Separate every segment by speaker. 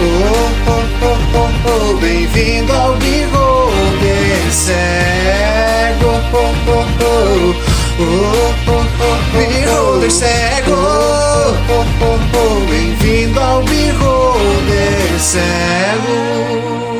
Speaker 1: oh, oh, Bem-vindo ao Bigode Cego. Bigode Cego. Bem-vindo ao Bigode Cego.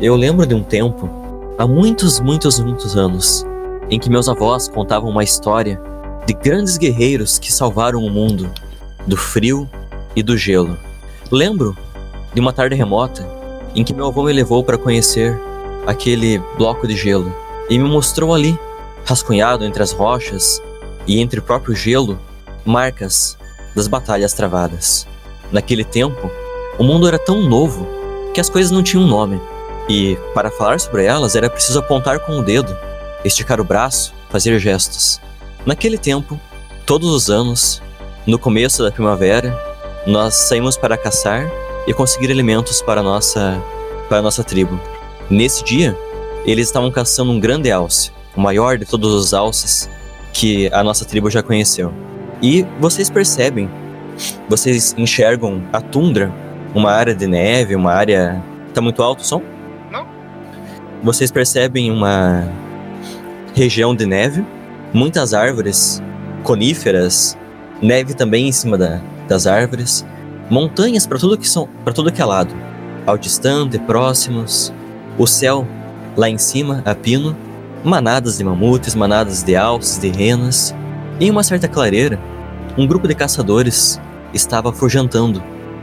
Speaker 2: Eu lembro de um tempo, há muitos, muitos, muitos anos, em que meus avós contavam uma história de grandes guerreiros que salvaram o mundo do frio e do gelo. Lembro de uma tarde remota em que meu avô me levou para conhecer aquele bloco de gelo e me mostrou ali, rascunhado entre as rochas e entre o próprio gelo, marcas das batalhas travadas. Naquele tempo, o mundo era tão novo que as coisas não tinham nome. E para falar sobre elas era preciso apontar com o dedo, esticar o braço, fazer gestos. Naquele tempo, todos os anos, no começo da primavera, nós saímos para caçar e conseguir alimentos para a nossa, para nossa tribo. Nesse dia, eles estavam caçando um grande alce, o maior de todos os alces que a nossa tribo já conheceu. E vocês percebem, vocês enxergam a tundra, uma área de neve, uma área. Tá muito alto o som? Vocês percebem uma região de neve, muitas árvores coníferas, neve também em cima da, das árvores, montanhas para tudo que são para tudo que é lado, ao distante, próximos, o céu lá em cima a pino, manadas de mamutes, manadas de alces, de renas. Em uma certa clareira, um grupo de caçadores estava afugentando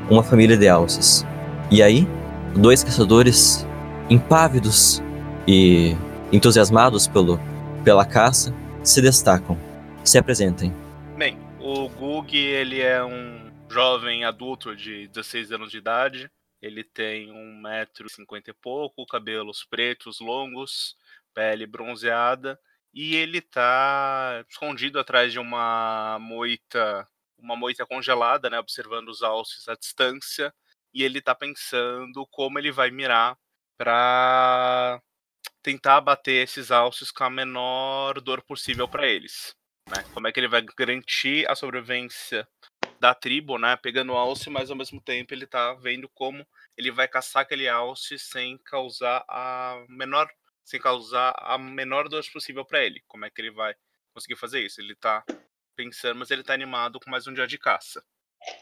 Speaker 2: uma família de alces. E aí, dois caçadores impávidos e entusiasmados pelo, pela caça se destacam. Se apresentem.
Speaker 3: Bem, o Gug ele é um jovem adulto de 16 anos de idade. Ele tem 1,50m e pouco, cabelos pretos longos, pele bronzeada e ele tá escondido atrás de uma moita, uma moita congelada, né, observando os alces à distância, e ele tá pensando como ele vai mirar para tentar abater esses alces com a menor dor possível para eles. Né? Como é que ele vai garantir a sobrevivência da tribo, né? Pegando o alce, mas ao mesmo tempo ele tá vendo como ele vai caçar aquele alce sem causar a menor sem causar a menor dor possível para ele. Como é que ele vai conseguir fazer isso? Ele tá pensando, mas ele tá animado com mais um dia de caça.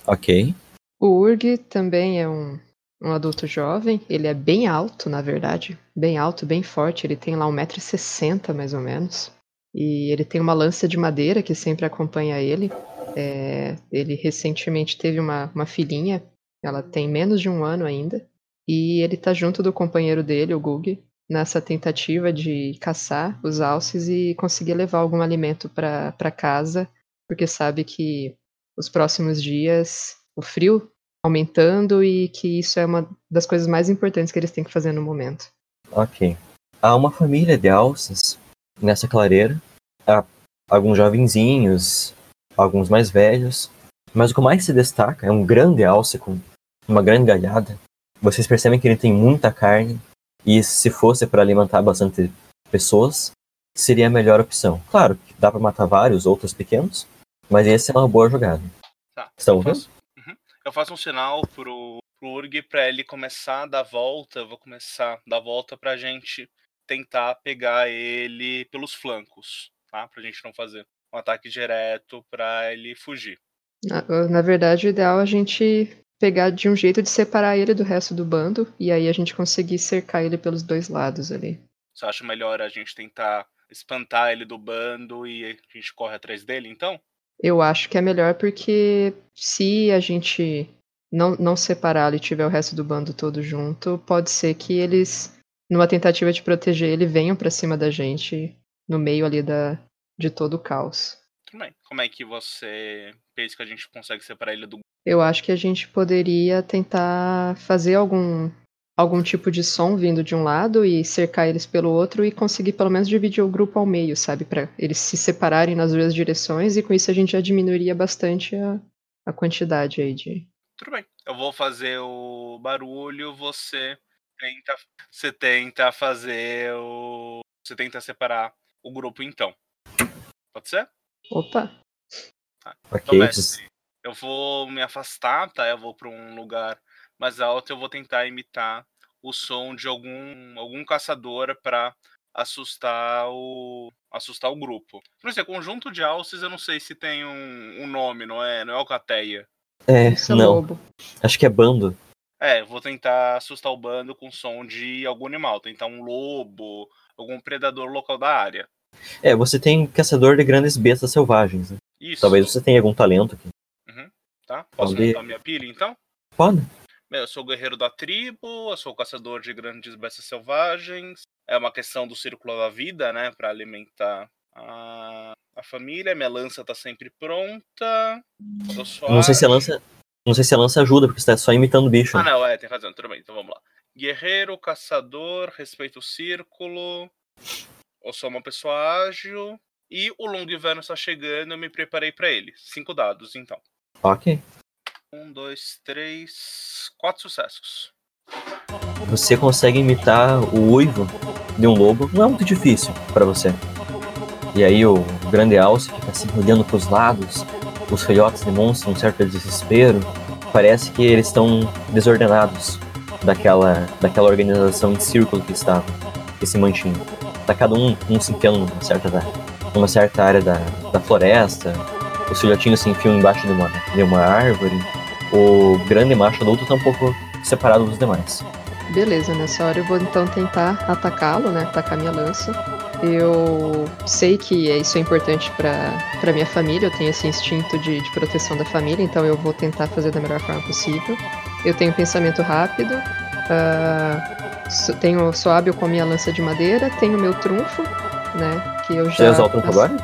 Speaker 2: Ok.
Speaker 4: O Urg também é um, um adulto jovem. Ele é bem alto, na verdade. Bem alto, bem forte. Ele tem lá 1,60m mais ou menos. E ele tem uma lança de madeira que sempre acompanha ele. É, ele recentemente teve uma, uma filhinha. Ela tem menos de um ano ainda. E ele tá junto do companheiro dele, o Gug, nessa tentativa de caçar os alces e conseguir levar algum alimento para casa, porque sabe que os próximos dias o frio aumentando e que isso é uma das coisas mais importantes que eles têm que fazer no momento.
Speaker 2: Ok. Há uma família de alces nessa clareira. Há alguns jovenzinhos, alguns mais velhos. Mas o que mais se destaca é um grande alce com uma grande galhada. Vocês percebem que ele tem muita carne e se fosse para alimentar bastante pessoas, seria a melhor opção. Claro, dá para matar vários outros pequenos, mas esse é uma boa jogada.
Speaker 3: Tá.
Speaker 2: Estão ouvindo?
Speaker 3: Eu faço um sinal pro, pro Urg pra ele começar a dar volta. Eu vou começar a dar volta pra gente tentar pegar ele pelos flancos, tá? Pra gente não fazer um ataque direto pra ele fugir.
Speaker 4: Na, na verdade, o ideal é a gente pegar de um jeito de separar ele do resto do bando e aí a gente conseguir cercar ele pelos dois lados ali.
Speaker 3: Você acha melhor a gente tentar espantar ele do bando e a gente corre atrás dele, então?
Speaker 4: Eu acho que é melhor porque se a gente não, não separá-lo e tiver o resto do bando todo junto, pode ser que eles, numa tentativa de proteger ele, venham pra cima da gente no meio ali da, de todo o caos.
Speaker 3: Tudo bem. Como é que você pensa que a gente consegue separar ele do
Speaker 4: Eu acho que a gente poderia tentar fazer algum algum tipo de som vindo de um lado e cercar eles pelo outro e conseguir pelo menos dividir o grupo ao meio, sabe, Pra eles se separarem nas duas direções e com isso a gente já diminuiria bastante a, a quantidade aí de
Speaker 3: Tudo bem. Eu vou fazer o barulho, você tenta, você tenta fazer o, você tenta separar o grupo então. Pode ser?
Speaker 4: Opa,
Speaker 2: Ok.
Speaker 3: Então, mestre, eu vou me afastar, tá? Eu vou para um lugar mais alto, eu vou tentar imitar o som de algum algum caçador para assustar o assustar o grupo. Não sei, conjunto de alces, eu não sei se tem um, um nome, não é? Não é alcateia.
Speaker 2: É,
Speaker 4: isso é
Speaker 2: não.
Speaker 4: lobo.
Speaker 2: Acho que é bando.
Speaker 3: É, vou tentar assustar o bando com som de algum animal, tentar um lobo, algum predador local da área.
Speaker 2: É, você tem caçador de grandes bestas selvagens. né?
Speaker 3: Isso.
Speaker 2: Talvez você tenha algum talento aqui.
Speaker 3: Tá? Posso
Speaker 2: Pode.
Speaker 3: montar minha pilha então?
Speaker 2: Pode.
Speaker 3: Eu sou o guerreiro da tribo, eu sou o caçador de grandes bestas selvagens. É uma questão do círculo da vida, né? Pra alimentar a, a família. Minha lança tá sempre pronta. Eu só
Speaker 2: Não sei se a lança. Não sei se a lança ajuda, porque você tá só imitando o bicho.
Speaker 3: Ah,
Speaker 2: né?
Speaker 3: não, é, tem razão. Tudo bem, então vamos lá. Guerreiro, caçador, respeito o círculo. Eu sou uma pessoa ágil. E o longo inverno está chegando, eu me preparei pra ele. Cinco dados, então.
Speaker 2: Ok.
Speaker 3: Um, dois, três. Quatro sucessos.
Speaker 2: Você consegue imitar o uivo de um lobo. Não é muito difícil pra você. E aí o grande alce fica assim olhando pros lados. Os filhotes demonstram um certo desespero. Parece que eles estão desordenados daquela, daquela organização em círculo que estava, que se mantinha. Tá cada um, um se enfiando numa certa, numa certa área da, da floresta. Os filhotinhos se enfiam embaixo de uma, de uma árvore. O grande macho adulto tá um pouco separado dos demais.
Speaker 4: Beleza, nessa hora eu vou então tentar atacá-lo, né? Atacar minha lança. Eu sei que isso é importante pra minha família, eu tenho esse instinto de, de proteção da família, então eu vou tentar fazer da melhor forma possível. Eu tenho pensamento rápido, sou- tenho, sou hábil com a minha lança de madeira, tenho meu trunfo, né? Que eu já.
Speaker 2: Você usar o trunfo agora?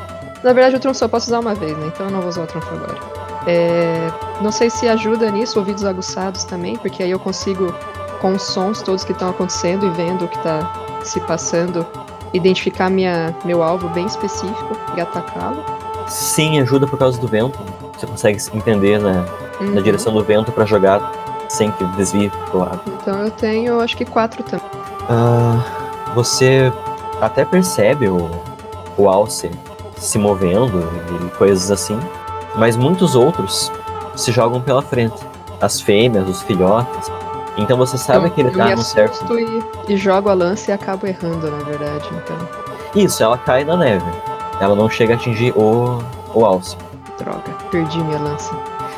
Speaker 4: Na verdade, o trunfo só posso usar uma vez, né? Então eu não vou usar o trunfo agora. É, não sei se ajuda nisso, ouvidos aguçados também, porque aí eu consigo, com os sons todos que estão acontecendo e vendo o que está se passando, identificar minha, meu alvo bem específico e atacá-lo.
Speaker 2: Sim, ajuda por causa do vento. Você consegue entender na,
Speaker 4: Uhum.
Speaker 2: na direção do vento pra jogar sem que desvie pro lado.
Speaker 4: Então eu tenho, acho que quatro também.
Speaker 2: Ah, você até percebe o, o alce se movendo e coisas assim, mas muitos outros se jogam pela frente. As fêmeas, os filhotes. Então você sabe
Speaker 4: Então,
Speaker 2: que ele
Speaker 4: eu
Speaker 2: tá
Speaker 4: me
Speaker 2: num certo.
Speaker 4: e, e jogo a lança e acabo errando, na verdade. Então,
Speaker 2: Isso, ela cai na neve. Ela não chega a atingir o, o alce.
Speaker 4: droga, perdi minha lança.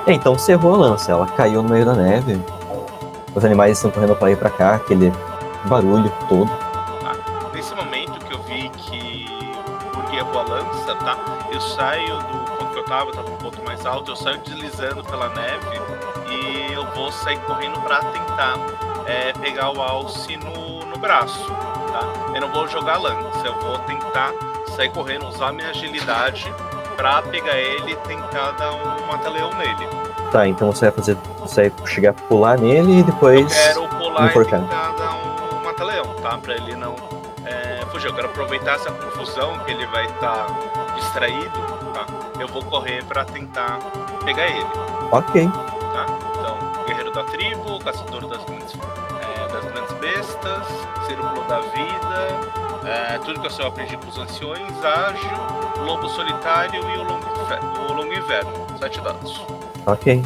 Speaker 2: É, então você errou a lança, ela caiu no meio da neve. Os animais estão correndo pra lá e pra cá, aquele barulho todo.
Speaker 3: Nesse momento que eu vi que o Burg errou a lança, tá? Eu saio do ponto que eu tava, eu tava um ponto mais alto, eu saio deslizando pela neve e eu vou sair correndo pra tentar é, pegar o alce no, no braço, tá? Eu não vou jogar a lança, eu vou tentar sair correndo, usar minha agilidade pra pegar ele e tentar dar um mata-leão nele.
Speaker 2: Tá, então você vai fazer. Você vai chegar a pular nele e
Speaker 3: Eu
Speaker 2: depois.
Speaker 3: quero pular e tentar dar um mata-leão, tá? Pra ele não. Eu quero aproveitar essa confusão que ele vai estar distraído, tá? Eu vou correr pra tentar pegar ele,
Speaker 2: Ok.
Speaker 3: tá? Então, guerreiro da tribo, caçador das grandes, é, das grandes bestas, círculo da vida, é, tudo que eu só aprendi com os anciões, ágil, lobo solitário e o longo, o longo inverno. Sete dados.
Speaker 2: Ok.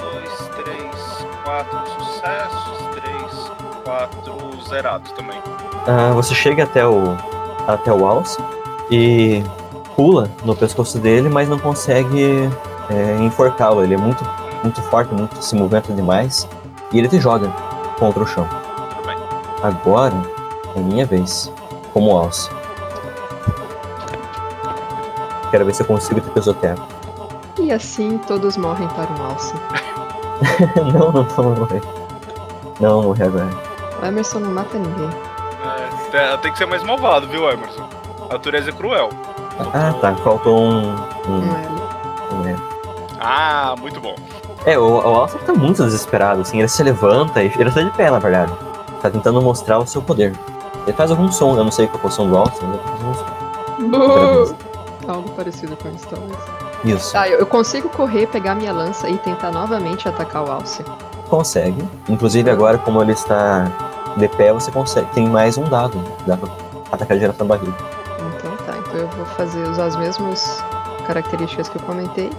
Speaker 3: dois, três, quatro sucessos, três, quatro zerados também.
Speaker 2: Ah, você chega até o. até o alce e pula no pescoço dele, mas não consegue é, enforcá-lo. Ele é muito, muito forte, muito se movimenta demais. E ele te joga contra o chão. Agora é minha vez, como alce. Quero ver se eu consigo te pisotear.
Speaker 4: E assim todos morrem para um alce.
Speaker 2: não, não, não morrer. Não, morrer agora.
Speaker 4: O Emerson não mata ninguém.
Speaker 3: Tem- tem que ser mais malvado, viu, Emerson? A natureza é cruel.
Speaker 2: Ah, tá. Faltou um. Um, um.
Speaker 3: Ah, muito bom.
Speaker 2: É, o, o Alce tá muito desesperado, assim, ele se levanta, e ele tá de pé, na verdade. Tá tentando mostrar o seu poder. Ele faz algum som, eu não sei qual é o som do Alce, mas ele faz algum som.
Speaker 4: Buh! Algo parecido com isso, talvez.
Speaker 2: Isso,
Speaker 4: Tá, eu eu consigo correr, pegar minha lança e tentar novamente atacar o alce.
Speaker 2: consegue. Inclusive agora, como ele está de pé, você consegue. Tem mais um dado. Dá pra atacar direto na barriga.
Speaker 4: Então tá, então eu vou fazer usar as mesmas características que eu comentei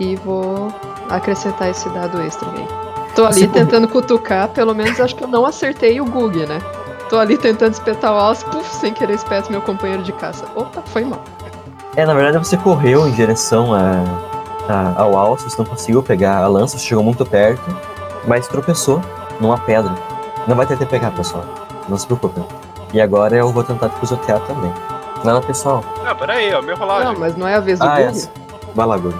Speaker 4: e vou acrescentar esse dado extra aí. Tô ali
Speaker 2: Você corre-
Speaker 4: tentando cutucar, pelo menos acho que eu não acertei o Gug, né? Tô ali tentando espetar o alce, puf, sem querer espeto meu companheiro de caça. Opa, foi mal.
Speaker 2: É, na verdade você correu em direção a, a- ao Alce, você não conseguiu pegar a lança, você chegou muito perto, mas tropeçou numa pedra. Não vai ter que pegar, pessoal. Não se preocupe. E agora eu vou tentar te pisotear também. Lá, pessoal.
Speaker 3: Não, pera aí, ó, minha rolagem.
Speaker 4: Não, mas não é a vez do
Speaker 2: Ah,
Speaker 4: Gug?
Speaker 2: essa. Vai lá, Guga.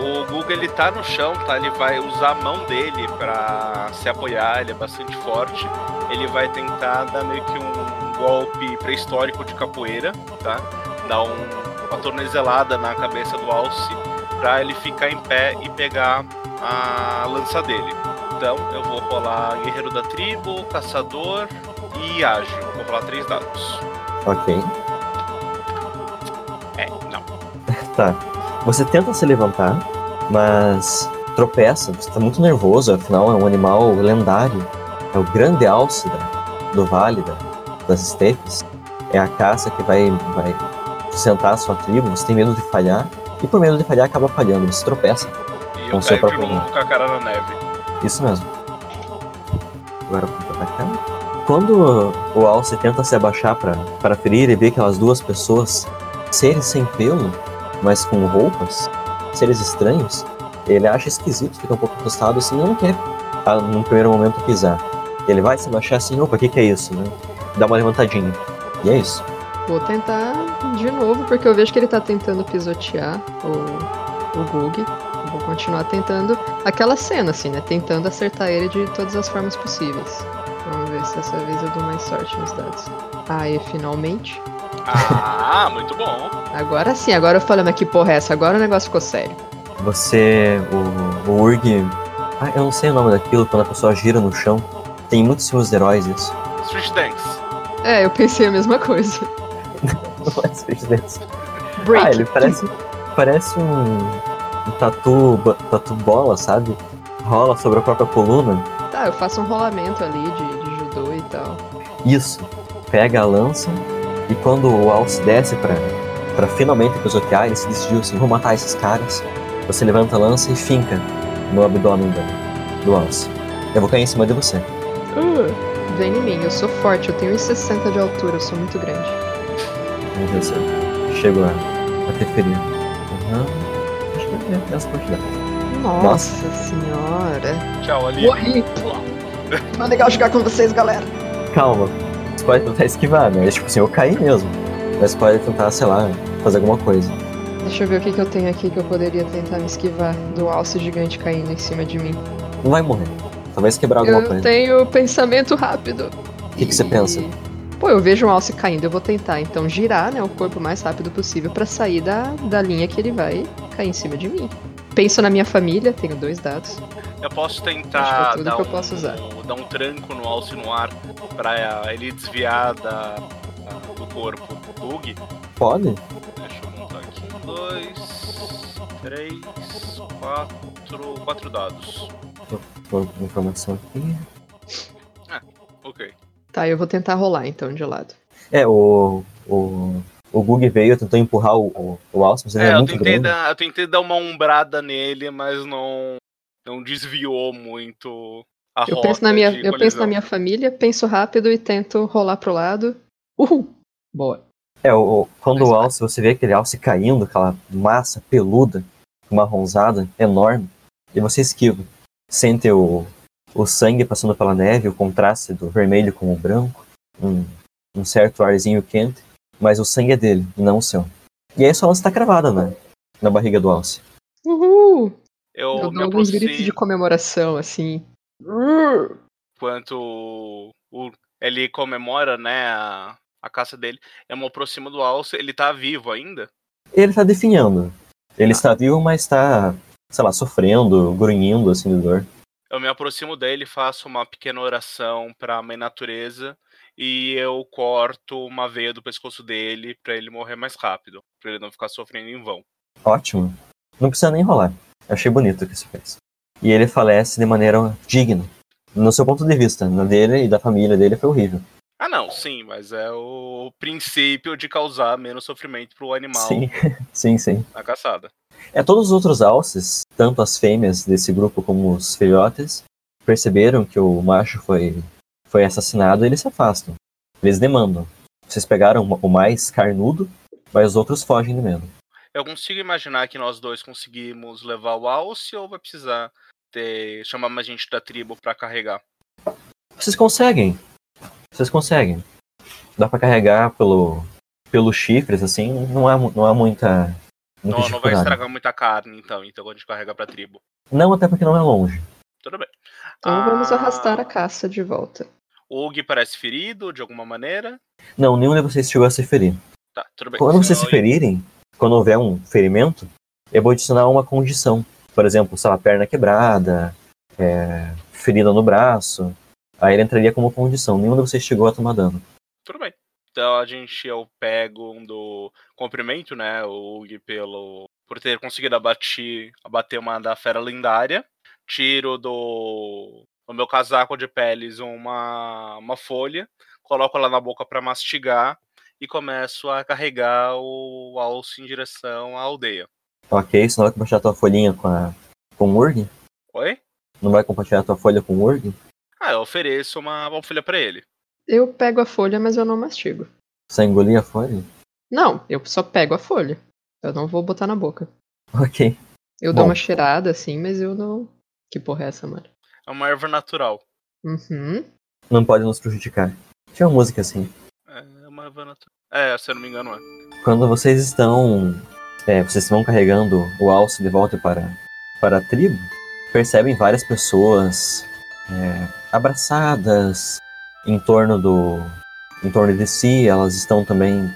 Speaker 3: O Guga ele tá no chão, tá? Ele vai usar a mão dele pra se apoiar, ele é bastante forte. Ele vai tentar dar meio que um golpe pré-histórico de capoeira, tá? Dar um, uma tornezelada na cabeça do Alce pra ele ficar em pé e pegar a lança dele. Então eu vou rolar Guerreiro da Tribo, Caçador e Ágil. Vou rolar três dados.
Speaker 2: Ok.
Speaker 3: É, não.
Speaker 2: Tá. Você tenta se levantar, mas tropeça. Você tá muito nervoso, afinal é um animal lendário. É o grande alce da- do vale, da- das estepes. É a caça que vai, vai sustentar a sua tribo. Você tem medo de falhar. E por medo de falhar, acaba falhando. Você tropeça.
Speaker 3: E
Speaker 2: Com
Speaker 3: eu
Speaker 2: seu
Speaker 3: caio de
Speaker 2: próprio
Speaker 3: novo com a cara na neve.
Speaker 2: Isso mesmo. Agora vamos atacar. Quando o alce tenta se abaixar pra para ferir e vê aquelas duas pessoas, seres sem pelo, mas com roupas, seres estranhos, ele acha esquisito, fica um pouco assustado assim, não quer, ah, num primeiro momento, pisar. Ele vai se abaixar assim, opa, o que, que é isso, né? Dá uma levantadinha. E é isso.
Speaker 4: Vou tentar de novo, porque eu vejo que ele tá tentando pisotear o, o Gug. Vou continuar tentando aquela cena, assim, né? Tentando acertar ele de todas as formas possíveis. Vamos ver se dessa vez eu dou mais sorte nos dados. Aê, finalmente.
Speaker 3: Ah, muito bom.
Speaker 4: Agora sim, agora eu falei, mas que porra é essa? Agora o negócio ficou sério.
Speaker 2: Você, o, o Urg. Ah, eu não sei o nome daquilo, quando a pessoa gira no chão. Tem muitos filmes de heróis isso.
Speaker 3: Street Dance.
Speaker 4: É, eu pensei a mesma coisa.
Speaker 2: Não é Space Dance.
Speaker 4: Break.
Speaker 2: Ah, ele parece, parece um tatu, tatu bola, sabe? Rola sobre a própria coluna.
Speaker 4: Tá, eu faço um rolamento ali de, de judô e tal.
Speaker 2: Isso. Pega a lança e quando o Alce desce pra, pra finalmente pisotear, ele se decidiu assim, vou matar esses caras. Você levanta a lança e finca no abdômen do, do Alce. Eu vou cair em cima de você.
Speaker 4: Uh, vem em mim, eu sou forte, eu tenho 1,60 de altura, eu sou muito grande.
Speaker 2: Vamos ver se eu chego a, a ter ferido. Aham. É quantidade.
Speaker 4: Nossa, senhora.
Speaker 3: Tchau, ali.
Speaker 4: Morri! Não é legal jogar com vocês, galera.
Speaker 2: Calma. Você pode tentar esquivar, né? Tipo assim, eu caí mesmo. Mas pode tentar, sei lá, fazer alguma coisa.
Speaker 4: Deixa eu ver o que, que eu tenho aqui que eu poderia tentar me esquivar do alce gigante caindo em cima de mim.
Speaker 2: Não vai morrer. Talvez quebrar alguma
Speaker 4: eu
Speaker 2: coisa.
Speaker 4: tenho pensamento rápido.
Speaker 2: O que, que você pensa?
Speaker 4: Pô, eu vejo um alce caindo, eu vou tentar então girar né, o corpo o mais rápido possível pra sair da, da linha que ele vai cair em cima de mim. Penso na minha família, tenho dois dados.
Speaker 3: Eu posso
Speaker 4: é
Speaker 3: tentar
Speaker 4: tudo
Speaker 3: dar
Speaker 4: que eu
Speaker 3: um,
Speaker 4: posso usar.
Speaker 3: dar um tranco no alce no ar pra ele desviar da, do corpo do bug.
Speaker 2: Pode?
Speaker 3: Deixa eu montar aqui. Dois, três, quatro. Quatro dados.
Speaker 2: Vou informação aqui.
Speaker 3: Ok.
Speaker 4: Tá, eu vou tentar rolar então de lado.
Speaker 2: É, o. O, o Gug veio, tentou empurrar o, o, o Alce, mas ele
Speaker 3: É,
Speaker 2: é,
Speaker 3: eu
Speaker 2: muito
Speaker 3: tentei,
Speaker 2: grande.
Speaker 3: dar, eu tentei dar uma umbrada nele, mas não, não desviou muito a
Speaker 4: Eu penso, na minha, eu penso
Speaker 3: colisão.
Speaker 4: na minha família, penso rápido e tento rolar pro lado. Uhul! Boa.
Speaker 2: É, o, o- quando
Speaker 4: Mas
Speaker 2: o
Speaker 4: vai.
Speaker 2: Alce, você vê aquele Alce caindo, aquela massa peluda, marronzada, enorme, e você esquiva. Sente o, o sangue passando pela neve, o contraste do vermelho com o branco, um, um certo arzinho quente, mas o sangue é dele, e não o seu. E aí sua lança tá cravada na, na barriga do Alce.
Speaker 4: Uhul!
Speaker 3: Eu,
Speaker 4: Eu dou alguns gritos de comemoração, assim.
Speaker 3: Enquanto o, o- ele comemora, né, a, a caça dele. Eu me aproximo do alce, ele tá vivo ainda?
Speaker 2: Ele tá definhando. Ele está vivo, mas tá, sei lá, sofrendo, grunhindo, assim, de dor.
Speaker 3: Eu me aproximo dele, faço uma pequena oração pra mãe natureza e eu corto uma veia do pescoço dele pra ele morrer mais rápido, pra ele não ficar sofrendo em vão.
Speaker 2: Ótimo. Não precisa nem rolar. Eu achei bonito o que você fez. E ele falece de maneira digna. No seu ponto de vista, na dele e da família dele foi horrível.
Speaker 3: Ah, não, sim, mas é o princípio de causar menos sofrimento pro animal
Speaker 2: Sim, sim, sim.
Speaker 3: na caçada.
Speaker 2: É, todos os outros alces, tanto as fêmeas desse grupo como os filhotes, perceberam que o macho foi, foi assassinado e eles se afastam. Eles demandam. Vocês pegaram o mais carnudo, mas os outros fogem de medo.
Speaker 3: Eu consigo imaginar que nós dois conseguimos levar o alce ou vai precisar ter, chamar mais gente da tribo pra carregar?
Speaker 2: Vocês conseguem. Vocês conseguem. Dá pra carregar pelo, pelos chifres, assim, não há, não há muita. muita
Speaker 3: Não, não vai estragar muita carne, então, então a gente carrega pra tribo.
Speaker 2: Não, até porque não é longe.
Speaker 3: Tudo bem.
Speaker 4: Então vamos
Speaker 3: Ah,
Speaker 4: arrastar a caça de volta.
Speaker 3: O Og parece ferido de alguma maneira.
Speaker 2: Não, nenhum de vocês chegou a se ferir.
Speaker 3: Tá, tudo bem.
Speaker 2: Quando vocês se ferirem, quando houver um ferimento, eu vou adicionar uma condição. Por exemplo, sei lá, perna quebrada, é, ferida no braço. Aí ele entraria como condição. Nenhum de vocês chegou a tomar dano.
Speaker 3: Tudo bem. Então a gente, eu pego um do cumprimento, né, o Og pelo por ter conseguido abater, abater uma da fera lendária. Tiro do, do meu casaco de peles uma, uma folha, coloco ela na boca para mastigar e começo a carregar o alce em direção à aldeia.
Speaker 2: Ok, você não vai compartilhar tua folhinha com, a, com o Urg?
Speaker 3: Oi?
Speaker 2: Não vai compartilhar tua folha com o Urg?
Speaker 3: Ah, eu ofereço uma, uma folha para ele.
Speaker 4: Eu pego a folha, mas eu não mastigo.
Speaker 2: Você engolir a folha?
Speaker 4: Não, eu só pego a folha. Eu não vou botar na boca.
Speaker 2: Ok.
Speaker 4: Eu dou
Speaker 2: Bom.
Speaker 4: uma cheirada assim, mas eu não. Que porra é essa, mano?
Speaker 3: É uma erva natural.
Speaker 4: Uhum.
Speaker 2: Não pode nos prejudicar. Tinha uma música assim.
Speaker 3: É uma erva natural. É, se eu não me engano, é.
Speaker 2: Quando vocês estão. é, vocês vão carregando o alce de volta para, para a tribo, percebem várias pessoas é, abraçadas em torno do. em torno de si, elas estão também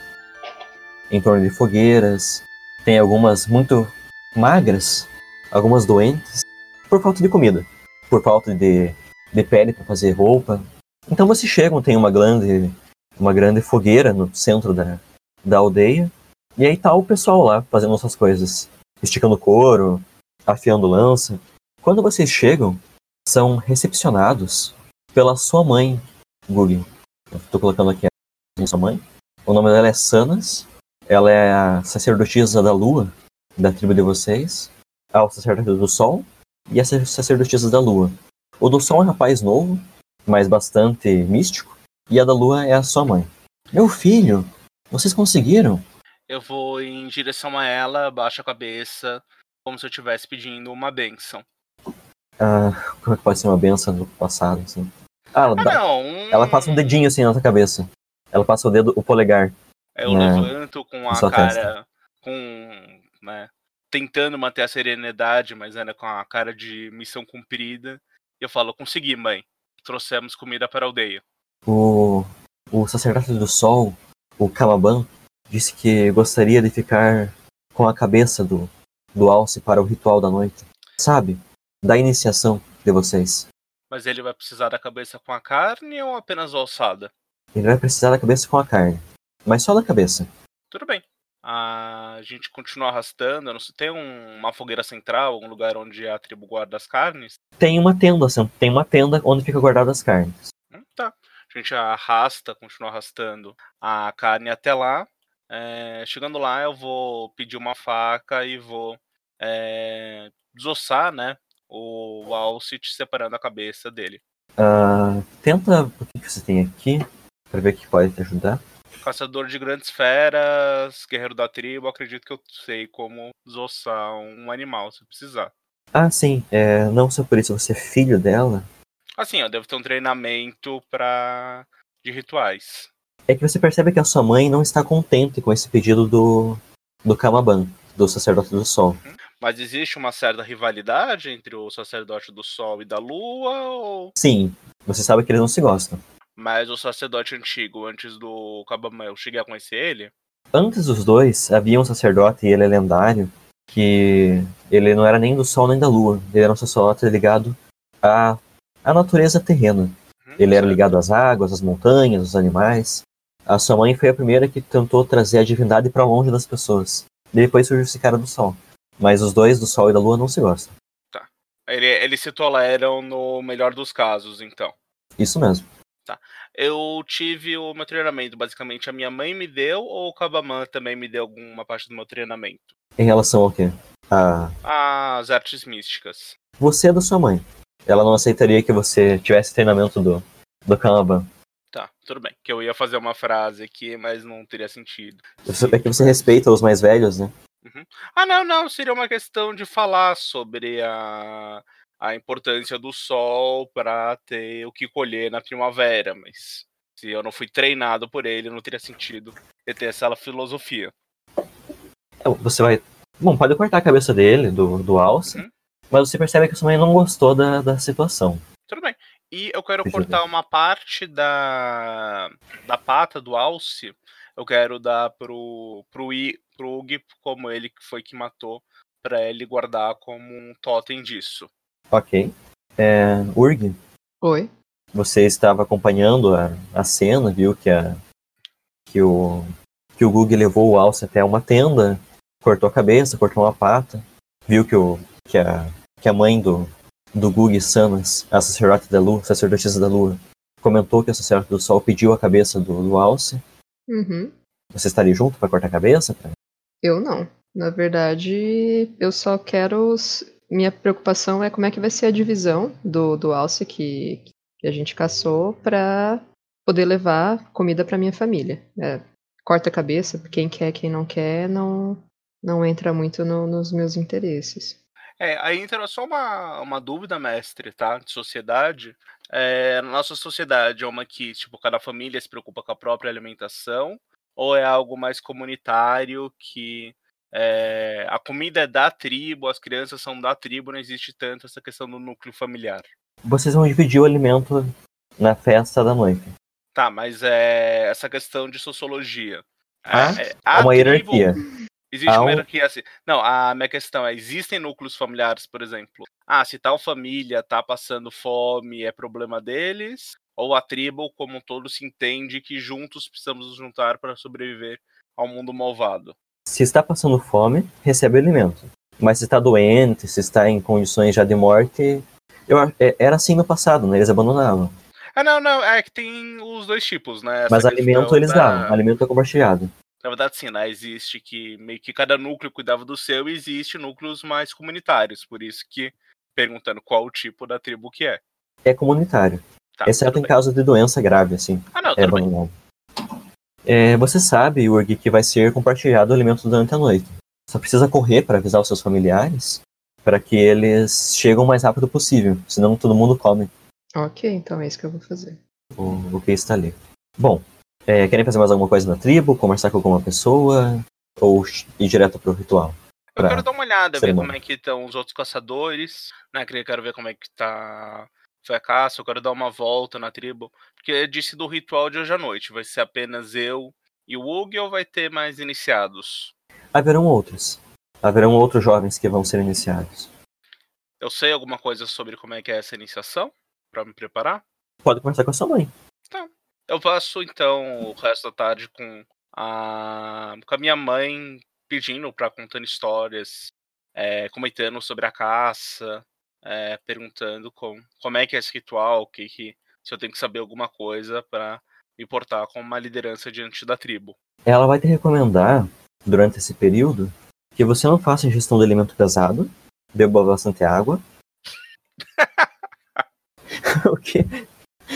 Speaker 2: em torno de fogueiras. Tem algumas muito magras, algumas doentes, por falta de comida, por falta de, de pele para fazer roupa. Então vocês chegam, tem uma grande, uma grande fogueira no centro da, da aldeia. E aí tá o pessoal lá fazendo essas coisas. Esticando couro, afiando lança. Quando vocês chegam, são recepcionados pela sua mãe, Guggen. Eu tô colocando aqui a sua mãe. O nome dela é Sanas. Ela é a sacerdotisa da lua, da tribo de vocês. A sacerdotisa do sol e a sacerdotisa da lua. O do sol é um rapaz novo, mas bastante místico. E a da lua é a sua mãe. Meu filho, vocês conseguiram?
Speaker 3: Eu vou em direção a ela, baixo a cabeça, como se eu estivesse pedindo uma benção.
Speaker 2: Ah, como é que pode ser uma benção do passado, assim? Ah, ela,
Speaker 3: Ah,
Speaker 2: dá- ela passa um dedinho assim na sua cabeça. Ela passa o dedo, o polegar.
Speaker 3: Eu
Speaker 2: na-
Speaker 3: levanto com a cara.
Speaker 2: testa.
Speaker 3: Com. Né, tentando manter a serenidade, mas ainda com a cara de missão cumprida. E eu falo: consegui, mãe. Trouxemos comida para a aldeia.
Speaker 2: O, o sacerdote do sol, o Kamaban, disse que gostaria de ficar com a cabeça do, do alce para o ritual da noite. Sabe? Da iniciação de vocês.
Speaker 3: Mas ele vai precisar da cabeça com a carne ou apenas a alçada?
Speaker 2: Ele vai precisar da cabeça com a carne. Mas só da cabeça.
Speaker 3: Tudo bem. A gente continua arrastando. Não sei, tem um- uma fogueira central, algum lugar onde a tribo guarda as carnes?
Speaker 2: Tem uma tenda, assim, tem uma tenda onde fica guardada as carnes.
Speaker 3: Hum, Tá. A gente arrasta, continua arrastando a carne até lá. É, chegando lá, eu vou pedir uma faca e vou é, desossar, né? O Alcit separando a cabeça dele.
Speaker 2: Ah, tenta. O que que você tem aqui? Pra ver o que pode te ajudar.
Speaker 3: Caçador de grandes feras, guerreiro da tribo, acredito que eu sei como desossar um animal se precisar.
Speaker 2: Ah, sim. É, não só por isso você é filho dela.
Speaker 3: Assim, eu devo ter um treinamento pra... de rituais.
Speaker 2: É que você percebe que a sua mãe não está contente com esse pedido do, do Kamaban, do sacerdote do sol.
Speaker 3: Mas existe uma certa rivalidade entre o sacerdote do sol e da lua? Ou...
Speaker 2: Sim, você sabe que eles não se gostam.
Speaker 3: Mas o sacerdote antigo, antes do Kabamã, eu cheguei a conhecer ele?
Speaker 2: Antes dos dois, havia um sacerdote, e ele é lendário, que ele não era nem do sol nem da lua. Ele era um sacerdote ligado à, à natureza terrena.
Speaker 3: Uhum,
Speaker 2: Ele era ligado às águas, às montanhas, aos animais. A sua mãe foi a primeira que tentou trazer a divindade para longe das pessoas. Depois surgiu esse cara do sol. Mas os dois, do sol e da lua, não se gostam.
Speaker 3: Ele, eles se toleram no melhor dos casos, então.
Speaker 2: Isso mesmo.
Speaker 3: Eu tive o meu treinamento, basicamente a minha mãe me deu, ou o Kabamã também me deu alguma parte do meu treinamento?
Speaker 2: Em relação ao quê? A...
Speaker 3: As artes místicas.
Speaker 2: Você é da sua mãe. Ela não aceitaria que você tivesse treinamento do, do Kamaban.
Speaker 3: Tá, tudo bem. Que eu ia fazer uma frase aqui, mas não teria sentido.
Speaker 2: É que você respeita os mais velhos, né?
Speaker 3: Ah, não, não. Seria uma questão de falar sobre a, a importância do sol para ter o que colher na primavera. Mas se eu não fui treinado por ele, não teria sentido eu ter essa filosofia.
Speaker 2: É, Você vai. Bom, pode cortar a cabeça dele, do, do Alce,
Speaker 3: Uhum.
Speaker 2: mas você percebe que a sua mãe não gostou da, da situação.
Speaker 3: Tudo bem. E eu quero cortar uma parte da, da pata do alce. Eu quero dar pro, pro, I, pro Ug, como ele que foi que matou, pra ele guardar como um totem disso.
Speaker 2: Ok. É, Urg,
Speaker 4: Oi.
Speaker 2: você estava acompanhando a, a cena, viu que, a, que o que o Gug levou o Alce até uma tenda, cortou a cabeça, cortou uma pata, viu que, o, que, a, que a mãe do, do Gug Sanas, a sacerdote da lua, sacerdotisa da lua, comentou que o sacerdote do sol pediu a cabeça do, do Alce.
Speaker 4: Uhum.
Speaker 2: Você estaria junto para cortar a cabeça? Pra-
Speaker 4: Eu não. Na verdade, eu só quero. Minha preocupação é como é que vai ser a divisão do, do alce que, que a gente caçou pra poder levar comida pra minha família. É, corta a cabeça, quem quer, quem não quer, não, não entra muito no- nos meus interesses.
Speaker 3: É, aí entra só uma, uma dúvida, mestre, tá? De sociedade. É, nossa sociedade é uma que, tipo, cada família se preocupa com a própria alimentação, ou é algo mais comunitário que é, a comida é da tribo, as crianças são da tribo, não existe tanto essa questão do núcleo familiar.
Speaker 2: Vocês vão dividir o alimento na festa da noite.
Speaker 3: Tá, mas é essa questão de sociologia.
Speaker 2: Ah,
Speaker 3: É, é, a
Speaker 2: uma
Speaker 3: tribo-
Speaker 2: hierarquia.
Speaker 3: Existe uma
Speaker 2: um-
Speaker 3: hierarquia assim. Não, a minha questão é: existem núcleos familiares, por exemplo. Ah, se tal família tá passando fome, é problema deles? Ou a tribo, como um todo, se entende que juntos precisamos nos juntar para sobreviver ao mundo malvado?
Speaker 2: Se está passando fome, recebe alimento. Mas se está doente, se está em condições já de morte, eu, é, era assim no passado, né? Eles abandonavam.
Speaker 3: Ah, não, não, é que tem os dois tipos, né? Essa
Speaker 2: Mas alimento eles
Speaker 3: da-
Speaker 2: davam, alimento é compartilhado.
Speaker 3: Na verdade, sim, né? Existe que meio que cada núcleo cuidava do seu e existe núcleos mais comunitários. Por isso que, perguntando qual o tipo da tribo que é.
Speaker 2: É comunitário.
Speaker 3: Tá,
Speaker 2: exceto em
Speaker 3: bem.
Speaker 2: caso de doença grave, assim.
Speaker 3: Ah, não,
Speaker 2: É
Speaker 3: tudo bem.
Speaker 2: É, você sabe, Urg, que vai ser compartilhado o alimento durante a noite. Só precisa correr para avisar os seus familiares para que eles cheguem o mais rápido possível, senão todo mundo come
Speaker 4: Ok, então é isso que eu vou fazer.
Speaker 2: o, o que está ali. Bom, é, querem fazer mais alguma coisa na tribo? Conversar com alguma pessoa? Ou ir direto pro ritual?
Speaker 3: Eu quero dar uma olhada, ver como é que estão os outros caçadores, né? quero ver como é que tá foi a caça, eu quero dar uma volta na tribo. Porque disse do ritual de hoje à noite. Vai ser apenas eu e o Ug ou vai ter mais iniciados?
Speaker 2: Haverão outros. Haverão outros jovens que vão ser iniciados.
Speaker 3: Eu sei alguma coisa sobre como é que é essa iniciação? Pra me preparar?
Speaker 2: Pode conversar com a sua mãe.
Speaker 3: Eu passo então o resto da tarde com a, com a minha mãe pedindo pra contando histórias, é, comentando sobre a caça, é, perguntando com, como é que é esse ritual, que, que se eu tenho que saber alguma coisa pra me portar como uma liderança diante da tribo.
Speaker 2: Ela vai te recomendar, durante esse período, que você não faça ingestão de alimento pesado, beba bastante água. o quê?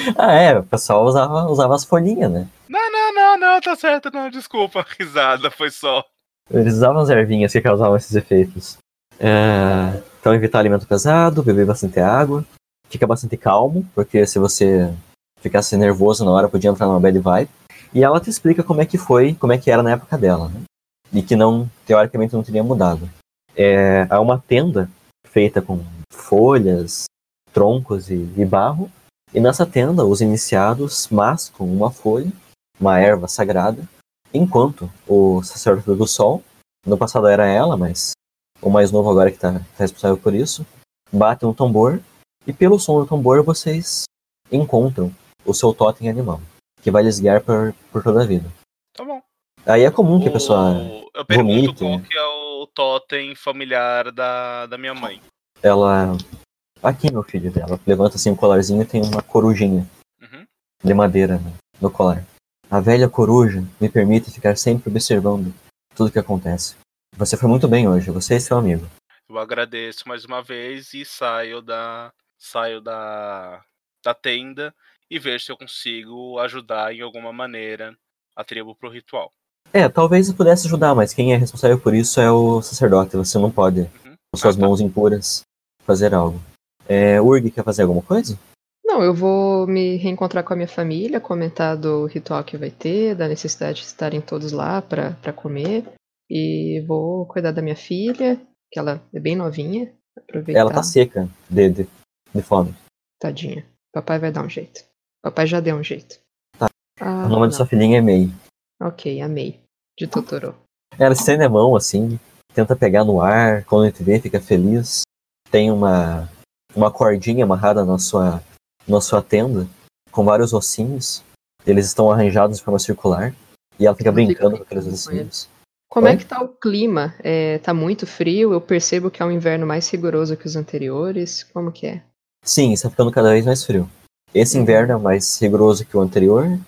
Speaker 2: Ah, é, o pessoal usava, usava as folhinhas, né?
Speaker 3: Não, não, não, não, tá certo, não, desculpa, risada, foi só.
Speaker 2: Eles usavam as ervinhas que causavam esses efeitos. É, então, evitar alimento pesado, beber bastante água, fica bastante calmo, porque se você ficasse nervoso na hora, podia entrar numa bad vibe. E ela te explica como é que foi, como é que era na época dela, né? E que não, teoricamente, não teria mudado. É, há uma tenda feita com folhas, troncos e, e barro. E nessa tenda, os iniciados mascam uma folha, uma erva sagrada, enquanto o sacerdote do sol, no passado era ela, mas o mais novo agora que está responsável por isso, bate um tambor e pelo som do tambor vocês encontram o seu totem animal, que vai lhes guiar por, por toda a vida.
Speaker 3: Tá bom.
Speaker 2: Aí é comum que a pessoa
Speaker 3: O- Eu pergunto
Speaker 2: vomite,
Speaker 3: qual que é o totem familiar da, da minha mãe.
Speaker 2: ela aqui meu filho dela levanta assim um colarzinho e tem uma corujinha
Speaker 3: Uhum.
Speaker 2: de madeira né, no colar. A velha coruja me permite ficar sempre observando tudo que acontece. Você foi muito bem hoje, você e seu amigo.
Speaker 3: Eu agradeço mais uma vez e saio da saio da, da tenda e vejo se eu consigo ajudar em alguma maneira a tribo pro ritual.
Speaker 2: É, talvez eu pudesse ajudar, mas quem é responsável por isso é o sacerdote. Você não pode,
Speaker 3: Uhum.
Speaker 2: com suas
Speaker 3: Ah, tá.
Speaker 2: mãos impuras, fazer algo. É, Urg quer fazer alguma coisa?
Speaker 4: Não, eu vou me reencontrar com a minha família, comentar do ritual que vai ter, da necessidade de estarem todos lá pra pra comer. E vou cuidar da minha filha, que ela é bem novinha. Aproveitar.
Speaker 2: Ela tá seca de, de, de fome.
Speaker 4: Tadinha. Papai vai dar um jeito. Papai já deu um jeito.
Speaker 2: Tá.
Speaker 4: Ah,
Speaker 2: o nome
Speaker 4: não.
Speaker 2: da sua filhinha é Mei.
Speaker 4: Ok, amei. De Totoro.
Speaker 2: Ela estende a mão assim, tenta pegar no ar, quando te vê, fica feliz. Tem uma, uma cordinha amarrada na sua, na sua tenda, com vários ossinhos. Eles estão arranjados de forma circular. E ela fica brincando com aqueles ossinhos.
Speaker 4: Como
Speaker 2: Oi?
Speaker 4: é que tá o clima? É, tá muito frio? Eu percebo que é um inverno mais rigoroso que os anteriores. Como que é?
Speaker 2: Sim, está ficando cada vez mais frio. Esse
Speaker 4: Uhum.
Speaker 2: inverno é mais rigoroso que o anterior.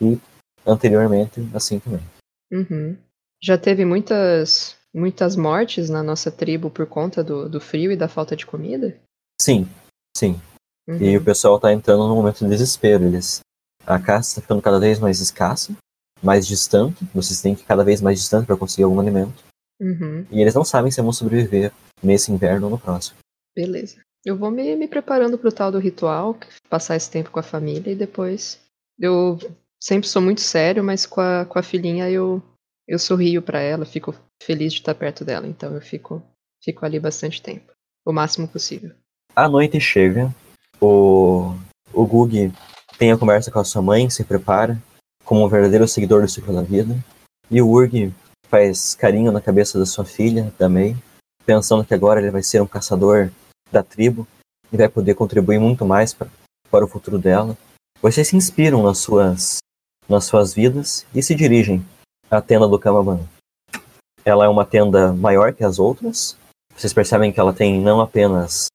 Speaker 2: E anteriormente, assim também.
Speaker 4: Uhum. Já teve muitas muitas mortes na nossa tribo por conta do, do frio e da falta de comida?
Speaker 2: Sim, sim.
Speaker 4: Uhum.
Speaker 2: E o pessoal tá entrando num momento de desespero. Eles, a caça está ficando cada vez mais escassa, mais distante. Vocês têm que ir cada vez mais distante para conseguir algum alimento.
Speaker 4: Uhum.
Speaker 2: E eles não sabem se vão sobreviver nesse inverno ou no próximo.
Speaker 4: Beleza. Eu vou me, me preparando pro tal do ritual, passar esse tempo com a família e depois. Eu sempre sou muito sério, mas com a, com a filhinha eu, eu sorrio pra ela, fico feliz de estar perto dela. Então eu fico, fico ali bastante tempo. O máximo possível.
Speaker 2: A noite chega, o, o Gug tem a conversa com a sua mãe, se prepara, como um verdadeiro seguidor do ciclo da vida. E o Urg faz carinho na cabeça da sua filha, da Mei, pensando que agora ele vai ser um caçador da tribo e vai poder contribuir muito mais pra, para o futuro dela. Vocês se inspiram nas suas, nas suas vidas e se dirigem a tenda do Kamaban. Ela é uma tenda maior que as outras. Vocês percebem que ela tem não apenas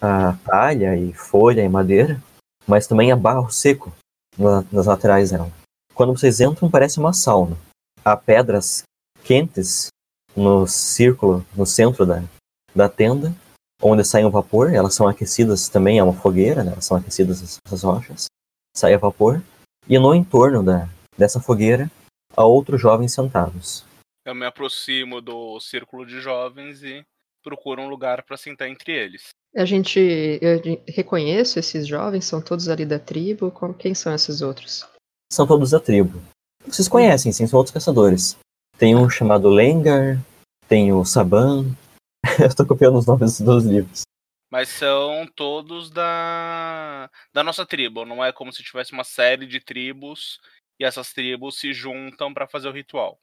Speaker 2: a palha e folha e madeira, mas também a barro seco na- nas laterais dela. Quando vocês entram, parece uma sauna. Há pedras quentes no círculo, no centro da, da tenda, onde sai um vapor. Elas são aquecidas também, é uma fogueira, né? elas são aquecidas as- as rochas. Sai a vapor. E no entorno da, dessa fogueira, há outros jovens sentados.
Speaker 3: Eu me aproximo do círculo de jovens e procuro um lugar para sentar entre eles.
Speaker 4: A gente eu reconheço esses jovens, são todos ali da tribo. Como- Quem são esses outros?
Speaker 2: São todos da tribo. Vocês conhecem, sim, são outros caçadores. Tem um chamado Lengar, tem o Saban. Eu tô copiando os nomes dos livros.
Speaker 3: Mas são todos da, da nossa tribo. Não é como se tivesse uma série de tribos e essas tribos se juntam para fazer o ritual.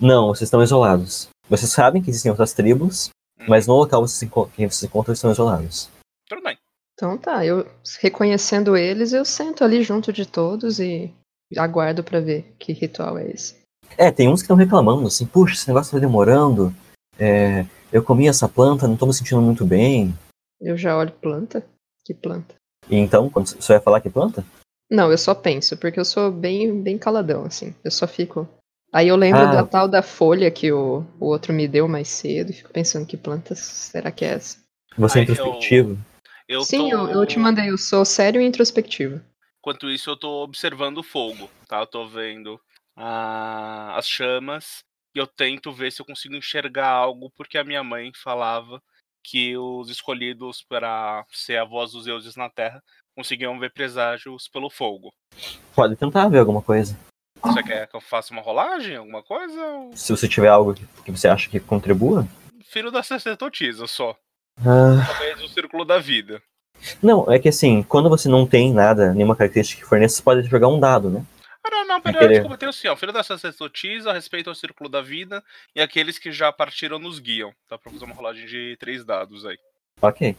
Speaker 2: Não, vocês estão isolados. Vocês sabem que existem outras tribos,
Speaker 3: Hum,
Speaker 2: mas no local vocês se enco- que vocês se encontram estão isolados.
Speaker 3: Tudo bem.
Speaker 4: Então tá, eu reconhecendo eles, eu sento ali junto de todos e aguardo pra ver que ritual é esse.
Speaker 2: É, tem uns que estão reclamando, assim, puxa, esse negócio tá demorando. É, eu comi essa planta, não tô me sentindo muito bem.
Speaker 4: Eu já olho planta. Que planta?
Speaker 2: E então, quando você vai falar que planta?
Speaker 4: Não, eu só penso, porque eu sou bem, bem caladão, assim. Eu só fico. Aí eu lembro
Speaker 2: Ah.
Speaker 4: da tal da folha que o, o outro me deu mais cedo e fico pensando que planta será que é essa?
Speaker 2: Você é
Speaker 3: Ai, eu-
Speaker 2: introspectivo.
Speaker 3: Eu
Speaker 4: Sim,
Speaker 3: tô...
Speaker 4: eu, eu te mandei, eu sou sério e introspectivo.
Speaker 3: Enquanto isso, eu tô observando o fogo, tá? Eu tô vendo a- as chamas e eu tento ver se eu consigo enxergar algo, porque a minha mãe falava que os escolhidos para ser a voz dos deuses na Terra conseguiam ver preságios pelo fogo.
Speaker 2: Pode tentar ver alguma coisa.
Speaker 3: Você quer que eu faça uma rolagem, alguma coisa? Ou...
Speaker 2: Se você tiver algo que, que você acha que contribua.
Speaker 3: Filho da sacerdotisa só.
Speaker 2: Ah,
Speaker 3: Talvez o círculo da vida.
Speaker 2: não, é que assim, quando você não tem nada, nenhuma característica que forneça, você pode jogar um dado, né?
Speaker 3: Ah, não, não, pera,
Speaker 2: Aquele-
Speaker 3: desculpa, tem assim, ó. Filho da sacerdotisa, respeito ao círculo da vida e aqueles que já partiram nos guiam. Dá pra fazer uma rolagem de três dados aí.
Speaker 2: Ok.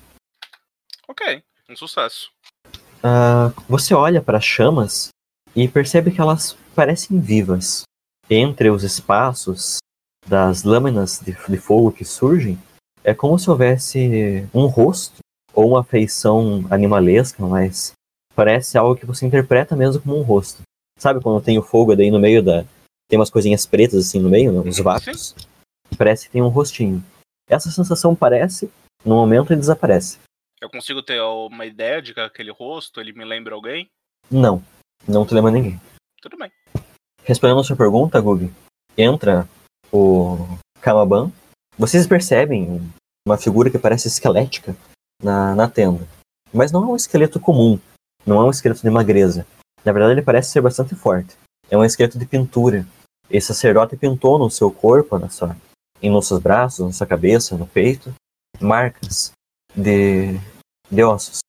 Speaker 3: Ok, um sucesso.
Speaker 2: Ah, você olha para as chamas e percebe que elas parecem vivas. Entre os espaços das lâminas de, de fogo que surgem, é como se houvesse um rosto ou uma feição animalesca, mas parece algo que você interpreta mesmo como um rosto. Sabe quando tem o fogo daí no meio da. Tem umas coisinhas pretas assim no meio, uns vácuos? Parece que tem um rostinho. Essa sensação parece, no momento, e desaparece.
Speaker 3: Eu consigo ter uma ideia de que aquele rosto, ele me lembra alguém?
Speaker 2: Não, não te lembra ninguém.
Speaker 3: Tudo bem.
Speaker 2: Respondendo a sua pergunta, Gug, entra o Kamaban. Vocês percebem uma figura que parece esquelética na, na tenda. Mas não é um esqueleto comum. Não é um esqueleto de magreza. Na verdade, ele parece ser bastante forte. É um esqueleto de pintura. Esse sacerdote pintou no seu corpo, na sua, em nossos braços, na sua cabeça, no peito, marcas de, de ossos.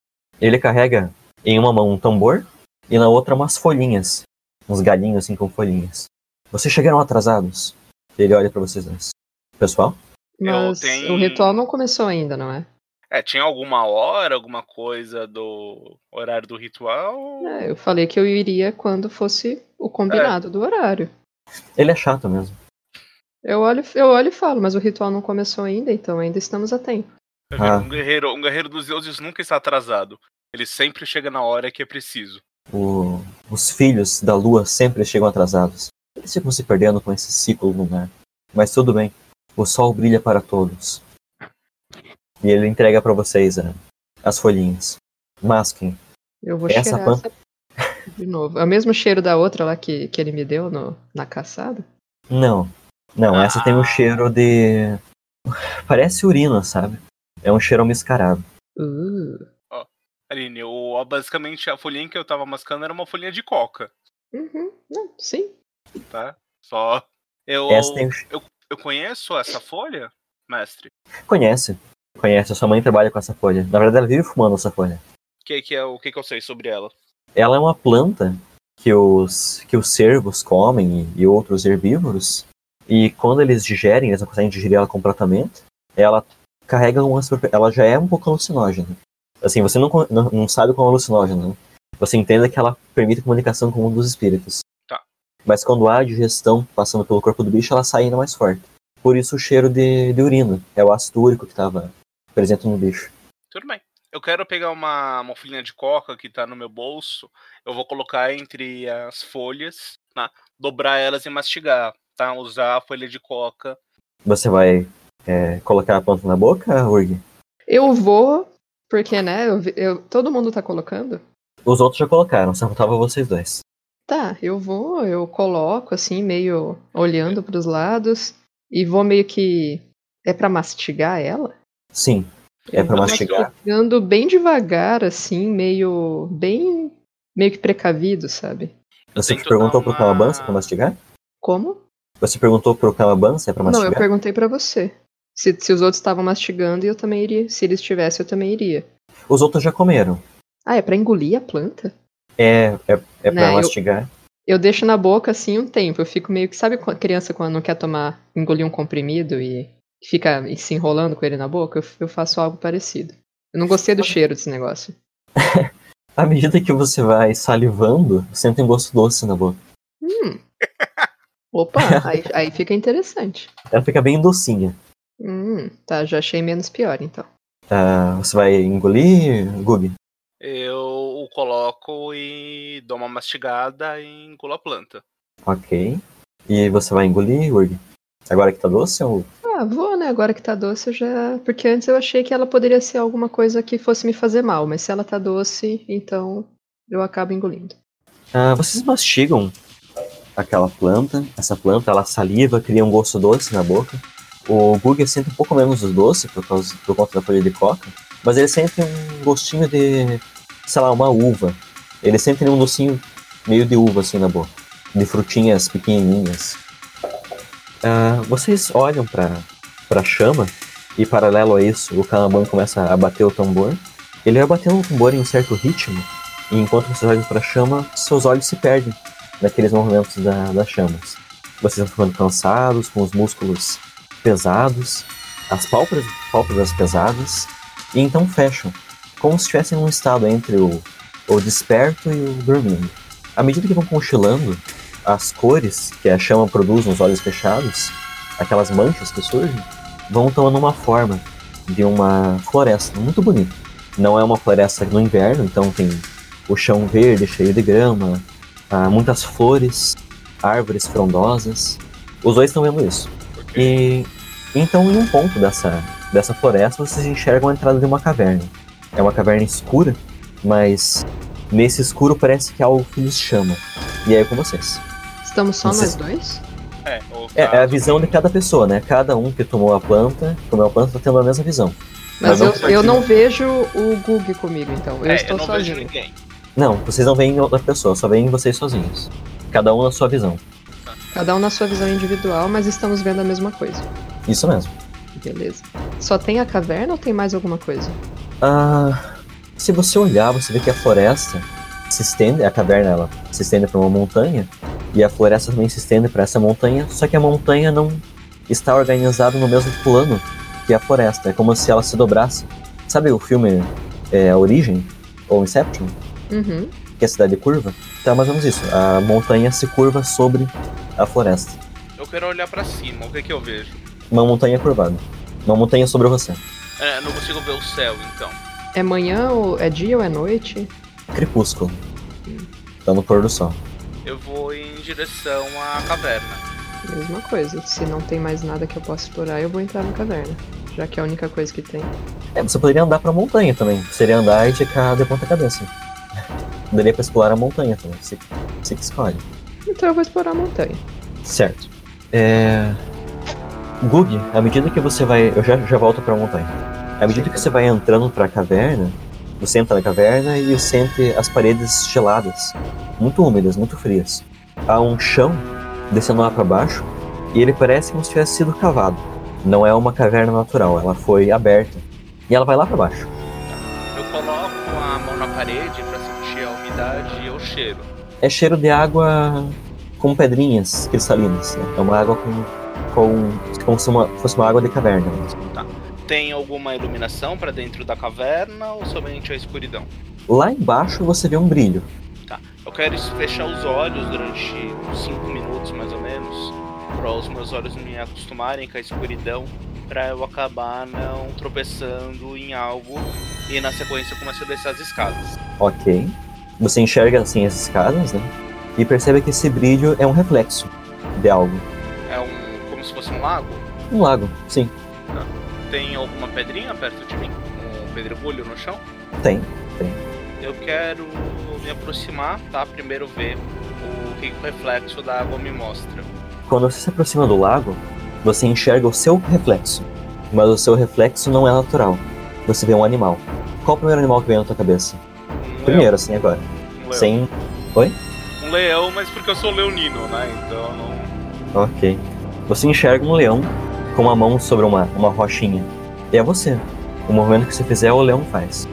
Speaker 2: Ele carrega em uma mão um tambor e na outra umas folhinhas uns galinhos assim com folhinhas. Vocês chegaram atrasados. Ele olha pra vocês dois. Pessoal?
Speaker 4: Mas
Speaker 3: tenho-
Speaker 4: o ritual não começou ainda, não é?
Speaker 3: É, tinha alguma hora, alguma coisa do horário do ritual?
Speaker 4: É, eu falei que eu iria quando fosse o combinado do horário.
Speaker 2: Ele é chato mesmo.
Speaker 4: Eu olho, eu olho e falo, mas o ritual não começou ainda, então ainda estamos a tempo.
Speaker 2: Ah.
Speaker 3: Um, guerreiro, um guerreiro dos deuses nunca está atrasado. Ele sempre chega na hora que é preciso.
Speaker 2: O- os filhos da lua sempre chegam atrasados. Eles ficam se perdendo com esse ciclo lunar. Mas tudo bem. O sol brilha para todos. E ele entrega pra vocês a- as folhinhas. Masquem.
Speaker 4: Eu vou
Speaker 2: Essa
Speaker 4: cheirar essa de novo. É o mesmo cheiro da outra lá que, que ele me deu no, na caçada?
Speaker 2: Não. Não, essa tem um
Speaker 3: Ah.
Speaker 2: cheiro de. Parece urina, sabe? É um cheiro mascarado.
Speaker 4: Uh,
Speaker 3: Aline, o, basicamente a folhinha que eu tava mascando era uma folhinha de coca,
Speaker 4: uhum, não, sim.
Speaker 3: tá? Só. Eu,
Speaker 2: tem
Speaker 3: eu, eu conheço essa folha, mestre?
Speaker 2: Conhece. Conhece. A sua mãe trabalha com essa folha. Na verdade, ela vive fumando essa folha.
Speaker 3: Que, que é, o que, que eu sei sobre ela?
Speaker 2: Ela é uma planta que os, que os cervos comem e, e outros herbívoros. E quando eles digerem, eles não conseguem digerir ela completamente, ela carrega uma super- Ela já é um pouco alucinógena. Assim, você não, não, não sabe como é alucinógena, né? Você entende que ela permite comunicação com um dos espíritos.
Speaker 3: Tá.
Speaker 2: Mas quando há digestão passando pelo corpo do bicho, ela sai ainda mais forte. Por isso o cheiro de, de urina. É o ácido úrico que estava presente no bicho.
Speaker 3: Tudo bem. Eu quero pegar uma, uma folhinha de coca que tá no meu bolso. Eu vou colocar entre as folhas, tá? dobrar elas e mastigar, tá? Usar a folha de coca.
Speaker 2: Você vai é, colocar a planta na boca, Urg?
Speaker 4: Eu vou, porque, né, eu, eu- todo mundo tá colocando.
Speaker 2: Os outros já colocaram, só faltava vocês dois.
Speaker 4: Tá, eu vou, eu coloco assim, meio olhando pros lados e vou meio que. É pra mastigar ela?
Speaker 2: Sim, é pra
Speaker 4: Eu vou
Speaker 2: mastigar.
Speaker 4: mastigando bem devagar, assim, meio. bem. meio que precavido, sabe?
Speaker 2: Você perguntou pro
Speaker 3: uma-
Speaker 2: Calaban se é pra mastigar?
Speaker 4: Como?
Speaker 2: Você perguntou pro Calaban se é pra
Speaker 4: Não, eu
Speaker 2: mastigar?
Speaker 4: perguntei pra você. Se, se os outros estavam mastigando, eu também iria. Se eles tivessem, eu também iria.
Speaker 2: Os outros já comeram.
Speaker 4: Ah, é pra engolir a planta?
Speaker 2: É, é, é pra
Speaker 4: Né, eu-
Speaker 2: mastigar.
Speaker 4: Eu deixo na boca assim um tempo. Eu fico meio que. Sabe criança quando não quer tomar, engolir um comprimido e fica se enrolando com ele na boca? Eu, eu faço algo parecido. Eu não gostei do cheiro desse negócio.
Speaker 2: À medida que você vai salivando, você tem um gosto doce na boca.
Speaker 4: Hum. Opa, aí, aí fica interessante.
Speaker 2: Ela fica bem docinha.
Speaker 4: Hum, tá, já achei menos pior então.
Speaker 2: Ah, você vai engolir, Gug?
Speaker 3: Eu o coloco e dou uma mastigada e engulo a planta.
Speaker 2: Ok. E você vai engolir, Urg? Agora que tá doce ou...
Speaker 4: Ah, vou, né? Agora que tá doce, eu já. Porque antes eu achei que ela poderia ser alguma coisa que fosse me fazer mal, mas se ela tá doce, então eu acabo engolindo.
Speaker 2: Ah, vocês mastigam aquela planta. Essa planta, ela saliva, cria um gosto doce na boca. O Gug sente um pouco menos do doce por, causa, por conta da folha de coca. Mas ele sente um gostinho de, sei lá, uma uva. Ele sente um docinho meio de uva assim na boca. De frutinhas pequenininhas. Ah, vocês olham pra, pra chama e paralelo a isso, o Calaban começa a bater o tambor. Ele vai batendo o tambor em um certo ritmo e enquanto vocês olham para a chama, seus olhos se perdem naqueles movimentos da, das chamas. Vocês vão ficando cansados, com os músculos pesados, as pálpebras, pálpebras pesadas, e então fecham, como se estivessem num estado entre o, o desperto e o dormindo. À medida que vão cochilando, as cores que a chama produz nos olhos fechados, aquelas manchas que surgem, vão tomando uma forma de uma floresta muito bonita. Não é uma floresta no inverno, então tem o chão verde cheio de grama, ah, muitas flores, árvores frondosas. Os dois estão vendo isso. E então, em um ponto dessa, dessa floresta, vocês enxergam a entrada de uma caverna. É uma caverna escura, mas nesse escuro parece que algo que lhes chama. E aí é com vocês.
Speaker 4: Estamos só
Speaker 2: Vocês-
Speaker 4: nós dois?
Speaker 3: É,
Speaker 2: É, é a visão de cada pessoa, né? Cada um que tomou a planta, tomou a planta, tá tendo a mesma visão.
Speaker 4: Mas
Speaker 2: Mas
Speaker 4: eu,
Speaker 2: não-
Speaker 4: eu não vejo o Gug comigo, então. Eu
Speaker 3: É,
Speaker 4: estou
Speaker 3: eu não vejo
Speaker 4: sozinho.
Speaker 3: ninguém.
Speaker 2: Não, vocês não veem outra pessoa, só veem vocês sozinhos. Cada um na sua visão.
Speaker 4: Cada um na sua visão individual, mas estamos vendo a mesma coisa.
Speaker 2: Isso mesmo.
Speaker 4: Beleza. Só tem a caverna ou tem mais alguma coisa?
Speaker 2: Ah, se você olhar, você vê que a floresta se estende, a caverna ela se estende para uma montanha, e a floresta também se estende para essa montanha, só que a montanha não está organizada no mesmo plano que a floresta. É como se ela se dobrasse. Sabe o filme é, A Origem? Ou Inception?
Speaker 4: Uhum.
Speaker 2: Que é a cidade curva? Então é mais ou menos isso. A montanha se curva sobre a floresta.
Speaker 3: Eu quero olhar pra cima, o que que eu vejo?
Speaker 2: Uma montanha curvada. Uma montanha sobre você.
Speaker 3: É, não consigo ver o céu, então.
Speaker 4: É manhã ou é dia ou é noite?
Speaker 2: Crepúsculo. Tá no pôr do sol.
Speaker 3: Eu vou em direção à caverna.
Speaker 4: Mesma coisa. Se não tem mais nada que eu possa explorar, eu vou entrar na caverna. Já que é a única coisa que tem.
Speaker 2: É, você poderia andar pra montanha também. Seria andar e ficar de ponta cabeça. Daria pra explorar a montanha também. Você, você que escolhe.
Speaker 4: Então eu vou explorar a montanha.
Speaker 2: Certo. É... Gug, à medida que você vai. Eu já, já volto pra montanha. À medida que você vai entrando pra caverna, você entra na caverna e sente as paredes geladas, muito úmidas, muito frias. Há um chão descendo lá pra baixo e ele parece como se tivesse sido cavado. Não é uma caverna natural, ela foi aberta. E ela vai lá pra baixo.
Speaker 3: Eu coloco a mão na parede o cheiro.
Speaker 2: É cheiro de água com pedrinhas cristalinas. Né? É uma água com. com como se uma, fosse uma água de caverna. mesmo.
Speaker 3: Tem alguma iluminação pra dentro da caverna ou somente a escuridão?
Speaker 2: Lá embaixo você vê um brilho.
Speaker 3: Eu quero fechar os olhos durante 5 minutos mais ou menos, para os meus olhos me acostumarem com a escuridão, para eu acabar não tropeçando em algo e na sequência eu começo a descer as escadas.
Speaker 2: Ok. Você enxerga assim as escadas, né? E percebe que esse brilho é um reflexo de algo.
Speaker 3: É um. como se fosse um lago?
Speaker 2: Um lago, sim.
Speaker 3: Tem alguma pedrinha perto de mim? Um pedregulho no chão?
Speaker 2: Tem, tem.
Speaker 3: Eu quero me aproximar, tá? Primeiro ver o que o reflexo da água me mostra.
Speaker 2: Quando você se aproxima do lago, você enxerga o seu reflexo. Mas o seu reflexo não é natural. Você vê um animal. Qual o primeiro animal que vem na tua cabeça?
Speaker 3: Um
Speaker 2: Primeiro, assim, agora.
Speaker 3: leão. Um leão.
Speaker 2: Sem. Oi?
Speaker 3: Um leão, mas porque eu sou leonino, né? Então não.
Speaker 2: Ok. Você enxerga um leão com a mão sobre uma, uma rochinha. E é você. O movimento que você fizer, o leão faz.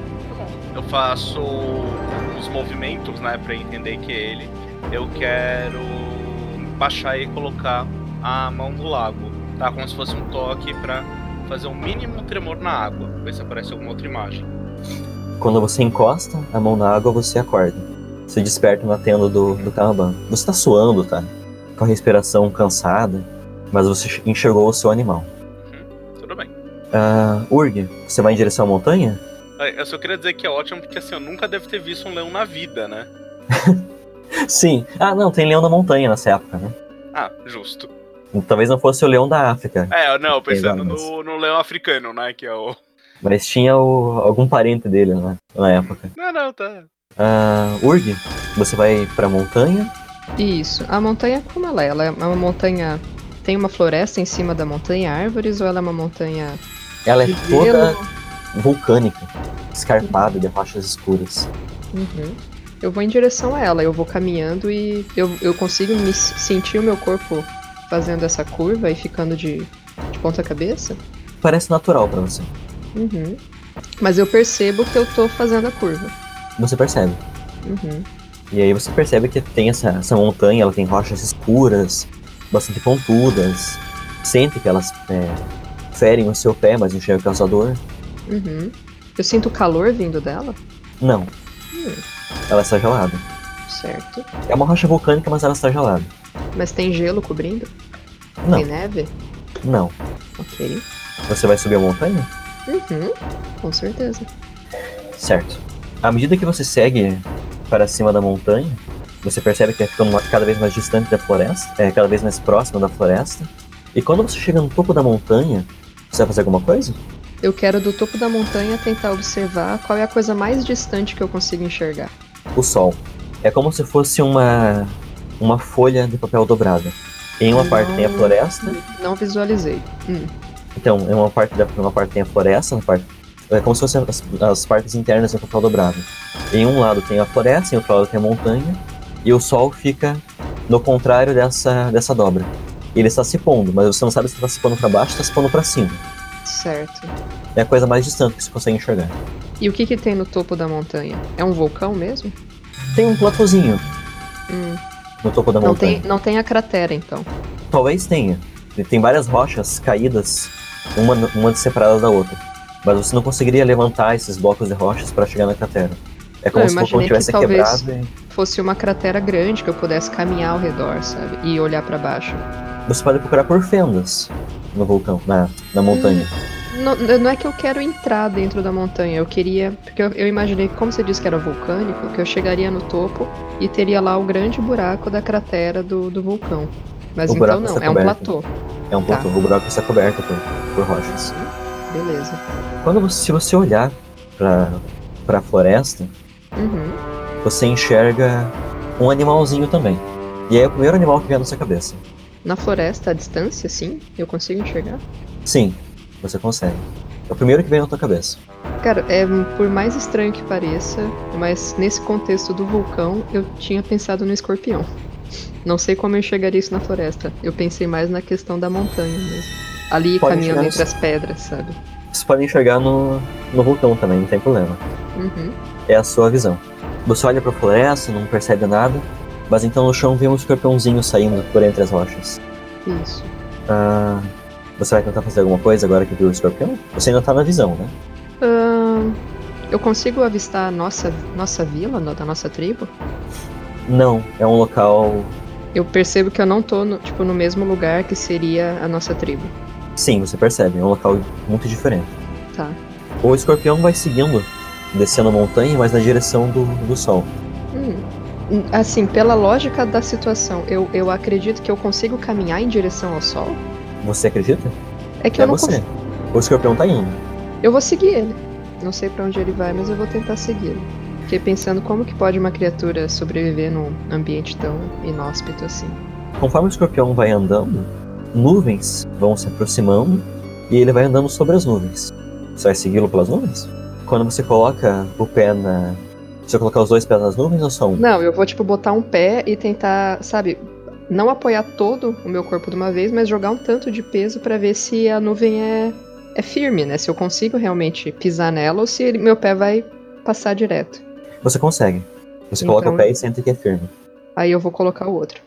Speaker 3: Eu faço uns movimentos, né, pra entender que é ele. Eu quero baixar e colocar a mão no lago, tá? Como se fosse um toque pra fazer um mínimo tremor na água. Ver se aparece alguma outra imagem.
Speaker 2: Quando você encosta a mão na água, você acorda. Você desperta na tenda do, do Caravan. Você tá suando, tá? Com a respiração cansada, mas você enxergou o seu animal.
Speaker 3: Tudo bem.
Speaker 2: Ah, Urg, você vai em direção à montanha?
Speaker 3: É, Eu só queria dizer que é ótimo porque assim, eu nunca devo ter visto um leão na vida, né?
Speaker 2: Sim. Ah, não, tem leão na montanha nessa época, né?
Speaker 3: Ah, justo.
Speaker 2: Talvez não fosse o leão da África,
Speaker 3: É, não, pensando no, no leão africano, né? Que é o.
Speaker 2: mas tinha o- algum parente dele né, na época.
Speaker 3: Não, não, tá.
Speaker 2: Ah, Urg, você vai pra montanha?
Speaker 4: Isso. A montanha, como ela é? Ela é uma montanha. Tem uma floresta em cima da montanha, árvores, ou ela é uma montanha
Speaker 2: Ela é toda
Speaker 4: gelo?
Speaker 2: vulcânica, escarpada de rochas escuras.
Speaker 4: Uhum. Eu vou em direção a ela, eu vou caminhando e eu, eu consigo me sentir o meu corpo fazendo essa curva e ficando de, de ponta cabeça.
Speaker 2: Parece natural pra você.
Speaker 4: Uhum. Mas eu percebo que eu tô fazendo a curva.
Speaker 2: Você percebe.
Speaker 4: Uhum.
Speaker 2: E aí você percebe que tem essa, essa montanha, ela tem rochas escuras, bastante pontudas. Sente que elas é, ferem o seu pé, mas enxerga causador.
Speaker 4: Uhum. Eu sinto calor vindo dela.
Speaker 2: Não.
Speaker 4: Hum.
Speaker 2: Ela está gelada.
Speaker 4: Certo.
Speaker 2: É uma rocha vulcânica, mas ela está gelada.
Speaker 4: Mas tem gelo cobrindo?
Speaker 2: Não,
Speaker 4: Tem neve?
Speaker 2: não.
Speaker 4: Ok.
Speaker 2: Você vai subir a montanha?
Speaker 4: Uhum. Com certeza.
Speaker 2: Certo. À medida que você segue para cima da montanha, você percebe que é ficando cada vez mais distante da floresta, é cada vez mais próximo da floresta. E quando você chega no topo da montanha, você vai fazer alguma coisa?
Speaker 4: Eu quero do topo da montanha tentar observar qual é a coisa mais distante que eu consigo enxergar.
Speaker 2: O sol. É como se fosse uma uma folha de papel dobrada. Em uma parte tem a floresta,
Speaker 4: Não visualizei. Hum.
Speaker 2: Então em uma parte da uma parte tem a floresta, na parte é como se fossem as, as partes internas do papel dobrado. Em um lado tem a floresta, em outro lado tem a montanha, e o sol fica no contrário dessa dessa dobra. Ele está se pondo, mas você não sabe se está se pondo para baixo ou está se pondo para cima.
Speaker 4: Certo.
Speaker 2: É a coisa mais distante que você consegue enxergar.
Speaker 4: E o que que tem no topo da montanha? É um vulcão mesmo?
Speaker 2: Tem um platôzinho
Speaker 4: Hum.
Speaker 2: no topo da
Speaker 4: Não
Speaker 2: montanha.
Speaker 4: tem, não tem a cratera, então.
Speaker 2: Talvez tenha. Tem várias rochas caídas, uma, uma separada da outra. Mas você não conseguiria levantar esses blocos de rochas para chegar na cratera. É como
Speaker 4: Eu
Speaker 2: se o vulcão
Speaker 4: que
Speaker 2: tivesse
Speaker 4: talvez-
Speaker 2: quebrado e
Speaker 4: Fosse uma cratera grande que eu pudesse caminhar ao redor, sabe? E olhar pra baixo.
Speaker 2: você pode procurar por fendas no vulcão, na, na montanha.
Speaker 4: Não, não é que eu quero entrar dentro da montanha, eu queria. Porque eu, eu imaginei que, como você disse que era vulcânico, que eu chegaria no topo e teria lá o grande buraco da cratera do, do vulcão. Mas
Speaker 2: O
Speaker 4: então não, é um
Speaker 2: coberto.
Speaker 4: platô.
Speaker 2: É um
Speaker 4: Tá.
Speaker 2: platô. O buraco está coberto por, por rochas.
Speaker 4: Beleza.
Speaker 2: Quando você, se você olhar para para a floresta,
Speaker 4: Uhum.
Speaker 2: você enxerga um animalzinho também. E aí é o primeiro animal que vem na sua cabeça.
Speaker 4: Na floresta, à distância, sim, eu consigo enxergar.
Speaker 2: Sim, você consegue. É o primeiro que vem na tua cabeça.
Speaker 4: Cara, é por mais estranho que pareça, mas nesse contexto do vulcão, eu tinha pensado no escorpião. Não sei como eu enxergaria isso na floresta. Eu pensei mais na questão da montanha mesmo. Ali
Speaker 2: Pode
Speaker 4: caminhando entre as pedras, sabe?
Speaker 2: Você pode enxergar no, no vulcão também, não tem problema.
Speaker 4: Uhum.
Speaker 2: É a sua visão. Você olha pra floresta, não percebe nada, mas então no chão vê um escorpiãozinho saindo por entre as rochas.
Speaker 4: Isso.
Speaker 2: Ah, você vai tentar fazer alguma coisa agora que viu o escorpião? Você ainda tá na visão, né?
Speaker 4: Ahn, eu consigo avistar a nossa, nossa vila, da nossa tribo?
Speaker 2: Não, é um local.
Speaker 4: Eu percebo que eu não tô no, tipo, no mesmo lugar que seria a nossa tribo.
Speaker 2: Sim, você percebe, é um local muito diferente.
Speaker 4: Tá.
Speaker 2: O escorpião vai seguindo, descendo a montanha, mas na direção do, do sol.
Speaker 4: Hum. Assim, pela lógica da situação, eu, eu acredito que eu consigo caminhar em direção ao sol?
Speaker 2: Você acredita?
Speaker 4: É que
Speaker 2: é
Speaker 4: eu não
Speaker 2: você.
Speaker 4: consigo.
Speaker 2: O escorpião tá indo.
Speaker 4: Eu vou seguir ele. Não sei pra onde ele vai, mas eu vou tentar segui-lo. Fiquei pensando como que pode uma criatura sobreviver num ambiente tão inóspito assim.
Speaker 2: Conforme o escorpião vai andando, nuvens vão se aproximando e ele vai andando sobre as nuvens. Você vai segui-lo pelas nuvens? Quando você coloca o pé na. Você colocar os dois pés nas nuvens ou só um?
Speaker 4: Não, eu vou tipo botar um pé e tentar, sabe, não apoiar todo o meu corpo de uma vez, mas jogar um tanto de peso pra ver se a nuvem é, é firme, né? Se eu consigo realmente pisar nela ou se ele- meu pé vai passar direto.
Speaker 2: Você consegue. Você coloca o
Speaker 4: Então-
Speaker 2: pé e sente que é firme.
Speaker 4: Aí eu vou colocar o outro.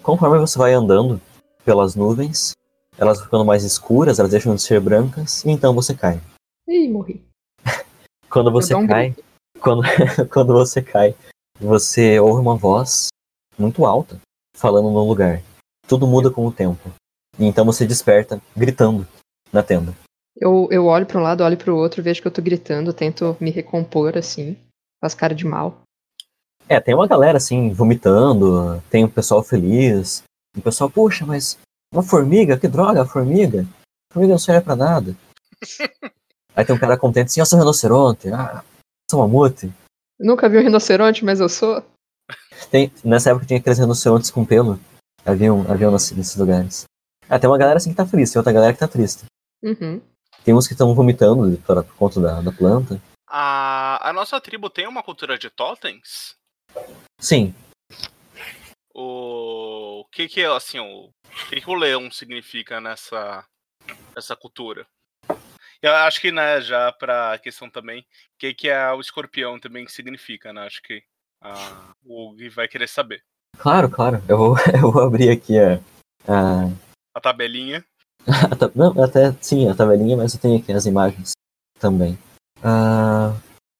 Speaker 2: Conforme você vai andando pelas nuvens, elas ficando mais escuras, elas deixam de ser brancas, e então você cai.
Speaker 4: Ih, morri.
Speaker 2: Quando você
Speaker 4: um
Speaker 2: cai, quando, quando você cai, você ouve uma voz muito alta falando no lugar. Tudo muda com o tempo. E então você desperta gritando na tenda.
Speaker 4: Eu, eu olho pra um lado, olho pro outro, vejo que eu tô gritando, tento me recompor assim. Faz cara de mal.
Speaker 2: É, tem uma galera assim vomitando, tem o pessoal feliz. O pessoal, puxa, mas uma formiga, que droga, formiga. Formiga não serve pra nada. Aí tem um cara contente assim, eu sou rinoceronte, ah, sou mamute.
Speaker 4: Nunca vi um rinoceronte, mas eu sou.
Speaker 2: Tem, nessa época tinha aqueles rinocerontes com pelo. Haviam, haviam nesse- nesses lugares. Ah, tem uma galera assim que tá feliz, tem outra galera que tá triste.
Speaker 4: Uhum.
Speaker 2: Tem uns que estão vomitando por, por conta da, da planta.
Speaker 3: A, a nossa tribo tem uma cultura de totens?
Speaker 2: Sim,
Speaker 3: O, o que que é, assim, o, o que que o leão significa nessa, nessa cultura? Eu acho que, né, já pra questão também, o que que é o escorpião também significa, né? Acho que ah, o Gui vai querer saber.
Speaker 2: claro, claro. Eu vou, eu vou abrir aqui a. a,
Speaker 3: A tabelinha.
Speaker 2: a não, até sim, a tabelinha, mas eu tenho aqui as imagens também. Ah,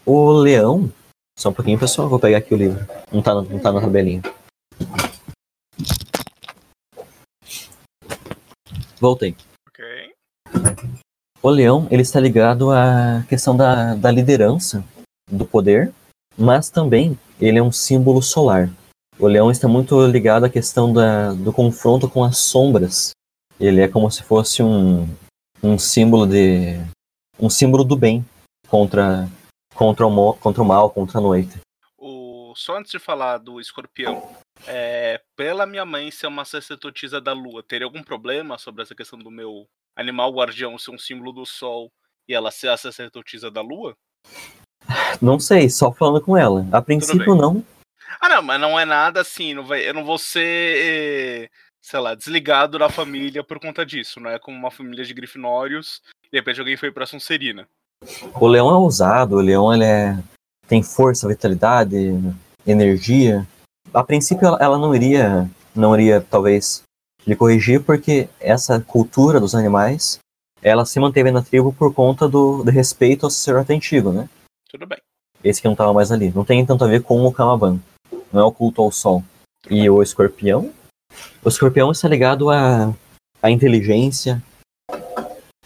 Speaker 2: o leão. Só um pouquinho, pessoal, vou pegar aqui o livro. Não tá, na- não tá na tabelinha. Voltei.
Speaker 3: Ok.
Speaker 2: O leão, ele está ligado à questão da, da liderança, do poder, mas também ele é um símbolo solar. O leão está muito ligado à questão da, do confronto com as sombras. Ele é como se fosse um, um símbolo de um símbolo do bem contra contra o, contra o mal, contra a noite.
Speaker 3: O, só antes de falar do escorpião, é, pela minha mãe ser uma sacerdotisa da lua, teria algum problema sobre essa questão do meu animal guardião ser um símbolo do sol e ela ser a sacerdotisa da lua?
Speaker 2: Não sei, só falando com ela. A princípio não.
Speaker 3: Ah, não, mas não é nada assim, não vai, eu não vou ser, eh, sei lá, desligado da família por conta disso, não é como uma família de grifinórios, e de repente alguém foi pra Sonserina.
Speaker 2: O leão é ousado, o leão ele é, tem força, vitalidade, energia. A princípio ela, ela não iria, não iria talvez lhe corrigir porque essa cultura dos animais, ela se manteve na tribo por conta do, do respeito ao sacerdote antigo, né?
Speaker 3: Tudo bem.
Speaker 2: Esse que não estava mais ali. Não tem tanto a ver com o Kamaban. Não é o culto ao sol. E o escorpião? O escorpião está ligado à, à inteligência,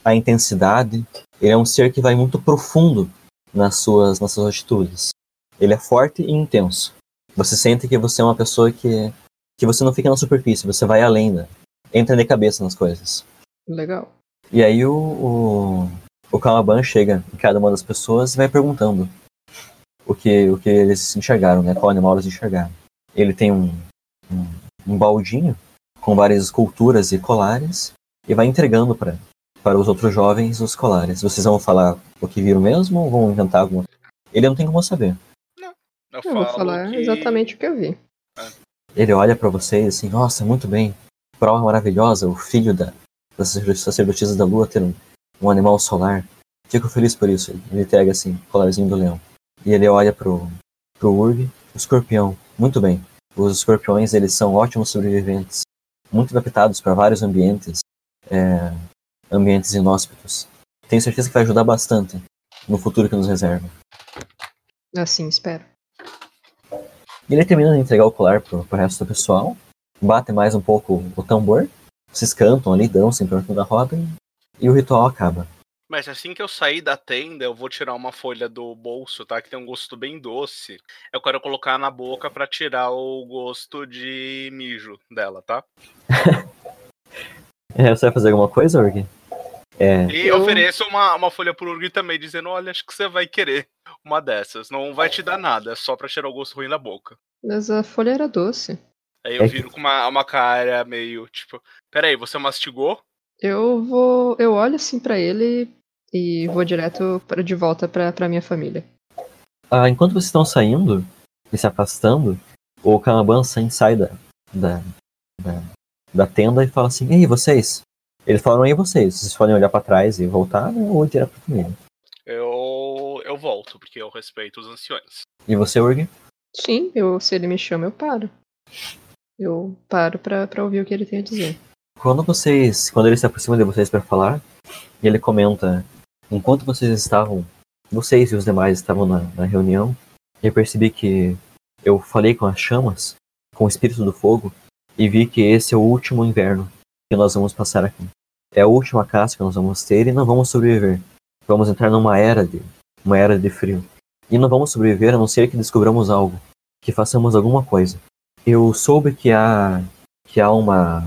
Speaker 2: à intensidade. Ele é um ser que vai muito profundo nas suas, nas suas atitudes. Ele é forte e intenso. Você sente que você é uma pessoa que, que você não fica na superfície, você vai além, né? entra de cabeça nas coisas.
Speaker 4: Legal.
Speaker 2: E aí o, o, o Calaban chega em cada uma das pessoas e vai perguntando o que, o que eles enxergaram, né? Qual animal eles enxergaram. Ele tem um, um, um baldinho com várias esculturas e colares e vai entregando para para os outros jovens os colares. Vocês vão falar o que viram mesmo ou vão inventar alguma Ele não tem como saber.
Speaker 3: Eu,
Speaker 4: Eu
Speaker 3: falo
Speaker 4: vou falar
Speaker 3: que...
Speaker 4: exatamente o que eu vi.
Speaker 2: Ele olha para vocês assim, nossa, muito bem. Prova maravilhosa, o filho da, da sacerdotisa da lua ter um, um animal solar. Fico feliz por isso. Ele entrega assim, o colarzinho do leão. E ele olha pro, pro Urg, o escorpião. Muito bem. Os escorpiões, eles são ótimos sobreviventes. Muito adaptados para vários ambientes. é, ambientes inóspitos. Tenho certeza que vai ajudar bastante no futuro que nos reserva.
Speaker 4: Assim, espero.
Speaker 2: E ele termina de entregar o colar pro, pro resto do pessoal, bate mais um pouco o tambor, vocês cantam ali, dançam em torno da roda e o ritual acaba.
Speaker 3: Mas assim que eu sair da tenda, eu vou tirar uma folha do bolso, tá? Que tem um gosto bem doce. Eu quero colocar na boca para tirar o gosto de mijo dela, tá?
Speaker 2: é, você vai fazer alguma coisa, Urg?
Speaker 3: É. E eu... ofereço uma, uma folha pro Urg também, dizendo: olha, acho que você vai querer uma dessas. Não vai te dar nada, é só pra tirar o gosto ruim da boca.
Speaker 4: Mas a folha era doce.
Speaker 3: Aí eu é viro com uma, uma cara meio tipo: peraí, você mastigou?
Speaker 4: Eu vou. Eu olho assim para ele e vou direto para de volta pra, pra minha família.
Speaker 2: Ah, enquanto vocês estão saindo e se afastando, o Kanaban sai da, da, da, da tenda e fala assim: Ei, vocês? Eles falam: Ei, vocês? Vocês podem olhar para trás e voltar né, ou ir direto pra família?
Speaker 3: Eu, eu volto, porque eu respeito os anciões.
Speaker 2: E você, Urg?
Speaker 4: Sim, eu, se ele me chama, eu paro. Eu paro pra, pra ouvir o que ele tem a dizer.
Speaker 2: Quando vocês. Quando ele se aproxima de vocês para falar, ele comenta Enquanto vocês estavam, vocês e os demais estavam na, na reunião, eu percebi que eu falei com as chamas, com o espírito do fogo, e vi que esse é o último inverno que nós vamos passar aqui. É a última caça que nós vamos ter e não vamos sobreviver. Vamos entrar numa era de uma era de frio. E não vamos sobreviver a não ser que descobramos algo, que façamos alguma coisa. Eu soube que há que há uma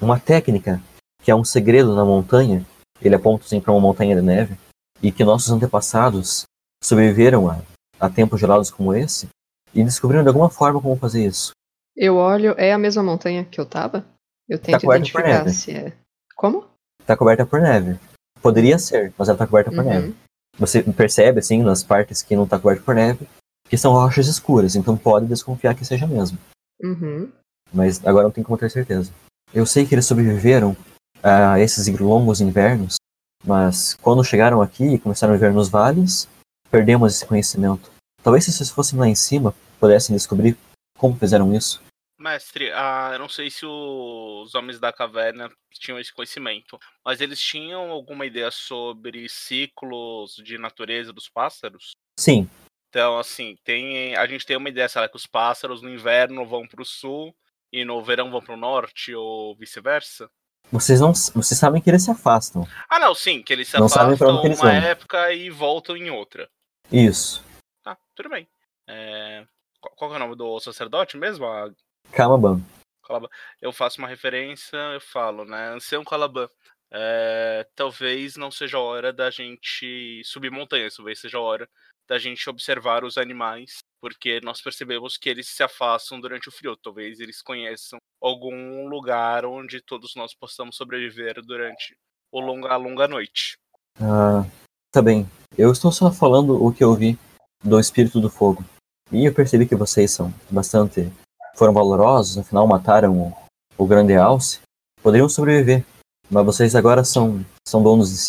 Speaker 2: uma técnica, que há um segredo na montanha ele aponta assim para uma montanha de neve, e que nossos antepassados sobreviveram a, a tempos gelados como esse e descobriram de alguma forma como fazer isso.
Speaker 4: Eu olho, é a mesma montanha que eu tava? Eu tento tá identificar se é. Como?
Speaker 2: Tá coberta por neve. Poderia ser, mas ela tá coberta por uhum. neve. Você percebe, assim, nas partes que não tá coberta por neve, que são rochas escuras, então pode desconfiar que seja mesmo.
Speaker 4: Uhum.
Speaker 2: Mas agora não tem como ter certeza. Eu sei que eles sobreviveram a esses longos invernos, mas quando chegaram aqui e começaram a viver nos vales, perdemos esse conhecimento. Talvez se vocês fossem lá em cima, pudessem descobrir como fizeram isso.
Speaker 3: Mestre, ah, eu não sei se os homens da caverna tinham esse conhecimento, mas eles tinham alguma ideia sobre ciclos de natureza dos pássaros?
Speaker 2: Sim.
Speaker 3: Então, assim, tem, a gente tem uma ideia, será que os pássaros no inverno vão para o sul e no verão vão para o norte ou vice-versa?
Speaker 2: Vocês não vocês sabem que eles se afastam.
Speaker 3: Ah, não, sim, que eles se não afastam em uma época e voltam em outra.
Speaker 2: Isso.
Speaker 3: Tá, tudo bem. É... Qual é o nome do sacerdote mesmo? A...
Speaker 2: Calaban.
Speaker 3: Calaban. Eu faço uma referência, eu falo, né? Ancião Calaban. É... Talvez não seja hora da gente subir montanhas, talvez seja hora da gente observar os animais, porque nós percebemos que eles se afastam durante o frio. Talvez eles conheçam algum lugar onde todos nós possamos sobreviver durante o longa, a longa noite.
Speaker 2: Ah, tá bem. Eu estou só falando o que eu vi do espírito do fogo. E eu percebi que vocês são bastante. Foram valorosos, afinal mataram o, o grande alce. Poderiam sobreviver. Mas vocês agora são, são donos de si.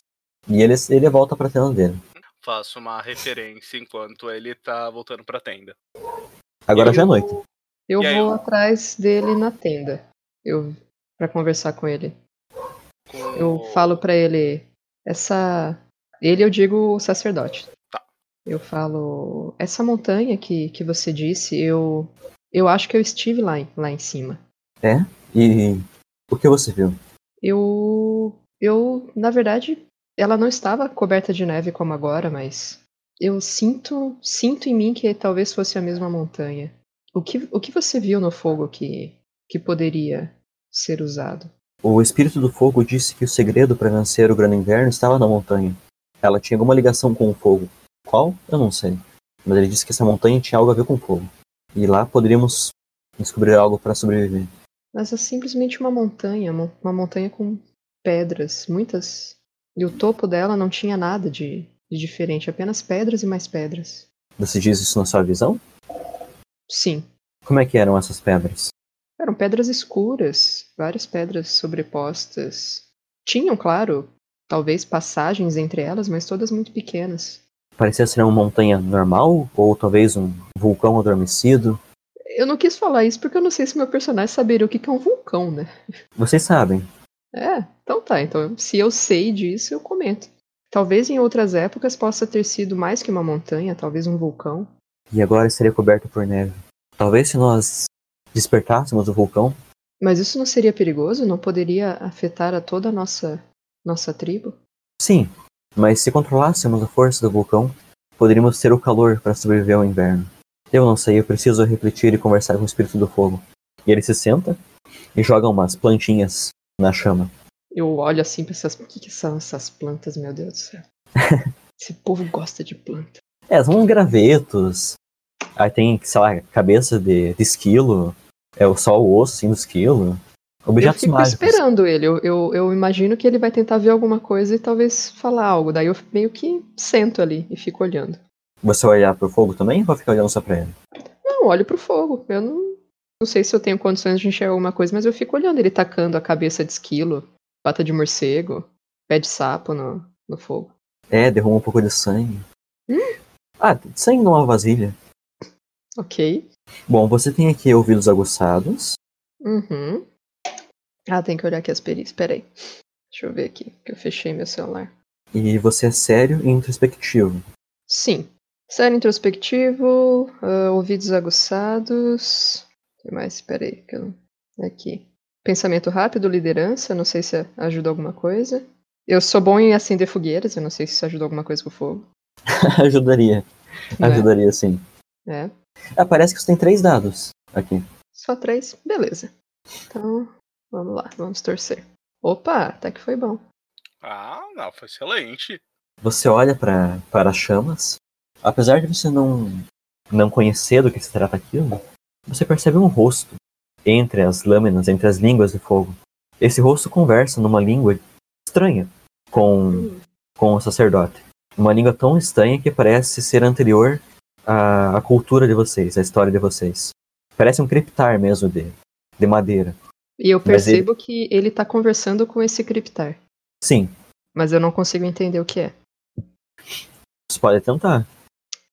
Speaker 2: E ele, ele volta pra tenda dele
Speaker 3: faço uma referência enquanto ele tá voltando pra tenda.
Speaker 2: Agora eu, já é noite.
Speaker 4: Eu vou eu... atrás dele na tenda. Eu para conversar com ele. Com... Eu falo para ele essa ele eu digo o sacerdote.
Speaker 3: Tá.
Speaker 4: Eu falo essa montanha que que você disse, eu eu acho que eu estive lá lá em cima.
Speaker 2: É? E o que você viu?
Speaker 4: Eu eu na verdade ela não estava coberta de neve como agora, mas eu sinto, sinto em mim que talvez fosse a mesma montanha. O que, o que você viu no fogo que, que poderia ser usado?
Speaker 2: O espírito do fogo disse que o segredo para vencer o grande inverno estava na montanha. Ela tinha alguma ligação com o fogo. Qual? Eu não sei. Mas ele disse que essa montanha tinha algo a ver com o fogo. E lá poderíamos descobrir algo para sobreviver.
Speaker 4: Mas é simplesmente uma montanha, uma montanha com pedras, muitas e o topo dela não tinha nada de, de diferente, apenas pedras e mais pedras.
Speaker 2: Você diz isso na sua visão?
Speaker 4: Sim.
Speaker 2: Como é que eram essas pedras?
Speaker 4: Eram pedras escuras, várias pedras sobrepostas. Tinham, claro, talvez passagens entre elas, mas todas muito pequenas.
Speaker 2: Parecia ser uma montanha normal ou talvez um vulcão adormecido.
Speaker 4: Eu não quis falar isso porque eu não sei se meu personagem saberia o que é um vulcão, né?
Speaker 2: Vocês sabem.
Speaker 4: É, então tá. Então, se eu sei disso, eu comento. Talvez em outras épocas possa ter sido mais que uma montanha, talvez um vulcão.
Speaker 2: E agora estaria coberto por neve. Talvez se nós despertássemos o vulcão,
Speaker 4: Mas isso não seria perigoso? Não poderia afetar a toda a nossa, nossa tribo?
Speaker 2: sim, mas se controlássemos a força do vulcão, poderíamos ter o calor para sobreviver ao inverno. Eu não sei, eu preciso refletir e conversar com o espírito do fogo. E ele se senta e joga umas plantinhas na chama.
Speaker 4: Eu olho assim pra essas. O que, que são essas plantas, meu Deus do céu? Esse povo gosta de planta.
Speaker 2: É, são uns gravetos. Aí tem, sei lá, cabeça de, de esquilo. É o- só o osso assim, do esquilo.
Speaker 4: Eu
Speaker 2: Objetos
Speaker 4: fico
Speaker 2: mágicos.
Speaker 4: esperando ele. Eu, eu, eu imagino que ele vai tentar ver alguma coisa e talvez falar algo. Daí eu meio que sento ali e fico olhando.
Speaker 2: Você vai olhar pro fogo também ou vai ficar olhando só pra ele?
Speaker 4: Não, olho pro fogo. Eu não, não sei se eu tenho condições de enxergar alguma coisa, mas eu fico olhando ele tacando a cabeça de esquilo, pata de morcego, pé de sapo no, no fogo.
Speaker 2: É, derruma um pouco de sangue.
Speaker 4: Hum?
Speaker 2: Ah, sangue numa vasilha.
Speaker 4: Ok.
Speaker 2: Bom, você tem aqui ouvidos aguçados.
Speaker 4: Uhum. Ah, tem que olhar aqui as perícias. Peraí. Deixa eu ver aqui, que eu fechei meu celular.
Speaker 2: E você é sério e introspectivo.
Speaker 4: Sim. Sério introspectivo, ah, ouvidos aguçados. O que mais? Peraí, que eu... Aqui. Pensamento rápido, liderança, não sei se ajuda alguma coisa. Eu sou bom em acender fogueiras, eu não sei se isso ajuda alguma coisa com o fogo.
Speaker 2: ajudaria.
Speaker 4: Né?
Speaker 2: Ajudaria, sim.
Speaker 4: É.
Speaker 2: Ah, parece que você tem três dados aqui.
Speaker 4: Só três? Beleza. Então, vamos lá, vamos torcer. Opa, até que foi bom.
Speaker 3: Ah, não, foi excelente.
Speaker 2: Você olha pra- para as chamas. Apesar de você não, não conhecer do que se trata aquilo, você percebe um rosto entre as lâminas, entre as línguas de fogo. Esse rosto conversa numa língua estranha com, com o sacerdote. Uma língua tão estranha que parece ser anterior à, à cultura de vocês, à história de vocês. Parece um criptar mesmo de, de madeira.
Speaker 4: E eu
Speaker 2: Mas ele-
Speaker 4: percebo que ele tá conversando com esse criptar.
Speaker 2: Sim,
Speaker 4: Mas eu não consigo entender o que é.
Speaker 2: você pode tentar.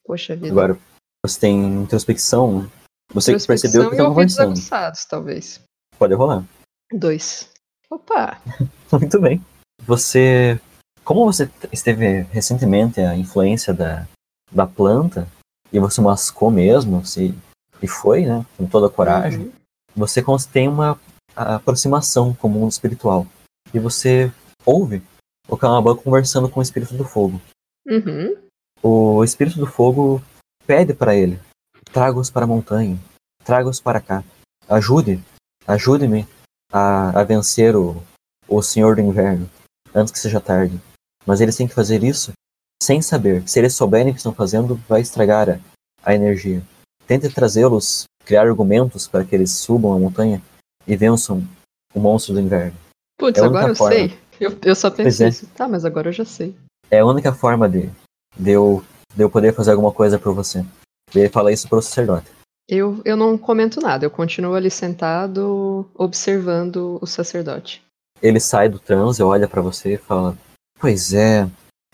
Speaker 4: Poxa vida.
Speaker 2: Agora, você tem introspecção. Você percebeu que estava conversando.
Speaker 4: aguçados, talvez.
Speaker 2: Pode rolar.
Speaker 4: Dois. Opa!
Speaker 2: Muito bem. Você. Como você esteve recentemente a influência da, da planta, e você mascou mesmo, se, e foi, né? Com toda a coragem,
Speaker 4: Uhum.
Speaker 2: você tem uma a- aproximação com o mundo espiritual. E você ouve o Kamaban conversando com o espírito do fogo.
Speaker 4: Uhum.
Speaker 2: O espírito do fogo pede para ele: traga-os para a montanha, traga-os para cá. Ajude, ajude-me a, a vencer o, o Senhor do Inverno antes que seja tarde. Mas eles têm que fazer isso sem saber. Se eles souberem o que estão fazendo, vai estragar a, a energia. Tente trazê-los, criar argumentos para que eles subam a montanha e vençam o monstro do inverno.
Speaker 4: Putz,
Speaker 2: É a
Speaker 4: agora eu
Speaker 2: forma.
Speaker 4: sei. Eu, eu só pensei
Speaker 2: é.
Speaker 4: isso. Tá, mas agora eu já sei.
Speaker 2: É a única forma de, de, eu, de eu poder fazer alguma coisa por você. E ele fala isso pro sacerdote.
Speaker 4: Eu, eu não comento nada, eu continuo ali sentado, observando o sacerdote.
Speaker 2: Ele sai do transe, olha pra você e fala: Pois é,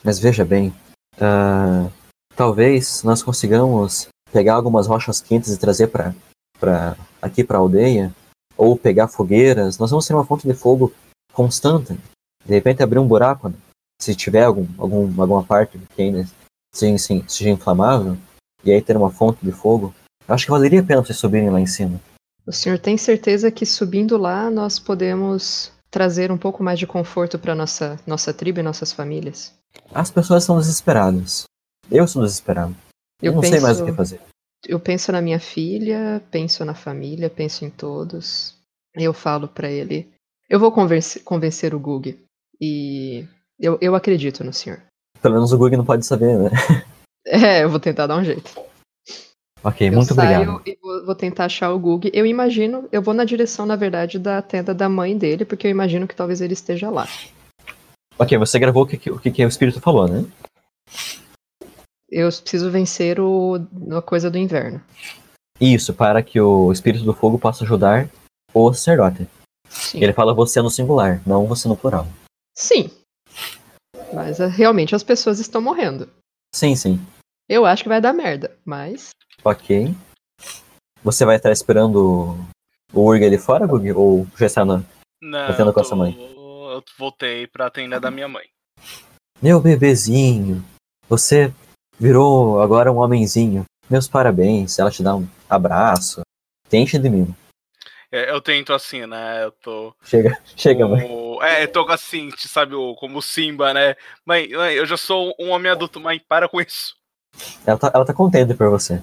Speaker 2: mas veja bem, ah, talvez nós consigamos pegar algumas rochas quentes e trazer pra, aqui pra aldeia, ou pegar fogueiras. Nós vamos ter uma fonte de fogo constante. De repente abrir um buraco, né? se tiver algum, algum, alguma parte que ainda seja, sim, seja inflamável, e aí ter uma fonte de fogo. Eu acho que valeria a pena vocês subirem lá em cima.
Speaker 4: O senhor tem certeza que subindo lá nós podemos trazer um pouco mais de conforto para nossa nossa tribo e nossas famílias?
Speaker 2: As pessoas são desesperadas. Eu sou desesperado. Eu,
Speaker 4: Eu
Speaker 2: não sei
Speaker 4: penso-
Speaker 2: mais o que fazer.
Speaker 4: Eu penso na minha filha, penso na família, penso em todos. Eu falo pra ele. Eu vou convencer, convencer o Gug. E eu, eu acredito no senhor.
Speaker 2: Pelo menos o Gug não pode saber, né?
Speaker 4: É, eu vou tentar dar um jeito.
Speaker 2: Ok,
Speaker 4: eu
Speaker 2: muito obrigado.
Speaker 4: e vou, vou tentar achar o Gug. Eu imagino, eu vou na direção, na verdade, da tenda da mãe dele, porque eu imagino que talvez ele esteja lá.
Speaker 2: Ok, você gravou o que, que- o que o espírito falou, né?
Speaker 4: Eu preciso vencer o, a coisa do inverno.
Speaker 2: Isso, para que o espírito do fogo possa ajudar o sacerdote.
Speaker 4: Sim.
Speaker 2: Ele fala você no singular, não você no plural.
Speaker 4: Sim. Mas ah, realmente as pessoas estão morrendo.
Speaker 2: Sim, sim.
Speaker 4: Eu acho que vai dar merda, mas.
Speaker 2: Ok. Você vai estar esperando o Urg ali fora, Gug? Ou já está na...
Speaker 3: Não,
Speaker 2: Tá com a sua mãe?
Speaker 3: Eu voltei pra tenda da minha mãe.
Speaker 2: Meu bebezinho, você virou agora um homenzinho. Meus parabéns. Ela te dá um, abraço, te enche de mimo.
Speaker 3: É, eu tento assim, né? Eu tô.
Speaker 2: Chega, chega, mãe.
Speaker 3: como- É, eu tô assim, sabe, o- como o Simba, né? Mãe, mãe, eu já sou um homem adulto, mãe, para com isso.
Speaker 2: Ela tá, ela tá contente por você.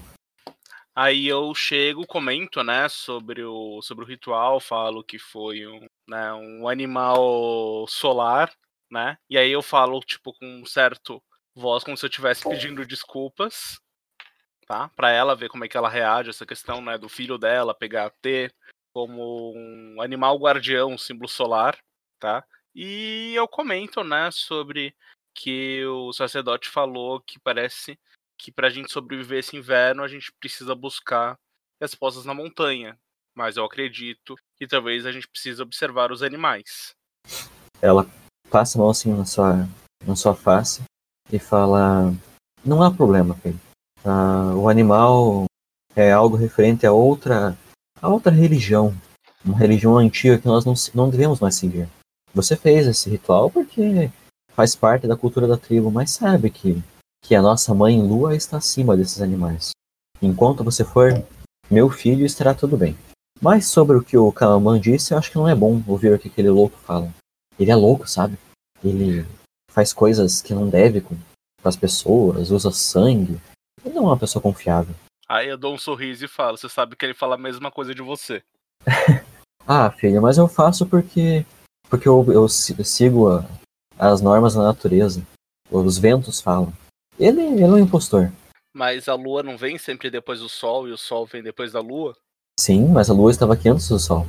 Speaker 3: Aí eu chego, comento, né, sobre o, sobre o ritual, falo que foi um, né, um animal solar, né? E aí eu falo, tipo, com um certo voz, como se eu estivesse pedindo desculpas, tá? Pra ela ver como é que ela reage a essa questão, né, do filho dela pegar ter como um animal guardião, um símbolo solar, tá? E eu comento, né, sobre que o sacerdote falou que parece que pra gente sobreviver esse inverno a gente precisa buscar respostas na montanha. Mas eu acredito que talvez a gente precise observar os animais.
Speaker 2: Ela passa a mão assim na sua, na sua face e fala: Não há problema, filho. Ah, o animal é algo referente a outra, a outra religião. Uma religião antiga que nós não, não devemos mais seguir. Você fez esse ritual porque faz parte da cultura da tribo, mas sabe que, que a nossa mãe lua está acima desses animais. Enquanto você for meu filho, estará tudo bem. Mas sobre o que o Kalaman disse, eu acho que não é bom ouvir o que aquele louco fala. Ele é louco, sabe? Ele faz coisas que não deve com, as pessoas, usa sangue. Ele não é uma pessoa confiável.
Speaker 3: Aí eu dou um sorriso e falo: Você sabe que ele fala a mesma coisa de você.
Speaker 2: Ah, filho, mas eu faço porque porque eu, eu si- sigo a- as normas da natureza. Os ventos falam. Ele, ele é um impostor.
Speaker 3: Mas a lua não vem sempre depois do sol e o sol vem depois da lua?
Speaker 2: Sim, mas a lua estava aqui antes do sol.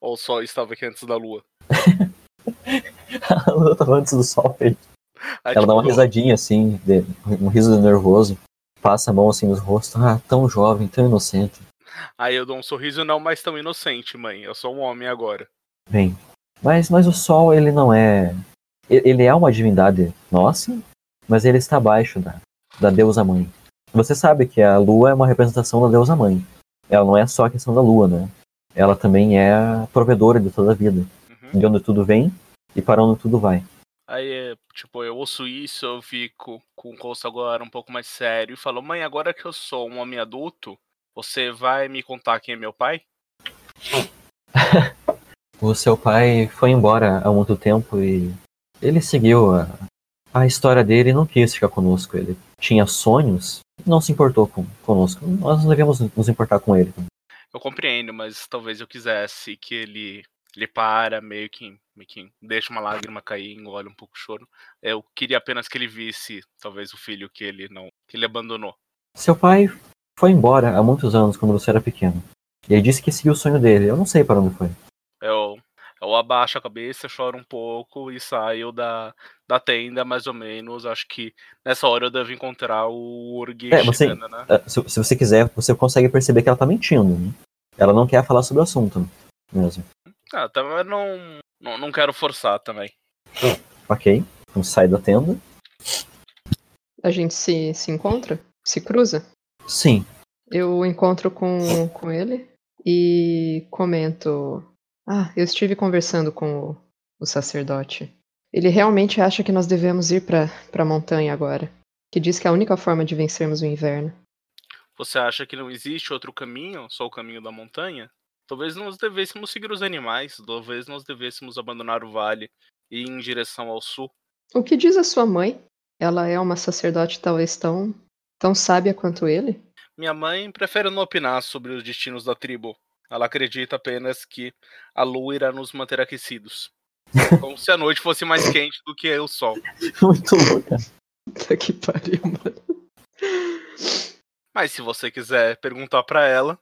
Speaker 3: Ou o sol estava aqui antes da lua?
Speaker 2: a lua estava antes do sol.
Speaker 3: Aí,
Speaker 2: Ela dá uma
Speaker 3: tipo,
Speaker 2: risadinha assim, de- um riso nervoso. Passa a mão assim nos rostos. Ah, tão jovem, tão inocente.
Speaker 3: Aí eu dou um sorriso não mais tão inocente, mãe. Eu sou um homem agora.
Speaker 2: Bem, mas, mas o Sol, ele não é. Ele é uma divindade nossa, mas ele está abaixo da, da deusa mãe. Você sabe que a Lua é uma representação da deusa mãe. Ela não é só a questão da Lua, né? Ela também é a provedora de toda a vida.
Speaker 3: Uhum.
Speaker 2: De onde tudo vem e para onde tudo vai.
Speaker 3: Aí, é, tipo, eu ouço isso, eu fico com o rosto agora um pouco mais sério e falo: Mãe, agora que eu sou um homem adulto, você vai me contar quem é meu pai?
Speaker 2: O seu pai foi embora há muito tempo e ele seguiu a, a história dele e não quis ficar conosco. Ele tinha sonhos, não se importou com, conosco. Nós não devemos nos importar com ele.
Speaker 3: Eu compreendo, mas talvez eu quisesse que ele ele para, meio que, meio que deixa uma lágrima cair, engole um pouco o choro. Eu queria apenas que ele visse, talvez, o filho que ele não. que ele abandonou.
Speaker 2: Seu pai foi embora há muitos anos, quando você era pequeno. E ele disse que seguiu o sonho dele. Eu não sei para onde foi.
Speaker 3: Eu, eu abaixo a cabeça, choro um pouco e saio da, da tenda, mais ou menos. Acho que nessa hora eu devo encontrar o Urgi
Speaker 2: É, você-
Speaker 3: chegando, né?
Speaker 2: Ah, Se, se você quiser, você consegue perceber que ela tá mentindo. Né? Ela não quer falar sobre o assunto mesmo.
Speaker 3: Ah, também não, não, não quero forçar também.
Speaker 2: Ok? Então sai da tenda.
Speaker 4: A gente se, se encontra? Se cruza?
Speaker 2: Sim.
Speaker 4: Eu encontro com, com ele e comento. Ah, eu estive conversando com o, o sacerdote. Ele realmente acha que nós devemos ir para a montanha agora. Que diz que é a única forma de vencermos o inverno.
Speaker 3: Você acha que não existe outro caminho, só o caminho da montanha? Talvez nós devêssemos seguir os animais, talvez nós devêssemos abandonar o vale e ir em direção ao sul.
Speaker 4: O que diz a sua mãe? Ela é uma sacerdote talvez tão, tão sábia quanto ele?
Speaker 3: Minha mãe prefere não opinar sobre os destinos da tribo. Ela acredita apenas que a lua irá nos manter aquecidos. Como se a noite fosse mais quente do que o sol.
Speaker 2: Muito louca.
Speaker 4: Puta que pariu, mano.
Speaker 3: Mas se você quiser perguntar pra ela.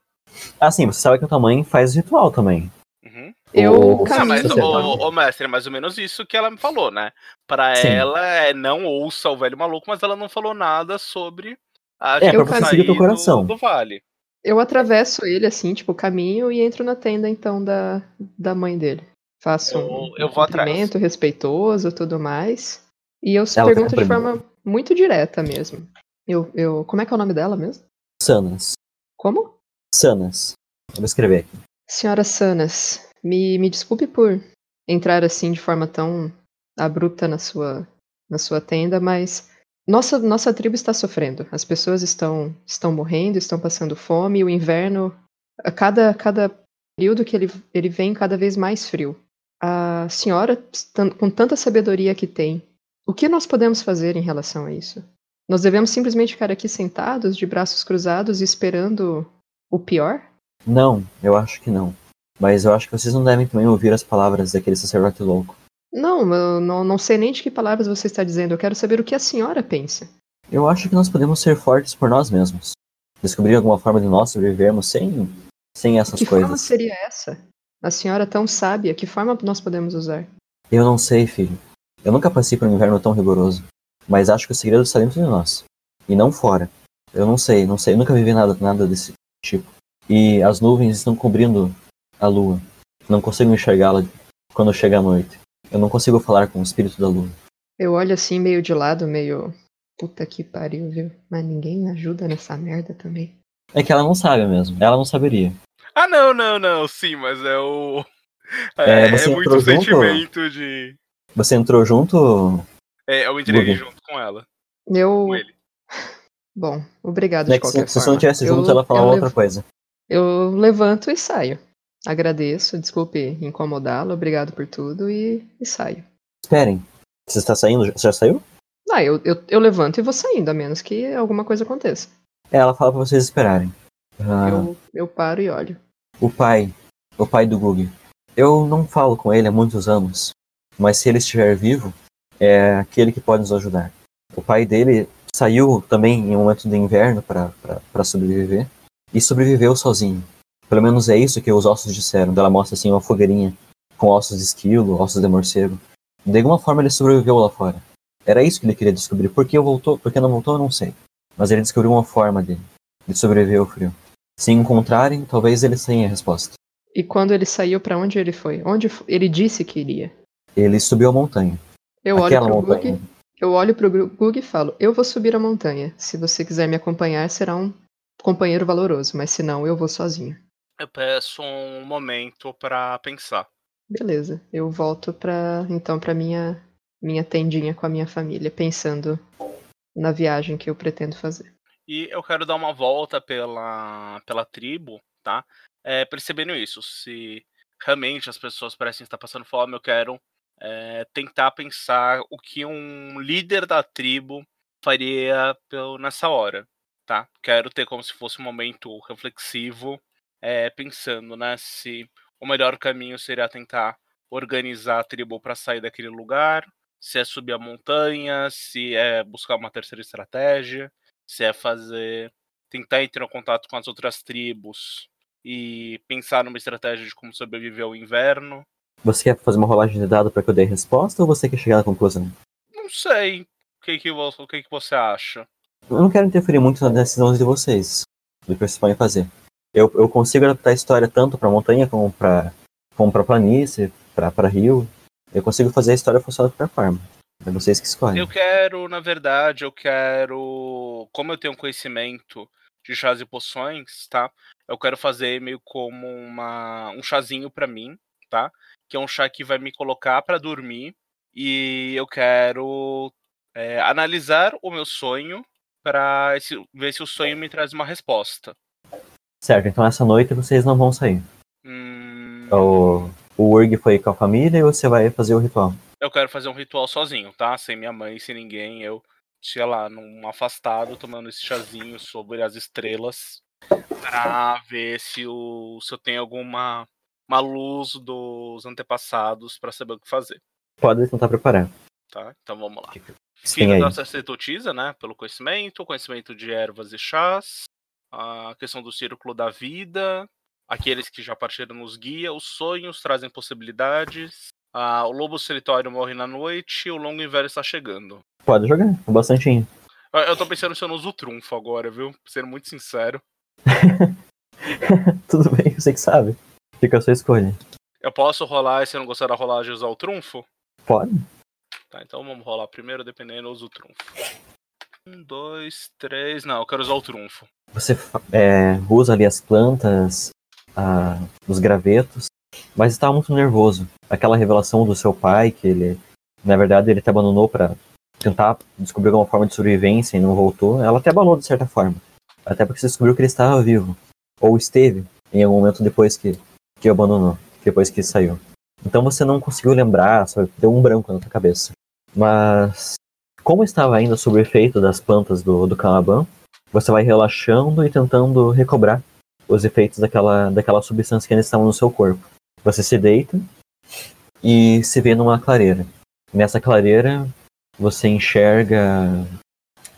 Speaker 2: Ah, sim, você sabe que a tua mãe faz ritual também.
Speaker 3: Uhum.
Speaker 4: Eu
Speaker 2: O-
Speaker 3: Ah,
Speaker 4: caminho.
Speaker 3: mas, ô, ô, mestre, é mais ou menos isso que ela me falou, né? Pra
Speaker 2: Sim.
Speaker 3: ela, é não ouça o velho maluco, mas ela não falou nada sobre a
Speaker 2: É,
Speaker 4: pra
Speaker 2: você
Speaker 3: sair
Speaker 2: seguir teu coração.
Speaker 3: Do, do vale.
Speaker 4: Eu atravesso ele assim, tipo, caminho e entro na tenda então da, da mãe dele. Faço
Speaker 3: Eu-
Speaker 4: um,
Speaker 3: eu
Speaker 4: um
Speaker 3: vou atrás.
Speaker 4: cumprimento respeitoso tudo mais. E eu
Speaker 2: Ela
Speaker 4: pergunto
Speaker 2: tá
Speaker 4: de forma muito direta mesmo. Eu, eu, como é que é o nome dela mesmo?
Speaker 2: Sanas.
Speaker 4: Como?
Speaker 2: Sanas. Vou escrever aqui.
Speaker 4: Senhora Sanas, me, me desculpe por entrar assim de forma tão abrupta na sua, na sua tenda, mas Nossa, nossa tribo está sofrendo. As pessoas estão, estão morrendo, estão passando fome. O inverno, a cada, cada período que ele, ele vem cada vez mais frio. A senhora, com tanta sabedoria que tem, o que nós podemos fazer em relação a isso? Nós devemos simplesmente ficar aqui sentados, de braços cruzados, esperando o pior?
Speaker 2: Não, eu acho que não. Mas eu acho que vocês não devem também ouvir as palavras daquele sacerdote louco.
Speaker 4: Não, eu não, não sei nem de que palavras você está dizendo. Eu quero saber o que a senhora pensa.
Speaker 2: Eu acho que nós podemos ser fortes por nós mesmos. Descobrir alguma forma de nós sobrevivermos sem, sem essas
Speaker 4: que
Speaker 2: coisas.
Speaker 4: Que forma seria essa? A senhora tão sábia, que forma nós podemos usar?
Speaker 2: Eu não sei, filho. Eu nunca passei por um inverno tão rigoroso. Mas acho que o segredo está dentro de nós. E não fora. Eu não sei, não sei. Eu nunca vivi nada, nada desse tipo. E as nuvens estão cobrindo a lua. Não consigo enxergá-la quando chega a noite. Eu não consigo falar com o espírito da lua.
Speaker 4: Eu olho assim, meio de lado, meio. Puta que pariu, viu? Mas ninguém ajuda nessa merda também.
Speaker 2: É que ela não sabe mesmo. Ela não saberia.
Speaker 3: Ah, não, não, não. Sim, mas é o. É, é, é muito sentimento de.
Speaker 2: Você entrou junto?
Speaker 3: É, eu entrei junto com ela.
Speaker 4: Eu.
Speaker 3: Com ele.
Speaker 4: Bom, obrigado
Speaker 2: é
Speaker 4: de qualquer
Speaker 2: se,
Speaker 4: forma.
Speaker 2: Se você não tivesse junto, eu, ela falava outra levo... coisa.
Speaker 4: Eu levanto e saio. Agradeço, desculpe incomodá-lo, obrigado por tudo e, e, saio.
Speaker 2: Esperem, você está saindo? Você já saiu?
Speaker 4: Ah, eu, eu, eu, levanto e vou saindo, a menos que alguma coisa aconteça.
Speaker 2: É, ela fala para vocês esperarem.
Speaker 4: Ah, eu, eu paro e olho.
Speaker 2: O pai, o pai do Gug. Eu não falo com ele há muitos anos, mas se ele estiver vivo, é aquele que pode nos ajudar. O pai dele saiu também em um momento de inverno para sobreviver e sobreviveu sozinho. Pelo menos é isso que os ossos disseram. Ela mostra assim uma fogueirinha com ossos de esquilo, ossos de morcego. De alguma forma ele sobreviveu lá fora. Era isso que ele queria descobrir. Por que voltou, por que não voltou, eu não sei. Mas ele descobriu uma forma dele de sobreviver ao frio. Se encontrarem, talvez eles tenham a resposta.
Speaker 4: E quando ele saiu, para onde ele foi? Onde ele disse que iria?
Speaker 2: Ele subiu a montanha.
Speaker 4: Eu olho pro montanha. Gug, eu olho pro Gug e falo: "Eu vou subir a montanha. Se você quiser me acompanhar, será um companheiro valoroso, mas se não, eu vou sozinho."
Speaker 3: Eu peço um momento para pensar.
Speaker 4: Beleza. Eu volto para então para minha minha tendinha com a minha família, pensando na viagem que eu pretendo fazer.
Speaker 3: E eu quero dar uma volta pela pela tribo, tá? É, percebendo isso, se realmente as pessoas parecem estar passando fome, eu quero é, tentar pensar o que um líder da tribo faria nessa hora, tá? Quero ter como se fosse um momento reflexivo é, pensando, né, se o melhor caminho seria tentar organizar a tribo para sair daquele lugar, se é subir a montanha, se é buscar uma terceira estratégia, se é fazer tentar entrar em contato com as outras tribos e pensar numa estratégia de como sobreviver ao inverno.
Speaker 2: Você quer fazer uma rolagem de dado para que eu dê resposta ou você quer chegar na conclusão?
Speaker 3: Não sei. O que, que, o que, que você acha?
Speaker 2: Eu não quero interferir muito nas decisões de vocês, do que vocês podem fazer eu, eu consigo adaptar a história tanto para montanha como para como para planície, para rio. Eu consigo fazer a história funcionar de qualquer forma. É vocês que escolhem.
Speaker 3: Eu quero, na verdade, eu quero. Como eu tenho conhecimento de chás e poções, tá? Eu quero fazer meio como uma, um chazinho para mim, tá? Que é um chá que vai me colocar para dormir. E eu quero é, analisar o meu sonho para ver se o sonho me traz uma resposta.
Speaker 2: Certo, então essa noite vocês não vão sair.
Speaker 3: Hum...
Speaker 2: O, o Urg foi com a família e você vai fazer o ritual?
Speaker 3: Eu quero fazer um ritual sozinho, tá? Sem minha mãe, sem ninguém. Eu, sei lá, num afastado, tomando esse chazinho sobre as estrelas pra ver se, o, se eu tenho alguma uma luz dos antepassados para saber o que fazer.
Speaker 2: Pode tentar preparar.
Speaker 3: Tá, então vamos lá. Filho da sacerdotisa, né? Pelo conhecimento, conhecimento de ervas e chás, a questão do círculo da vida, aqueles que já partiram nos guia, os sonhos trazem possibilidades, ah, o lobo solitário morre na noite o longo inverno está chegando.
Speaker 2: Pode jogar, bastante.
Speaker 3: Eu tô pensando se eu não uso o trunfo agora, viu? Sendo muito sincero.
Speaker 2: Tudo bem, você que sabe. Fica a sua escolha.
Speaker 3: Eu posso rolar e se eu não gostar da rolagem usar o trunfo?
Speaker 2: Pode.
Speaker 3: Tá, então vamos rolar primeiro, dependendo, eu uso o trunfo. Um, dois, três. Não, eu quero usar o trunfo.
Speaker 2: Você é, usa ali as plantas, a, os gravetos, mas estava muito nervoso. Aquela revelação do seu pai, que ele, na verdade, ele te abandonou para tentar descobrir alguma forma de sobrevivência e não voltou, ela até abalou de certa forma. Até porque você descobriu que ele estava vivo. Ou esteve em algum momento depois que, que abandonou, depois que saiu. Então você não conseguiu lembrar, só deu um branco na tua cabeça. Mas, como estava ainda sob o efeito das plantas do, do Calaban, você vai relaxando e tentando recobrar os efeitos daquela, daquela substância que ainda estava no seu corpo. Você se deita e se vê numa clareira. Nessa clareira, você enxerga.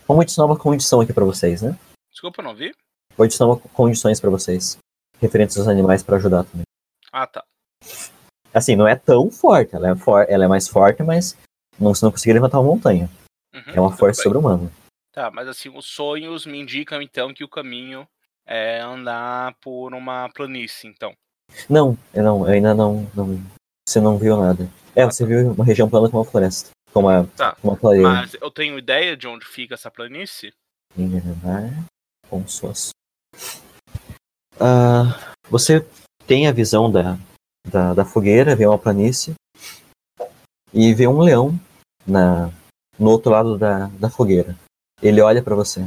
Speaker 2: Vamos adicionar uma condição aqui para vocês, né?
Speaker 3: Desculpa, não vi.
Speaker 2: Vou adicionar condições para vocês, referentes aos animais para ajudar também.
Speaker 3: Ah, tá.
Speaker 2: Assim, não é tão forte, ela é, for... ela é mais forte, mas não, você não conseguiria levantar uma montanha.
Speaker 3: Uhum,
Speaker 2: É uma força sobre-humana.
Speaker 3: Tá, mas assim, os sonhos me indicam então que o caminho é andar por uma planície, então.
Speaker 2: Não, eu não, eu ainda não, não. Você não viu nada. É, você viu uma região plana com uma floresta. Com uma,
Speaker 3: Tá.
Speaker 2: uma clareira.
Speaker 3: Mas eu tenho ideia de onde fica essa planície?
Speaker 2: Envenenar com suas. Ah, você tem a visão da, da, da fogueira, vê uma planície e vê um leão na, no outro lado da, da fogueira. Ele olha pra você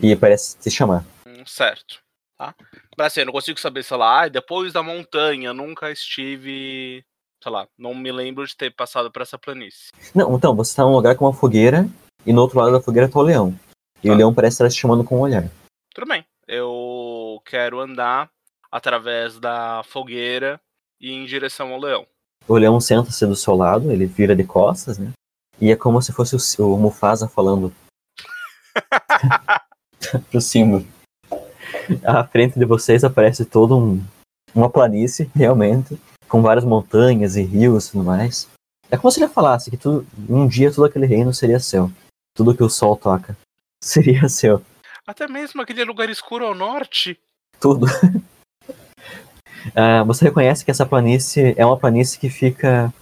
Speaker 2: e parece te chamar.
Speaker 3: Hum, certo. Tá? Mas assim, eu não consigo saber, sei lá, depois da montanha, nunca estive. Sei lá, não me lembro de ter passado por essa planície.
Speaker 2: Não, então, você tá num lugar com uma fogueira e no outro lado da fogueira tá o leão. E o
Speaker 3: Tá.
Speaker 2: leão parece estar te chamando com um olhar.
Speaker 3: Tudo bem. Eu quero andar através da fogueira e em direção ao leão.
Speaker 2: O leão senta-se do seu lado, ele vira de costas, né? E é como se fosse o, o Mufasa falando pro Simba. À frente de vocês aparece todo um uma planície, realmente, com várias montanhas e rios e tudo mais. É como se ele falasse que tudo, um dia todo aquele reino seria seu. Tudo que o sol toca seria seu.
Speaker 3: Até mesmo aquele lugar escuro ao norte.
Speaker 2: Tudo. Ah, você reconhece que essa planície é uma planície que fica.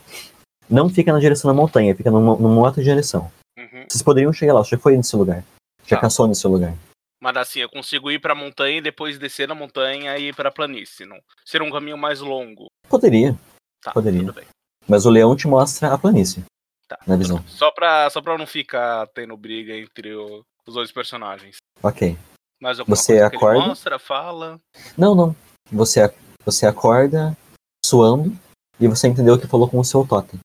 Speaker 2: Não fica na direção da montanha, fica numa, numa outra direção.
Speaker 3: Uhum.
Speaker 2: Vocês poderiam chegar lá, você foi nesse lugar. Já
Speaker 3: Tá.
Speaker 2: caçou nesse lugar.
Speaker 3: Mas assim, eu consigo ir pra montanha e depois descer na montanha e ir pra planície. Não ser um caminho mais longo.
Speaker 2: Poderia,
Speaker 3: Tá,
Speaker 2: Poderia. mas o leão te mostra a planície.
Speaker 3: Tá.
Speaker 2: Na visão.
Speaker 3: Só pra, só pra não ficar tendo briga entre o- os dois personagens.
Speaker 2: Ok.
Speaker 3: Mas
Speaker 2: Você acorda?
Speaker 3: mostra, fala.
Speaker 2: Não, não. Você, você acorda suando e você entendeu o que falou com o seu totem.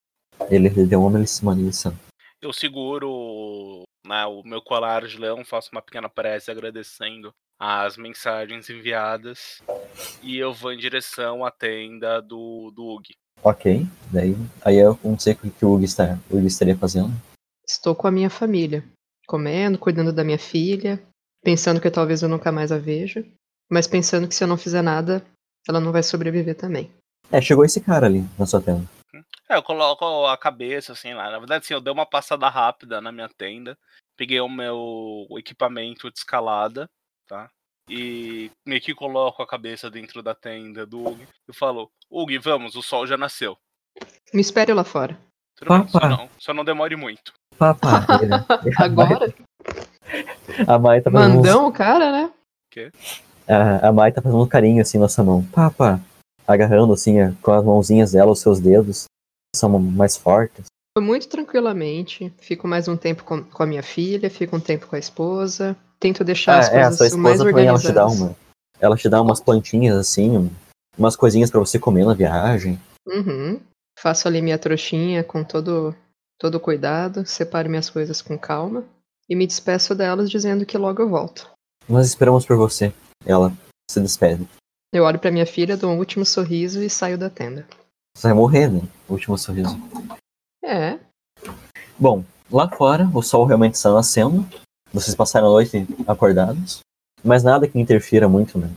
Speaker 2: Ele lhe deu uma lição.
Speaker 3: Eu seguro né, o meu colar de leão, faço uma pequena prece agradecendo as mensagens enviadas. E eu vou em direção à tenda do, do Ug.
Speaker 2: Ok. Daí, aí eu não sei o que o Hugo, está, o estaria fazendo.
Speaker 4: Estou com a minha família, comendo, cuidando da minha filha, pensando que talvez eu nunca mais a veja, mas pensando que se eu não fizer nada, ela não vai sobreviver também.
Speaker 2: É, chegou esse cara ali na sua tenda.
Speaker 3: É, eu coloco a cabeça assim lá. Na verdade, sim, eu dei uma passada rápida na minha tenda. Peguei o meu equipamento de escalada, tá? E meio que coloco a cabeça dentro da tenda do Ug e falo: Ug, vamos, o sol já nasceu.
Speaker 4: Me espere lá fora.
Speaker 3: Tudo bem, só não, só não demore muito.
Speaker 2: Papá.
Speaker 4: Agora?
Speaker 2: A Mai tá
Speaker 4: Mandão o cara, né?
Speaker 2: A, a Mai tá fazendo um carinho assim na sua mão. Papa. Agarrando assim com as mãozinhas dela, os seus dedos. São mais fortes.
Speaker 4: Foi muito tranquilamente. Fico mais um tempo com, com a minha filha, fico um tempo com a esposa. Tento deixar as
Speaker 2: Ah, é, a
Speaker 4: coisas
Speaker 2: sua
Speaker 4: mais
Speaker 2: esposa também ela te dá
Speaker 4: organizadas.
Speaker 2: uma. Ela te dá umas plantinhas assim, um- umas coisinhas pra você comer na viagem.
Speaker 4: Uhum. Faço ali minha trouxinha com todo todo cuidado, separo minhas coisas com calma e me despeço delas dizendo que logo eu volto.
Speaker 2: Nós esperamos por você. Ela se despede.
Speaker 4: Eu olho pra minha filha, dou um último sorriso e saio da tenda.
Speaker 2: Você vai morrer, né? Último sorriso.
Speaker 4: É,
Speaker 2: Bom, lá fora o sol realmente está nascendo. Vocês passaram a noite acordados. Mas nada que interfira muito né,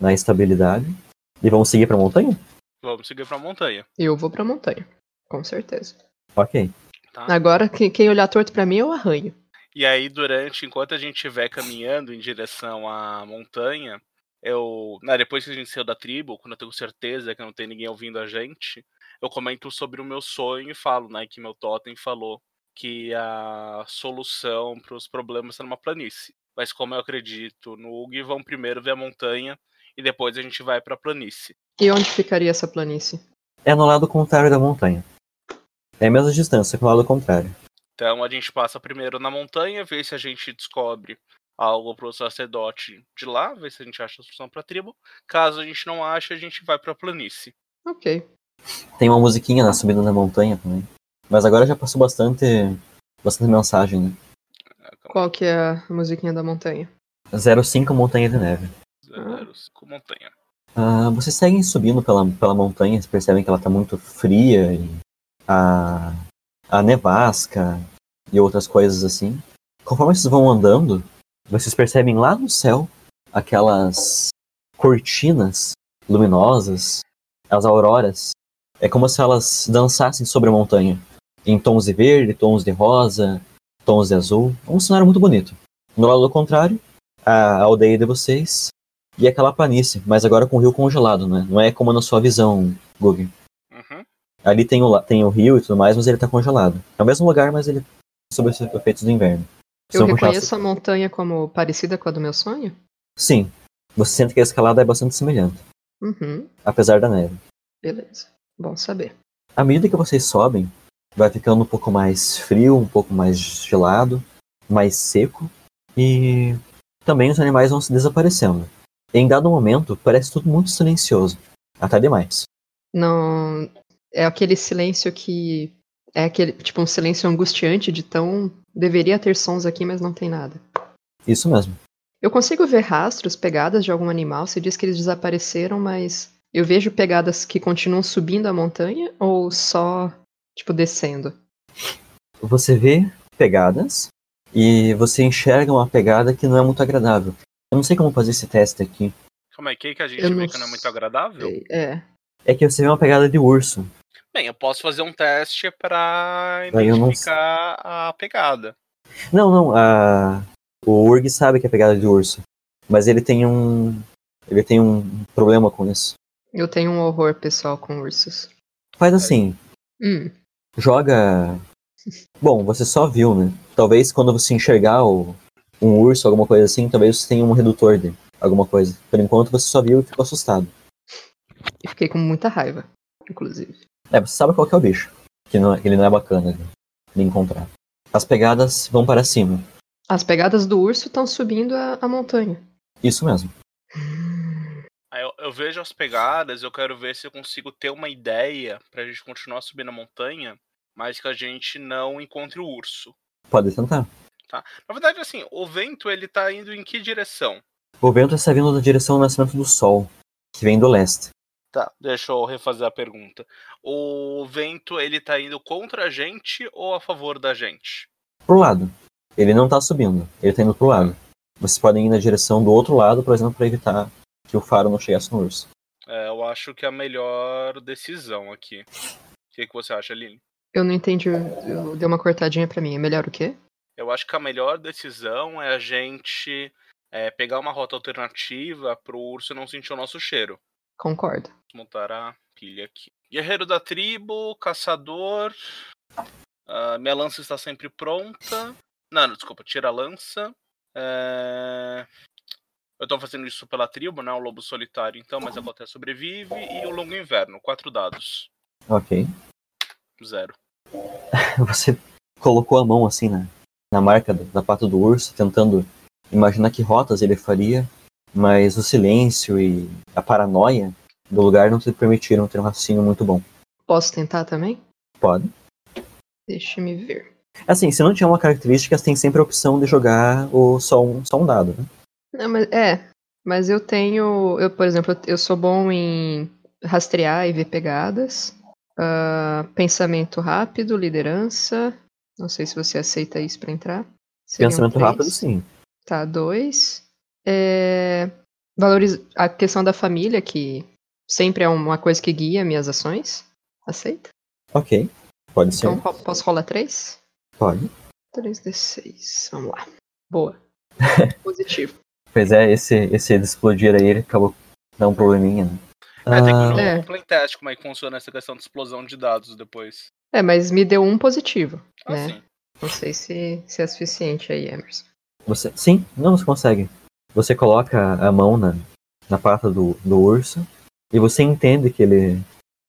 Speaker 2: na estabilidade. E vamos seguir pra montanha?
Speaker 3: Vamos seguir pra montanha,
Speaker 4: eu vou pra montanha, com certeza.
Speaker 2: Ok.
Speaker 3: tá?
Speaker 4: Agora, quem, olhar torto pra mim, eu arranho.
Speaker 3: E aí, durante, enquanto a gente estiver caminhando em direção à montanha, eu. né, depois que a gente saiu da tribo, quando eu tenho certeza que não tem ninguém ouvindo a gente, eu comento sobre o meu sonho e falo, né, que meu totem falou que a solução para os problemas está numa planície. Mas como eu acredito no Ug, vamos primeiro ver a montanha e depois a gente vai pra planície.
Speaker 4: E onde ficaria essa planície?
Speaker 2: É no lado contrário da montanha. É a mesma distância que no lado contrário.
Speaker 3: Então a gente passa primeiro na montanha, vê se a gente descobre algo pro sacerdote de lá, vê se a gente acha a solução pra tribo. Caso a gente não ache, a gente vai pra planície.
Speaker 4: Ok.
Speaker 2: Tem uma musiquinha na subida da montanha também. Mas agora já passou bastante, bastante mensagem, né?
Speaker 4: Qual que é a musiquinha da montanha?
Speaker 2: 05 Montanha de Neve.
Speaker 3: Zero, cinco, montanha.
Speaker 2: Ah, vocês seguem subindo pela, pela montanha, vocês percebem que ela tá muito fria e a, a nevasca e outras coisas assim. Conforme vocês vão andando, vocês percebem lá no céu aquelas cortinas luminosas, as auroras. É como se elas dançassem sobre a montanha, em tons de verde, tons de rosa, tons de azul. É um cenário muito bonito. No lado contrário, a aldeia de vocês e aquela planície, mas agora com o rio congelado, né? Não é como na sua visão, Gug. Ali tem o, tem o rio e tudo mais, mas ele tá congelado. É o mesmo lugar, mas ele sob os efeitos do inverno.
Speaker 4: Eu
Speaker 2: São
Speaker 4: reconheço a montanha como parecida com a do meu sonho?
Speaker 2: Sim. Você sente que a escalada é bastante semelhante,
Speaker 4: Uhum.
Speaker 2: apesar da neve.
Speaker 4: Beleza. Bom saber.
Speaker 2: À medida que vocês sobem, vai ficando um pouco mais frio, um pouco mais gelado, mais seco, e também os animais vão se desaparecendo. Em dado momento, parece tudo muito silencioso, até demais.
Speaker 4: Não. É aquele silêncio que. É aquele, tipo, um silêncio angustiante de tão. Deveria ter sons aqui, mas não tem nada.
Speaker 2: Isso mesmo.
Speaker 4: Eu consigo ver rastros, pegadas de algum animal. Você diz que eles desapareceram, mas eu vejo pegadas que continuam subindo a montanha ou só, tipo, descendo?
Speaker 2: Você vê pegadas e você enxerga uma pegada que não é muito agradável. Eu não sei como fazer esse teste aqui.
Speaker 3: Como é que, que a gente
Speaker 4: Eu
Speaker 3: vê
Speaker 4: não
Speaker 3: que não é muito agradável?
Speaker 4: É.
Speaker 2: É que você vê uma pegada de urso.
Speaker 3: Bem, eu posso fazer um teste pra
Speaker 2: Daí eu não
Speaker 3: identificar a pegada.
Speaker 2: Não, não, a... o Urg sabe que é pegada de urso. Mas ele tem um. Ele tem um problema com isso.
Speaker 4: Eu tenho um horror pessoal com ursos.
Speaker 2: Faz assim,
Speaker 4: Hum.
Speaker 2: joga. Bom, você só viu, né? Talvez quando você enxergar o... um urso, alguma coisa assim, talvez você tenha um redutor de alguma coisa. Por enquanto você só viu e ficou assustado.
Speaker 4: E fiquei com muita raiva, inclusive.
Speaker 2: É, você sabe qual que é o bicho. Que, não, que ele não é bacana de, de encontrar. As pegadas vão para cima.
Speaker 4: As pegadas do urso estão subindo a, a montanha.
Speaker 2: Isso mesmo.
Speaker 3: Eu, eu vejo as pegadas, eu quero ver se eu consigo ter uma ideia pra gente continuar subindo a montanha, mas que a gente não encontre o urso.
Speaker 2: Pode tentar.
Speaker 3: Na verdade, assim, o vento ele tá indo em que direção?
Speaker 2: O vento está vindo da direção do nascimento do sol, que vem do leste.
Speaker 3: Tá, deixa eu refazer a pergunta. O vento ele tá indo contra a gente ou a favor da gente?
Speaker 2: Pro lado. Ele não tá subindo, ele tá indo pro lado. Vocês podem ir na direção do outro lado, por exemplo, para evitar que o faro não chegasse no urso.
Speaker 3: É, eu acho que é a melhor decisão aqui. O que, que você acha, Aline?
Speaker 4: Eu não entendi. Eu, deu uma cortadinha pra mim. É melhor o quê?
Speaker 3: Eu acho que a melhor decisão é a gente é, pegar uma rota alternativa pro urso não sentir o nosso cheiro.
Speaker 4: Concordo.
Speaker 3: Montar a pilha aqui. Guerreiro da tribo, caçador. ah, minha lança está sempre pronta. Não, não, desculpa, tira a lança. É, Eu tô fazendo isso pela tribo, né? O lobo solitário, então, mas a até sobrevive. E o longo inverno, quatro dados.
Speaker 2: Ok.
Speaker 3: Zero.
Speaker 2: Você colocou a mão assim na, na marca da pata do urso, tentando imaginar que rotas ele faria, mas o silêncio e a paranoia do lugar não te permitiram ter um raciocínio muito bom.
Speaker 4: Posso tentar também?
Speaker 2: Pode.
Speaker 4: Deixa-me ver.
Speaker 2: Assim, se não tiver uma característica, tem sempre a opção de jogar o, só, um, só um dado, né?
Speaker 4: Não, mas é. Mas eu tenho. Eu, por exemplo, eu sou bom em rastrear e ver pegadas. ah, pensamento rápido, liderança. Não sei se você aceita isso pra entrar. Seriam
Speaker 2: Pensamento
Speaker 4: três.
Speaker 2: rápido, sim.
Speaker 4: Tá, dois. É, valoriz... A questão da família, que sempre é uma coisa que guia minhas ações. Aceita?
Speaker 2: Ok. Pode ser.
Speaker 4: Então, ro- posso rolar três?
Speaker 2: Pode.
Speaker 4: 3d6. Vamos lá. Boa. Positivo.
Speaker 2: Pois é, esse, esse de explodir aí, ele acabou dando um probleminha, né?
Speaker 3: É, tem que
Speaker 2: Ah,
Speaker 3: ver
Speaker 4: É.
Speaker 3: um playtest como é que funciona essa questão de explosão de dados depois.
Speaker 4: É, mas me deu um positivo,
Speaker 3: Ah,
Speaker 4: né?
Speaker 3: sim.
Speaker 4: Não sei se, se é suficiente aí, Emerson.
Speaker 2: Você, sim, não, você consegue. Você coloca a mão na, na pata do, do urso e você entende que ele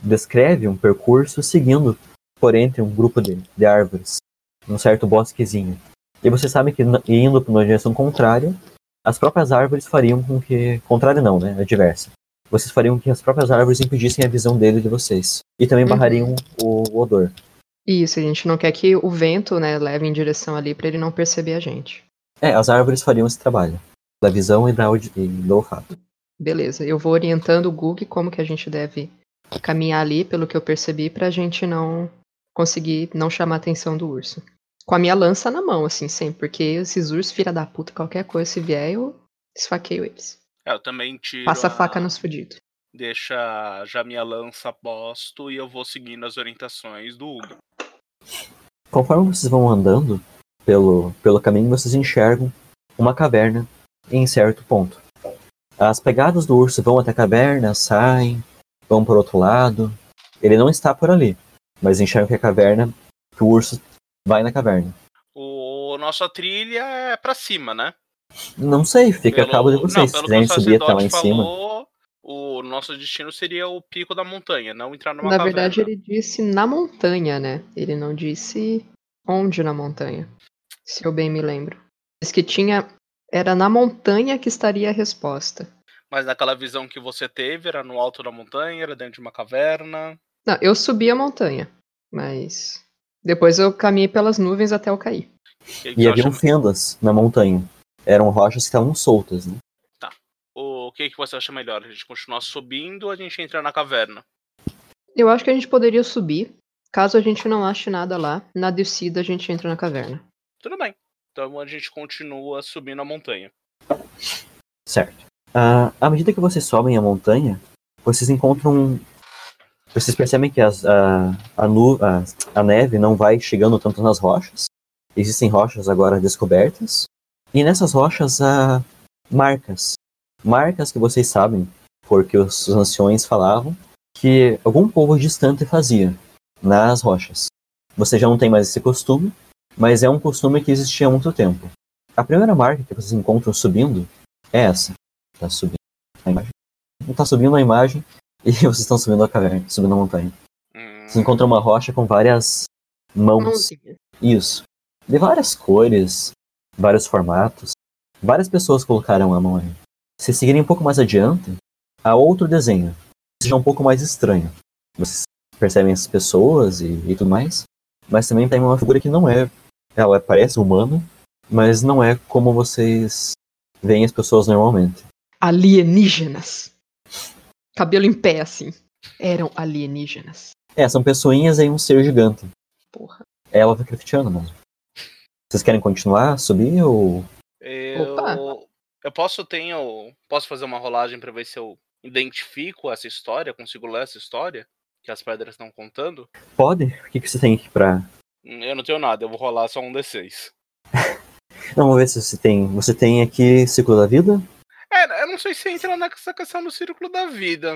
Speaker 2: descreve um percurso seguindo por entre um grupo de, de árvores. num certo bosquezinho. E você sabe que na- indo para uma direção contrária, as próprias árvores fariam com que. Contrária não, né? Adversa. Vocês fariam com que as próprias árvores impedissem a visão dele de vocês. E também
Speaker 4: Uhum.
Speaker 2: barrariam o, o odor.
Speaker 4: Isso, a gente não quer que o vento, né, leve em direção ali pra ele não perceber a gente.
Speaker 2: É, as árvores fariam esse trabalho. Da visão e, da e do olfato.
Speaker 4: Beleza, eu vou orientando o Gug como que a gente deve caminhar ali, pelo que eu percebi, pra gente não conseguir não chamar a atenção do urso. Com a minha lança na mão, assim, sempre, porque esses ursos, filha da puta, qualquer coisa, se vier, eu esfaqueio eles.
Speaker 3: É, eu também tiro.
Speaker 4: Passa a faca nos fudidos.
Speaker 3: Deixa já minha lança a posto e eu vou seguindo as orientações do Hugo.
Speaker 2: Conforme vocês vão andando pelo, pelo caminho, vocês enxergam uma caverna em certo ponto. As pegadas do urso vão até a caverna, saem, vão para outro lado. Ele não está por ali, mas enxergam que a caverna, que o urso vai na caverna.
Speaker 3: O nossa trilha é pra cima, né?
Speaker 2: Não sei, fica a
Speaker 3: Pelo-
Speaker 2: cabo de
Speaker 3: não,
Speaker 2: vocês. Se
Speaker 3: pelo
Speaker 2: quiserem
Speaker 3: que o
Speaker 2: subir até lá em
Speaker 3: sacerdote
Speaker 2: cima.
Speaker 3: falou, o nosso destino seria o pico da montanha, não entrar numa
Speaker 4: Na
Speaker 3: caverna.
Speaker 4: verdade, ele disse na montanha, né? Ele não disse onde na montanha. Se eu bem me lembro. Diz que tinha. Era na montanha que estaria a resposta.
Speaker 3: Mas naquela visão que você teve, era no alto da montanha, era dentro de uma caverna.
Speaker 4: Não, eu subi a montanha. Mas. Depois eu caminhei pelas nuvens até eu cair.
Speaker 2: E
Speaker 3: você
Speaker 2: haviam
Speaker 3: acha-
Speaker 2: fendas na montanha. Eram rochas que estavam soltas, né?
Speaker 3: O que, que você acha melhor? A gente continuar subindo ou a gente entra na caverna?
Speaker 4: Eu acho que a gente poderia subir. Caso a gente não ache nada lá, na descida a gente entra na caverna.
Speaker 3: Tudo bem. Então a gente continua subindo a montanha.
Speaker 2: Certo. Ah, à medida que vocês sobem a montanha, vocês encontram. Vocês percebem que as- a, nu- a neve não vai chegando tanto nas rochas. Existem rochas agora descobertas. E nessas rochas há marcas. Marcas que vocês sabem, porque os anciões falavam, que algum povo distante fazia nas rochas. Você já não tem mais esse costume, mas é um costume que existia há muito tempo. A primeira marca que vocês encontram subindo é essa. Tá subindo a imagem. Tá subindo a imagem e vocês estão subindo a caverna, subindo a montanha.
Speaker 3: Hum,
Speaker 2: Vocês encontram uma rocha com várias mãos. Isso. De várias cores, vários formatos. Várias pessoas colocaram a mão aí. Se seguirem um pouco mais adiante, há outro desenho. Seja um pouco mais estranho. Vocês percebem as pessoas e, e tudo mais. Mas também tem uma figura que não é. Ela parece humana, mas não é como vocês veem as pessoas normalmente.
Speaker 4: Alienígenas. Cabelo em pé, assim. Eram alienígenas.
Speaker 2: É, são pessoinhas em um ser gigante.
Speaker 4: Porra.
Speaker 2: É ela Lovecraftiana mesmo. Vocês querem continuar a subir ou.
Speaker 3: Eu,
Speaker 4: Opa.
Speaker 3: eu posso tenho, posso fazer uma rolagem pra ver se eu identifico essa história, consigo ler essa história que as pedras estão contando.
Speaker 2: Pode? O que, que você tem aqui pra.
Speaker 3: Eu não tenho nada, eu vou rolar só um d6.
Speaker 2: Não, vamos ver se você tem. Você tem aqui Ciclo da Vida?
Speaker 3: É, eu não sei se entra nessa questão do círculo da vida.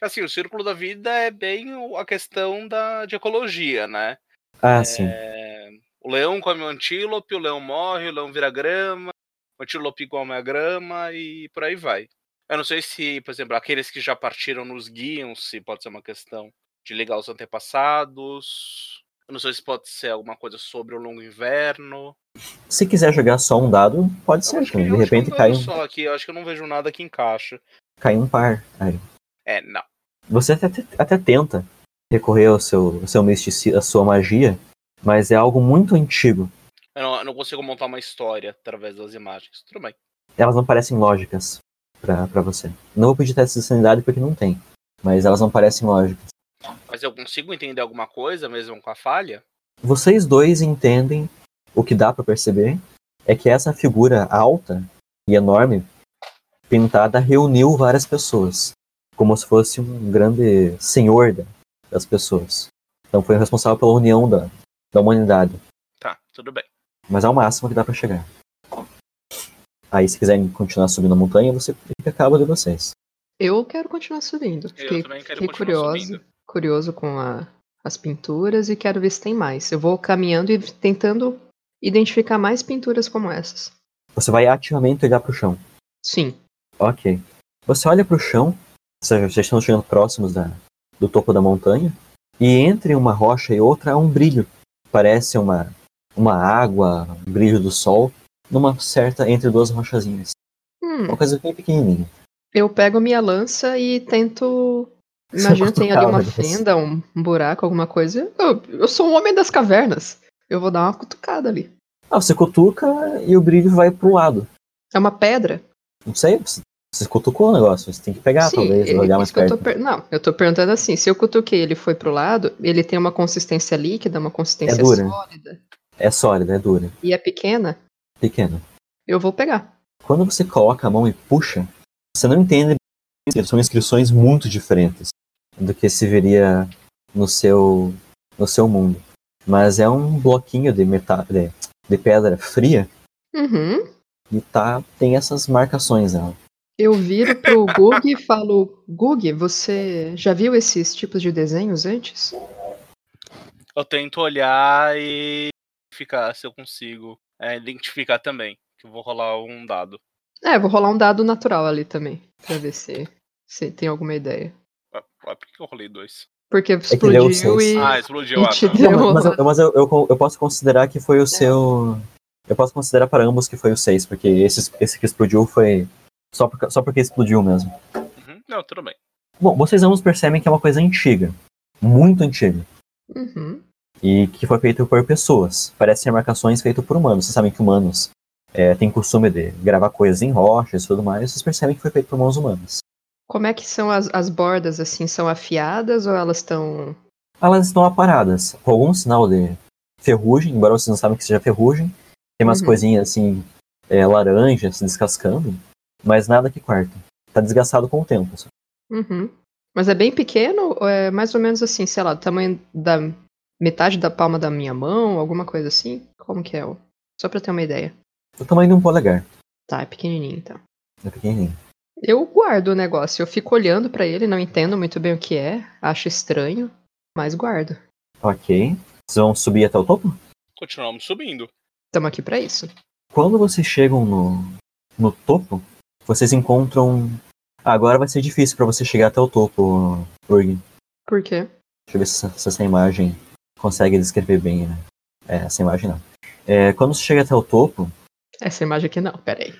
Speaker 3: Assim, o círculo da vida é bem a questão da, de ecologia, né?
Speaker 2: Ah, sim.
Speaker 3: É, o leão come o antílope, o leão morre, o leão vira grama, o antílope come a grama e por aí vai. Eu não sei se, por exemplo, aqueles que já partiram nos guiam, se pode ser uma questão de ligar os antepassados. Eu não sei se pode ser alguma coisa sobre o longo inverno.
Speaker 2: Se quiser jogar só um dado, pode
Speaker 3: Eu
Speaker 2: ser
Speaker 3: acho que-.
Speaker 2: De repente cai um,
Speaker 3: só aqui, eu acho que eu não vejo nada que encaixa.
Speaker 2: cai um par. Aí.
Speaker 3: É, não.
Speaker 2: Você até, até tenta recorrer ao seu, ao seu misticismo, à sua magia, mas é algo muito antigo.
Speaker 3: Eu não, eu não consigo montar uma história através das imagens. Tudo bem.
Speaker 2: Elas não parecem lógicas pra você. Não vou pedir teste de sanidade porque não tem. Mas elas não parecem lógicas.
Speaker 3: Mas eu consigo entender alguma coisa mesmo com a falha?
Speaker 2: Vocês dois entendem o que dá pra perceber é que essa figura alta e enorme pintada reuniu várias pessoas, como se fosse um grande senhor da- das pessoas. Então foi o responsável pela união da, da humanidade.
Speaker 3: Tá, tudo bem.
Speaker 2: Mas é o máximo que dá pra chegar. Aí se quiserem continuar subindo a montanha, você fica a cabo de vocês.
Speaker 4: Eu quero continuar subindo. Fiquei,
Speaker 3: eu também quero
Speaker 4: fiquei
Speaker 3: continuar
Speaker 4: curioso,
Speaker 3: subindo.
Speaker 4: Curioso com a- as pinturas e quero ver se tem mais. Eu vou caminhando e tentando identificar mais pinturas como essas.
Speaker 2: Você vai ativamente olhar pro chão.
Speaker 4: Sim.
Speaker 2: Ok. Você olha pro chão, vocês estão chegando próximos da, do topo da montanha, e entre uma rocha e outra há um brilho. Parece uma, uma água, um brilho do sol, numa certa entre duas rochazinhas.
Speaker 4: Hum,
Speaker 2: Uma coisa bem pequenininha.
Speaker 4: eu pego minha lança e tento. Imagina, tem ali uma fenda, um buraco, alguma coisa. Eu, eu sou um homem das cavernas. Eu vou dar uma cutucada ali.
Speaker 2: Ah, você cutuca e o brilho vai pro lado.
Speaker 4: É uma pedra?
Speaker 2: Não sei, você, você cutucou o negócio, você tem que pegar,
Speaker 4: Sim,
Speaker 2: talvez,
Speaker 4: é-
Speaker 2: olhar
Speaker 4: é
Speaker 2: mais
Speaker 4: eu
Speaker 2: perto.
Speaker 4: tô per- Não, eu tô perguntando assim, se eu cutuquei ele foi pro lado, ele tem uma consistência líquida, uma consistência
Speaker 2: É dura.
Speaker 4: sólida
Speaker 2: É sólida, é dura,
Speaker 4: e é pequena,
Speaker 2: pequena.
Speaker 4: eu vou pegar.
Speaker 2: Quando você coloca a mão e puxa, você não entende. São inscrições muito diferentes do que se veria no seu, no seu mundo. Mas é um bloquinho de, metal, de, de pedra fria
Speaker 4: Uhum.
Speaker 2: e tá, tem essas marcações nela.
Speaker 4: Eu viro pro Gug e falo, Gug, você já viu esses tipos de desenhos antes?
Speaker 3: Eu tento olhar e ficar se eu consigo é, identificar também. Que eu vou rolar um dado.
Speaker 4: É, vou rolar um dado natural ali também, pra ver se, se tem alguma ideia.
Speaker 3: Ah, ah, por que eu rolei dois?
Speaker 4: Porque
Speaker 2: é o
Speaker 4: explodiu
Speaker 2: seis.
Speaker 4: e...
Speaker 3: Ah, explodiu.
Speaker 4: e
Speaker 3: Ah,
Speaker 4: te
Speaker 3: tá.
Speaker 4: deu-
Speaker 2: Não, mas, eu, mas eu, eu, eu posso considerar que foi o seu. Eu posso considerar para ambos que foi o 6, porque esse, esse que explodiu foi só, por, só porque explodiu mesmo.
Speaker 3: Uhum. Não, tudo bem.
Speaker 2: Bom, vocês ambos percebem que é uma coisa antiga. Muito antiga.
Speaker 4: Uhum.
Speaker 2: E que foi feito por pessoas. Parecem ser marcações feitas por humanos. Vocês sabem que humanos é, têm costume de gravar coisas em rochas e tudo mais. Vocês percebem que foi feito por mãos humanas.
Speaker 4: Como é que são as, as bordas, assim, são afiadas ou elas estão...
Speaker 2: Elas estão aparadas, com algum sinal de ferrugem, embora vocês não sabem que seja ferrugem. Tem umas
Speaker 4: Uhum.
Speaker 2: coisinhas assim, é, laranja se descascando, mas nada que quarta. Tá desgastado com o tempo. só.
Speaker 4: Uhum. Mas é bem pequeno ou é mais ou menos assim, sei lá, do tamanho da metade da palma da minha mão, alguma coisa assim? Como que é? Só pra ter uma ideia.
Speaker 2: O tamanho de um polegar.
Speaker 4: Tá, é pequenininho então.
Speaker 2: É pequenininho.
Speaker 4: Eu guardo o negócio, eu fico olhando pra ele, não entendo muito bem o que é, acho estranho, mas guardo.
Speaker 2: Ok. Vocês vão subir até o topo?
Speaker 3: Continuamos subindo.
Speaker 4: Estamos aqui pra isso.
Speaker 2: Quando vocês chegam no, no topo, vocês encontram. Ah, agora vai ser difícil pra você chegar até o topo, Urg.
Speaker 4: Por quê?
Speaker 2: Deixa eu ver se, se essa imagem consegue descrever bem, né? É, essa imagem não. É, quando você chega até o topo,
Speaker 4: Essa imagem aqui não, peraí.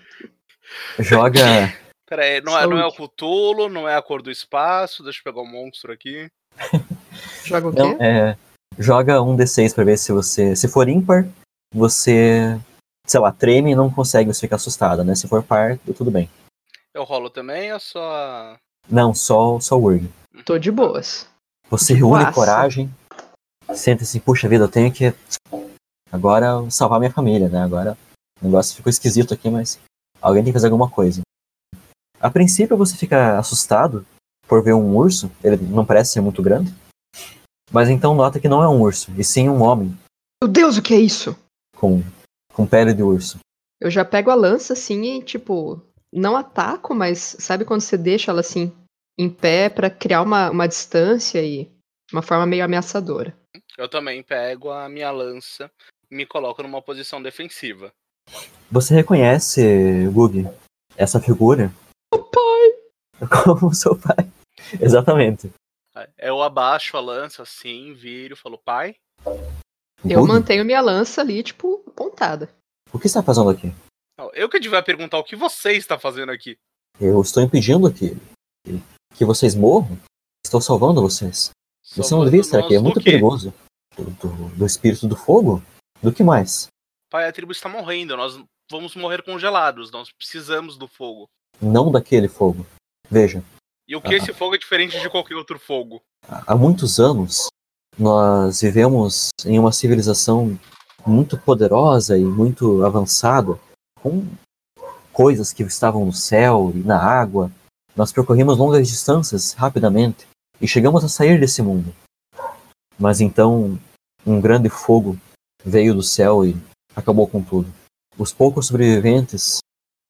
Speaker 2: joga.
Speaker 3: Pera aí, não é, não é o. Cthulhu, não é a cor do espaço. Deixa eu pegar o monstro aqui.
Speaker 4: Joga o
Speaker 2: Não,
Speaker 4: quê?
Speaker 2: é, joga um D6 pra ver se você. Se for ímpar, você. Sei lá, treme e não consegue você ficar assustada, né? Se for par, tudo bem.
Speaker 3: Eu rolo também ou só.
Speaker 2: Não, só, só o Urg.
Speaker 4: Tô de boas.
Speaker 2: Você
Speaker 4: De
Speaker 2: reúne
Speaker 4: boaça.
Speaker 2: coragem, sente assim, puxa vida, eu tenho que agora salvar minha família, né? Agora o negócio ficou esquisito aqui, mas alguém tem que fazer alguma coisa. A princípio você fica assustado por ver um urso, ele não parece ser muito grande, mas então nota que não é um urso, e sim um homem
Speaker 4: Meu Deus, o que é isso?
Speaker 2: com, com pele de urso.
Speaker 4: Eu já pego a lança assim e, tipo, não ataco, mas sabe quando você deixa ela assim em pé pra criar uma, uma distância e uma forma meio ameaçadora.
Speaker 3: Eu também pego a minha lança e me coloco numa posição defensiva.
Speaker 2: Você reconhece, Gug, essa figura
Speaker 4: O pai!
Speaker 2: como seu pai. Exatamente.
Speaker 3: Eu abaixo a lança assim, viro, falo, pai.
Speaker 4: Eu
Speaker 2: Gug,
Speaker 4: mantenho minha lança ali, tipo, apontada.
Speaker 2: O que está fazendo aqui?
Speaker 3: Eu que devia perguntar o que você está fazendo aqui.
Speaker 2: Eu estou impedindo que, que, vocês morram. Estou salvando vocês. Você não devia estar aqui, é muito perigoso. Do, do, do espírito do fogo? Do que mais?
Speaker 3: Pai, a tribo está morrendo, nós vamos morrer congelados, nós precisamos do fogo.
Speaker 2: Não daquele fogo. Veja,
Speaker 3: E o que
Speaker 2: Ah.
Speaker 3: esse fogo é diferente de qualquer outro fogo?
Speaker 2: há há muitos anos nós vivemos em uma civilização muito poderosa e muito avançada, com coisas que estavam no céu e na água. Nós percorrimos longas distâncias rapidamente e chegamos a sair desse mundo. Mas então um grande fogo veio do céu e acabou com tudo. Os poucos sobreviventes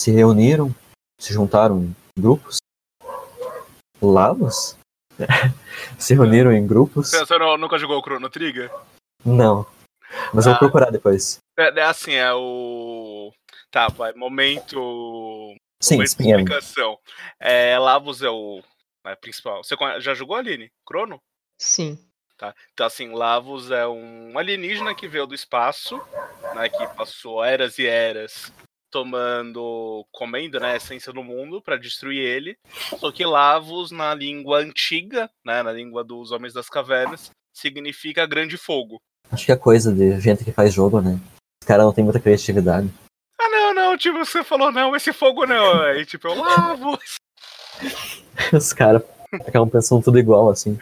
Speaker 2: se reuniram, se juntaram em grupos. Lavos? se reuniram em grupos.
Speaker 3: Você não- nunca jogou o Chrono Trigger?
Speaker 2: Não. Mas eu vou
Speaker 3: Ah.
Speaker 2: procurar depois.
Speaker 3: É, é assim, é o. Tá, vai, momento.
Speaker 2: Sim,
Speaker 3: momento de
Speaker 2: sim, é.
Speaker 3: explicação. É, Lavos é o é, principal. Você já jogou, Aline? Crono?
Speaker 4: Sim.
Speaker 3: Tá. Então, assim, Lavos é um alienígena que veio do espaço né, que passou eras e eras tomando, comendo, né, a essência do mundo para destruir ele. Só que Lavos na língua antiga, né, na língua dos homens das cavernas, significa grande fogo.
Speaker 2: Acho que é coisa de gente que faz jogo, né? Os caras não tem muita criatividade.
Speaker 3: Ah, não, não, tipo, você falou não, esse fogo não. Aí, tipo, eu lavo.
Speaker 2: Os caras acabam pensando tudo igual, assim.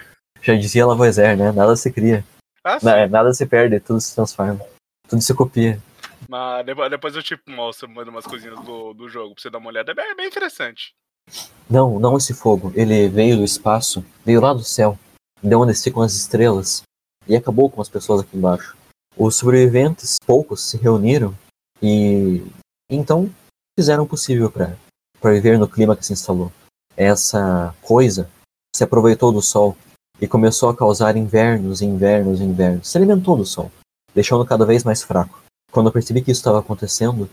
Speaker 2: Já dizia Lavoisier, né? Nada se cria.
Speaker 3: Ah.
Speaker 2: Na- Nada se perde, tudo se transforma. Tudo se copia.
Speaker 3: Mas depois, eu te mostro mando umas coisinhas do, do jogo pra você dar uma olhada. É bem, é bem interessante.
Speaker 2: Não, não esse fogo. Ele veio do espaço, veio lá do céu, deu onde ficam as estrelas e acabou com as pessoas aqui embaixo. Os sobreviventes, poucos, se reuniram e então fizeram o possível para viver no clima que se instalou. Essa coisa se aproveitou do sol e começou a causar invernos, invernos, invernos. Se alimentou do sol, deixando cada vez mais fraco. Quando eu percebi que isso estava acontecendo,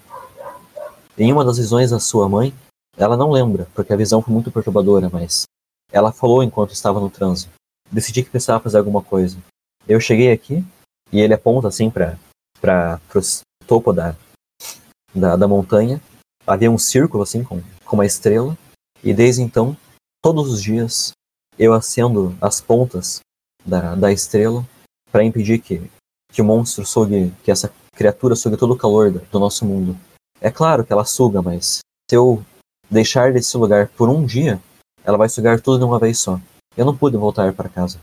Speaker 2: em uma das visões da sua mãe, ela não lembra, porque a visão foi muito perturbadora, mas ela falou enquanto estava no transe. Decidi que precisava fazer alguma coisa. Eu cheguei aqui e ele aponta assim para para o topo da, da da montanha. Havia um círculo assim com com uma estrela e desde então, todos os dias, eu acendo as pontas da, da estrela para impedir que que o monstro sugue, que essa criatura sugue todo o calor do, nosso mundo. É claro que ela suga, mas se eu deixar desse lugar por um dia, ela vai sugar tudo de uma vez só. Eu não pude voltar para casa.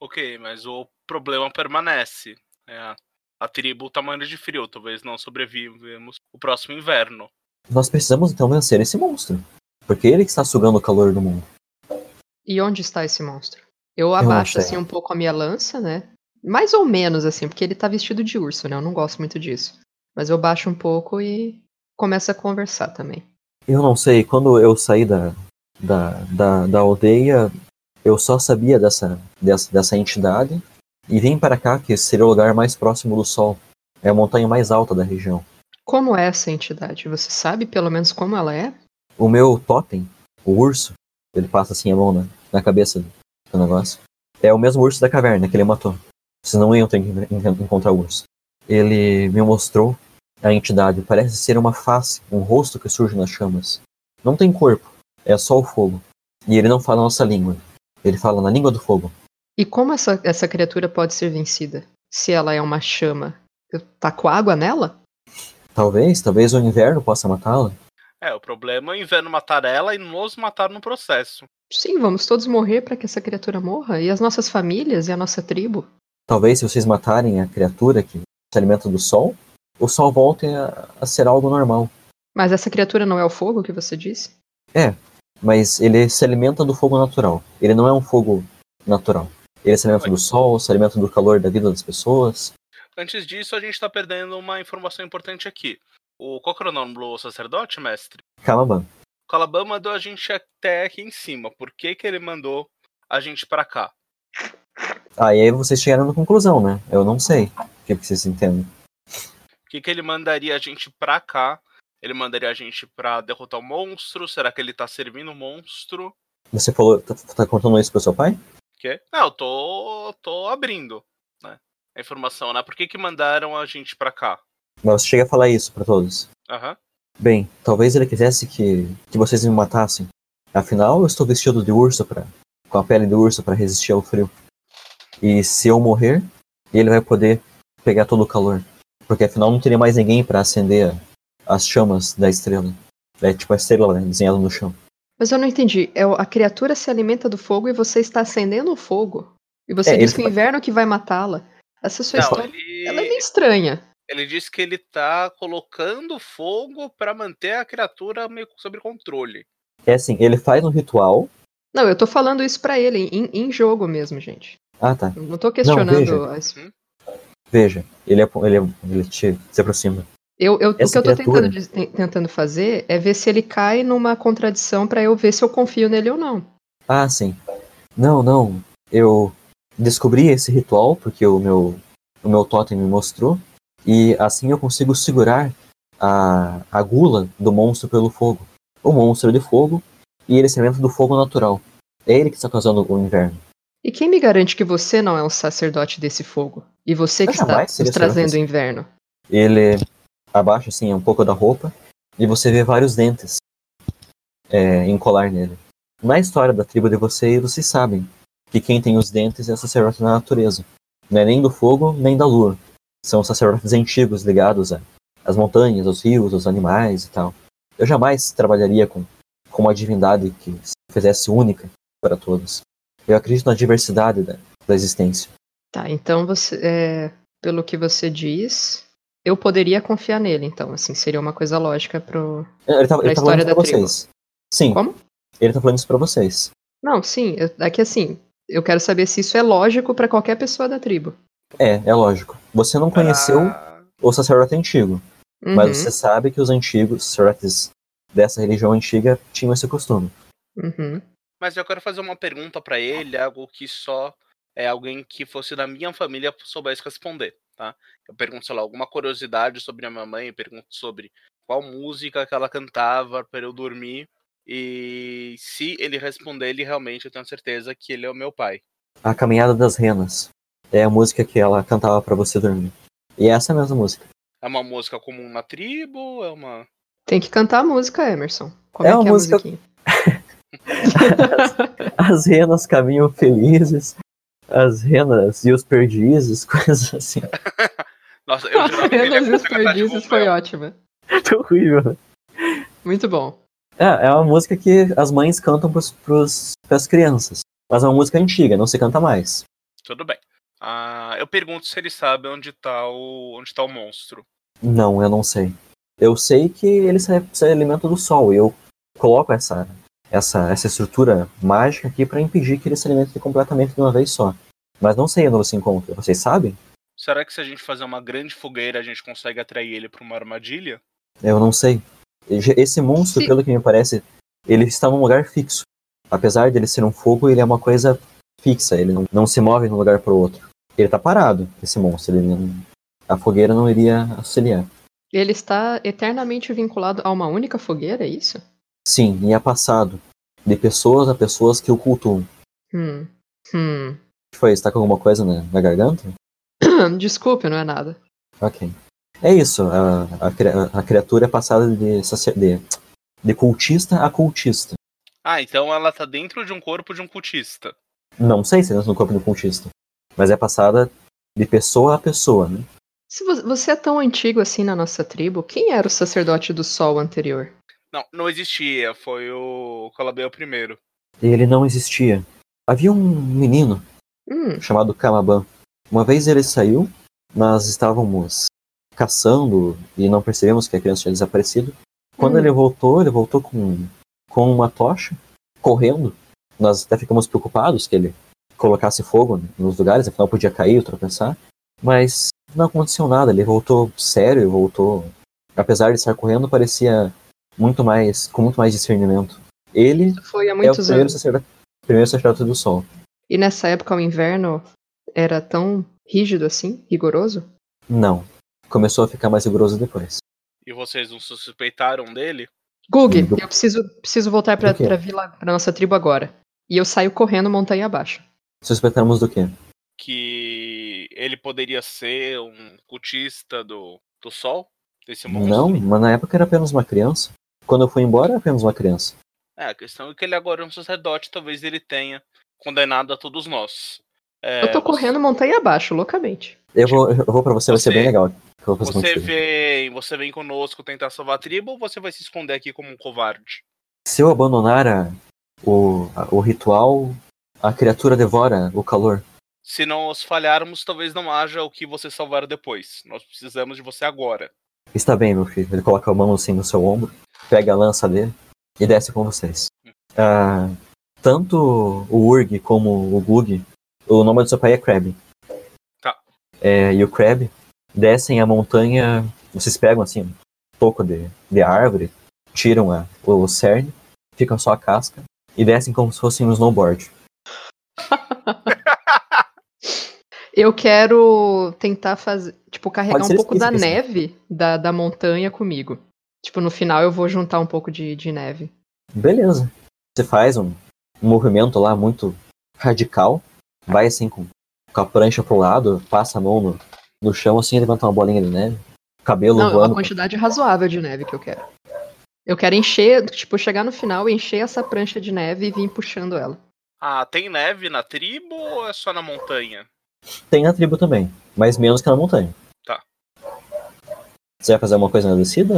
Speaker 3: Ok, mas o problema permanece. É, a- tribo tá morrendo de frio. Talvez não sobrevivemos o próximo inverno.
Speaker 2: Nós precisamos então vencer esse monstro, porque ele que está sugando o calor do mundo.
Speaker 4: E onde está esse monstro? Eu abaixo assim um pouco a minha lança, né? Mais ou menos assim, porque ele tá vestido de urso, né? Eu não gosto muito disso. Mas eu baixo um pouco e começo a conversar também.
Speaker 2: Eu não sei, quando eu saí da, da, da, da aldeia, eu só sabia dessa, dessa, dessa entidade e vim para cá, que seria o lugar mais próximo do sol. É a montanha mais alta da região.
Speaker 4: Como é essa entidade? Você sabe pelo menos como ela é?
Speaker 2: O meu totem, o urso, ele passa assim a mão na, na cabeça do negócio. É o mesmo urso da caverna que ele matou. Vocês não iam ter que en- en- encontrar o urso. Ele me mostrou a entidade. Parece ser uma face, um rosto que surge nas chamas. Não tem corpo, é só o fogo. E ele não fala a nossa língua. Ele fala na língua do fogo.
Speaker 4: E como essa, essa criatura pode ser vencida? Se ela é uma chama, eu taco água nela?
Speaker 2: Talvez, talvez o inverno possa matá-la.
Speaker 3: É, o problema é o inverno matar ela e nos matar no processo.
Speaker 4: Sim, vamos todos morrer para que essa criatura morra. E as nossas famílias e a nossa tribo?
Speaker 2: Talvez se vocês matarem a criatura que se alimenta do sol, o sol volte a, a ser algo normal.
Speaker 4: Mas essa criatura não é o fogo que você disse?
Speaker 2: mas ele se alimenta do fogo natural. Ele não é um fogo natural. Ele se alimenta do sol, se alimenta do calor da vida das pessoas.
Speaker 3: Antes disso, a gente tá perdendo uma informação importante aqui. O qual que era o nome do sacerdote, mestre?
Speaker 2: Calaban.
Speaker 3: O Calaban mandou a gente até aqui em cima. Por que, que ele mandou a gente pra cá?
Speaker 2: Ah, e aí vocês chegaram na conclusão, né? Eu não sei. O que que vocês entendem?
Speaker 3: Por que, que ele mandaria a gente pra cá? Ele mandaria a gente pra derrotar o monstro? Será que ele tá servindo o monstro?
Speaker 2: Você falou, tá, tá contando isso pro seu pai?
Speaker 3: Quê? Não, eu tô, tô abrindo né, a informação, né? Por que, que mandaram a gente pra cá?
Speaker 2: Mas você chega a falar isso pra todos.
Speaker 3: Aham.
Speaker 2: Bem, talvez ele quisesse que, que vocês me matassem. Afinal, eu estou vestido de urso pra, com a pele de urso para resistir ao frio. E se eu morrer, ele vai poder pegar todo o calor. Porque afinal não teria mais ninguém para acender a- as chamas da estrela. É tipo a estrela né, desenhada no chão.
Speaker 4: Mas eu não entendi. É a criatura se alimenta do fogo e você está acendendo o fogo. E você
Speaker 2: É,
Speaker 4: diz que o
Speaker 2: fa-
Speaker 4: inverno que vai matá-la. Essa sua
Speaker 3: Não,
Speaker 4: história
Speaker 3: ele,
Speaker 4: ela é meio estranha.
Speaker 3: Ele disse que ele tá colocando fogo pra manter a criatura meio sob controle.
Speaker 2: É assim, ele faz um ritual.
Speaker 4: Não, eu tô falando isso pra ele, em, em jogo mesmo, gente.
Speaker 2: Ah, tá.
Speaker 4: Não tô questionando.
Speaker 2: veja.
Speaker 4: as-
Speaker 2: Veja, ele, é, ele, é- ele te, se aproxima.
Speaker 4: Eu, eu- o que eu tô
Speaker 2: criatura-
Speaker 4: tentando, diz- ten- tentando fazer é ver se ele cai numa contradição pra eu ver se eu confio nele ou não.
Speaker 2: Ah, sim. Não, não. Eu descobri esse ritual porque o meu, o meu totem me mostrou. E assim eu consigo segurar a, a gula do monstro pelo fogo. O monstro de fogo e ele se alimenta do fogo natural. É ele que está causando o inverno.
Speaker 4: E quem me garante que você não é um sacerdote desse fogo? E você que está nos trazendo o inverno?
Speaker 2: ele abaixa assim um pouco da roupa e você vê vários dentes é, em colar nele. Na história da tribo de vocês, vocês sabem que quem tem os dentes é sacerdote da natureza. Não é nem do fogo, nem da lua. São sacerdotes antigos ligados às montanhas, aos rios, aos animais e tal. Eu jamais trabalharia com, com uma divindade que se fizesse única para todos. Eu acredito na diversidade da, da existência.
Speaker 4: Tá, então você, é, pelo que você diz, eu poderia confiar nele, então, assim, seria uma coisa lógica pro,
Speaker 2: Ele tá,
Speaker 4: pra
Speaker 2: ele tá
Speaker 4: história da tribo.
Speaker 2: vocês. Sim,
Speaker 4: Como?
Speaker 2: ele tá falando isso pra vocês.
Speaker 4: Não, sim, eu, é que assim, eu quero saber se isso é lógico pra qualquer pessoa da tribo.
Speaker 2: É, é lógico. Você não conheceu
Speaker 3: Ah,
Speaker 2: o sacerdote antigo,
Speaker 4: Uhum,
Speaker 2: mas você sabe que os antigos sacerdotes dessa religião antiga tinham esse costume.
Speaker 4: uhum.
Speaker 3: mas eu quero fazer uma pergunta pra ele, algo que só é alguém que fosse da minha família soubesse responder, tá? Eu pergunto, sei lá, alguma curiosidade sobre a minha mãe, eu pergunto sobre qual música que ela cantava para eu dormir. E se ele responder, ele realmente eu tenho certeza que ele é o meu pai.
Speaker 2: A Caminhada das Renas é a música que ela cantava pra você dormir. E essa é a mesma música.
Speaker 3: É uma música comum na tribo? É uma.
Speaker 4: Tem que cantar a música, Emerson. Como
Speaker 2: É
Speaker 4: é,
Speaker 2: uma
Speaker 4: é a
Speaker 2: música-
Speaker 4: musiquinha?
Speaker 2: As renas caminham felizes, as renas e os perdizes, coisas assim.
Speaker 3: Nossa, eu ia
Speaker 4: Renas e os Perdizes foi ótima.
Speaker 2: Que horrível.
Speaker 4: Muito bom.
Speaker 2: É, é uma música que as mães cantam pros, pros, pras crianças. Mas é uma música antiga, não se canta mais.
Speaker 3: Tudo bem. Ah, eu pergunto se ele sabe onde tá o, onde tá o monstro.
Speaker 2: Não, eu não sei. Eu sei que ele se, se alimenta do sol. E eu coloco essa, essa, essa estrutura mágica aqui pra impedir que ele se alimente completamente de uma vez só. Mas não sei onde você encontra. Vocês sabem?
Speaker 3: Será que se a gente fazer uma grande fogueira a gente consegue atrair ele pra uma armadilha?
Speaker 2: Eu não sei. Esse monstro,
Speaker 4: Se-
Speaker 2: pelo que me parece, ele está num lugar fixo. Apesar de ele ser um fogo, ele é uma coisa fixa. Ele não, não se move de um lugar para o outro. Ele tá parado, esse monstro. Ele não- a fogueira não iria auxiliar.
Speaker 4: Ele está eternamente vinculado a uma única fogueira, é isso?
Speaker 2: Sim, e é passado de pessoas a pessoas que o cultuam.
Speaker 4: Hum. Hum.
Speaker 2: O que foi? Está com alguma coisa na, na garganta?
Speaker 4: Desculpe, não é nada.
Speaker 2: Ok. É isso. A, a, a criatura é passada de, de, de cultista a cultista.
Speaker 3: Ah, então ela tá dentro de um corpo de um cultista.
Speaker 2: Não sei se é no corpo do cultista. Mas é passada de pessoa a pessoa, né?
Speaker 4: Se vo- você é tão antigo assim na nossa tribo, quem era o sacerdote do sol anterior?
Speaker 3: Não, não existia. Foi o Colabel primeiro.
Speaker 2: E ele não existia. Havia um menino
Speaker 4: Hum,
Speaker 2: chamado Kamaban. Uma vez ele saiu, nós estávamos caçando e não percebemos que a criança tinha desaparecido. Quando
Speaker 4: Hum.
Speaker 2: ele voltou, ele voltou com, com uma tocha, correndo. Nós até ficamos preocupados que ele colocasse fogo nos lugares, afinal podia cair ou tropeçar. Mas não aconteceu nada, ele voltou sério, voltou. Apesar de estar correndo, parecia muito mais. com muito mais discernimento. Ele
Speaker 4: foi há
Speaker 2: é o
Speaker 4: muitos
Speaker 2: primeiro
Speaker 4: anos.
Speaker 2: sacerdote, primeiro sacerdote do sol.
Speaker 4: E nessa época o inverno era tão rígido assim, rigoroso?
Speaker 2: Não. Começou a ficar mais rigoroso depois.
Speaker 3: E vocês não suspeitaram dele?
Speaker 4: Gug, eu preciso, preciso voltar pra,
Speaker 2: quê?
Speaker 4: pra vila, pra nossa tribo agora. E eu saio correndo montanha abaixo.
Speaker 2: Suspeitamos do quê?
Speaker 3: Que ele poderia ser um cultista do, do sol? Desse?
Speaker 2: Não, mas na época era apenas uma criança. Quando eu fui embora, era apenas uma criança.
Speaker 3: É, a questão é que ele agora é um sacerdote, talvez ele tenha condenado a todos nós. É,
Speaker 4: eu tô
Speaker 3: você-
Speaker 4: correndo montanha abaixo, loucamente.
Speaker 2: Eu vou, eu vou pra você, vai ser
Speaker 3: Você-
Speaker 2: bem legal.
Speaker 3: Você vem, você vem conosco tentar salvar a tribo ou você vai se esconder aqui como um covarde?
Speaker 2: Se eu abandonar a- o, o ritual, a criatura devora o calor.
Speaker 3: Se nós falharmos, talvez não haja o que você salvar depois. Nós precisamos de você agora.
Speaker 2: Está bem, meu filho. Ele coloca a mão assim no seu ombro, pega a lança dele e desce com vocês. Ah, tanto o Urg como o Gug, o nome do seu pai é Crab.
Speaker 3: Tá.
Speaker 2: É, e o Crab descem a montanha, vocês pegam assim um pouco de, de árvore, tiram a, o cerne, ficam só a casca e descem como se fossem um snowboard.
Speaker 4: Eu quero tentar fazer, tipo, carregar um pouco da
Speaker 2: assim.
Speaker 4: neve da, da montanha comigo. Tipo, no final eu vou juntar um pouco de, de neve.
Speaker 2: Beleza. Você faz um, um movimento lá muito radical, vai assim com, com a prancha pro lado, passa a mão no, no chão assim e levanta uma bolinha de neve. cabelo
Speaker 4: Não, é uma
Speaker 2: voando.
Speaker 4: quantidade razoável de neve que eu quero. Eu quero encher, tipo, chegar no final, encher essa prancha de neve e vir puxando ela.
Speaker 3: Ah, tem neve na tribo ou é só na montanha?
Speaker 2: Tem na tribo também, mas menos que na montanha.
Speaker 3: Tá.
Speaker 2: Você vai fazer uma coisa na descida?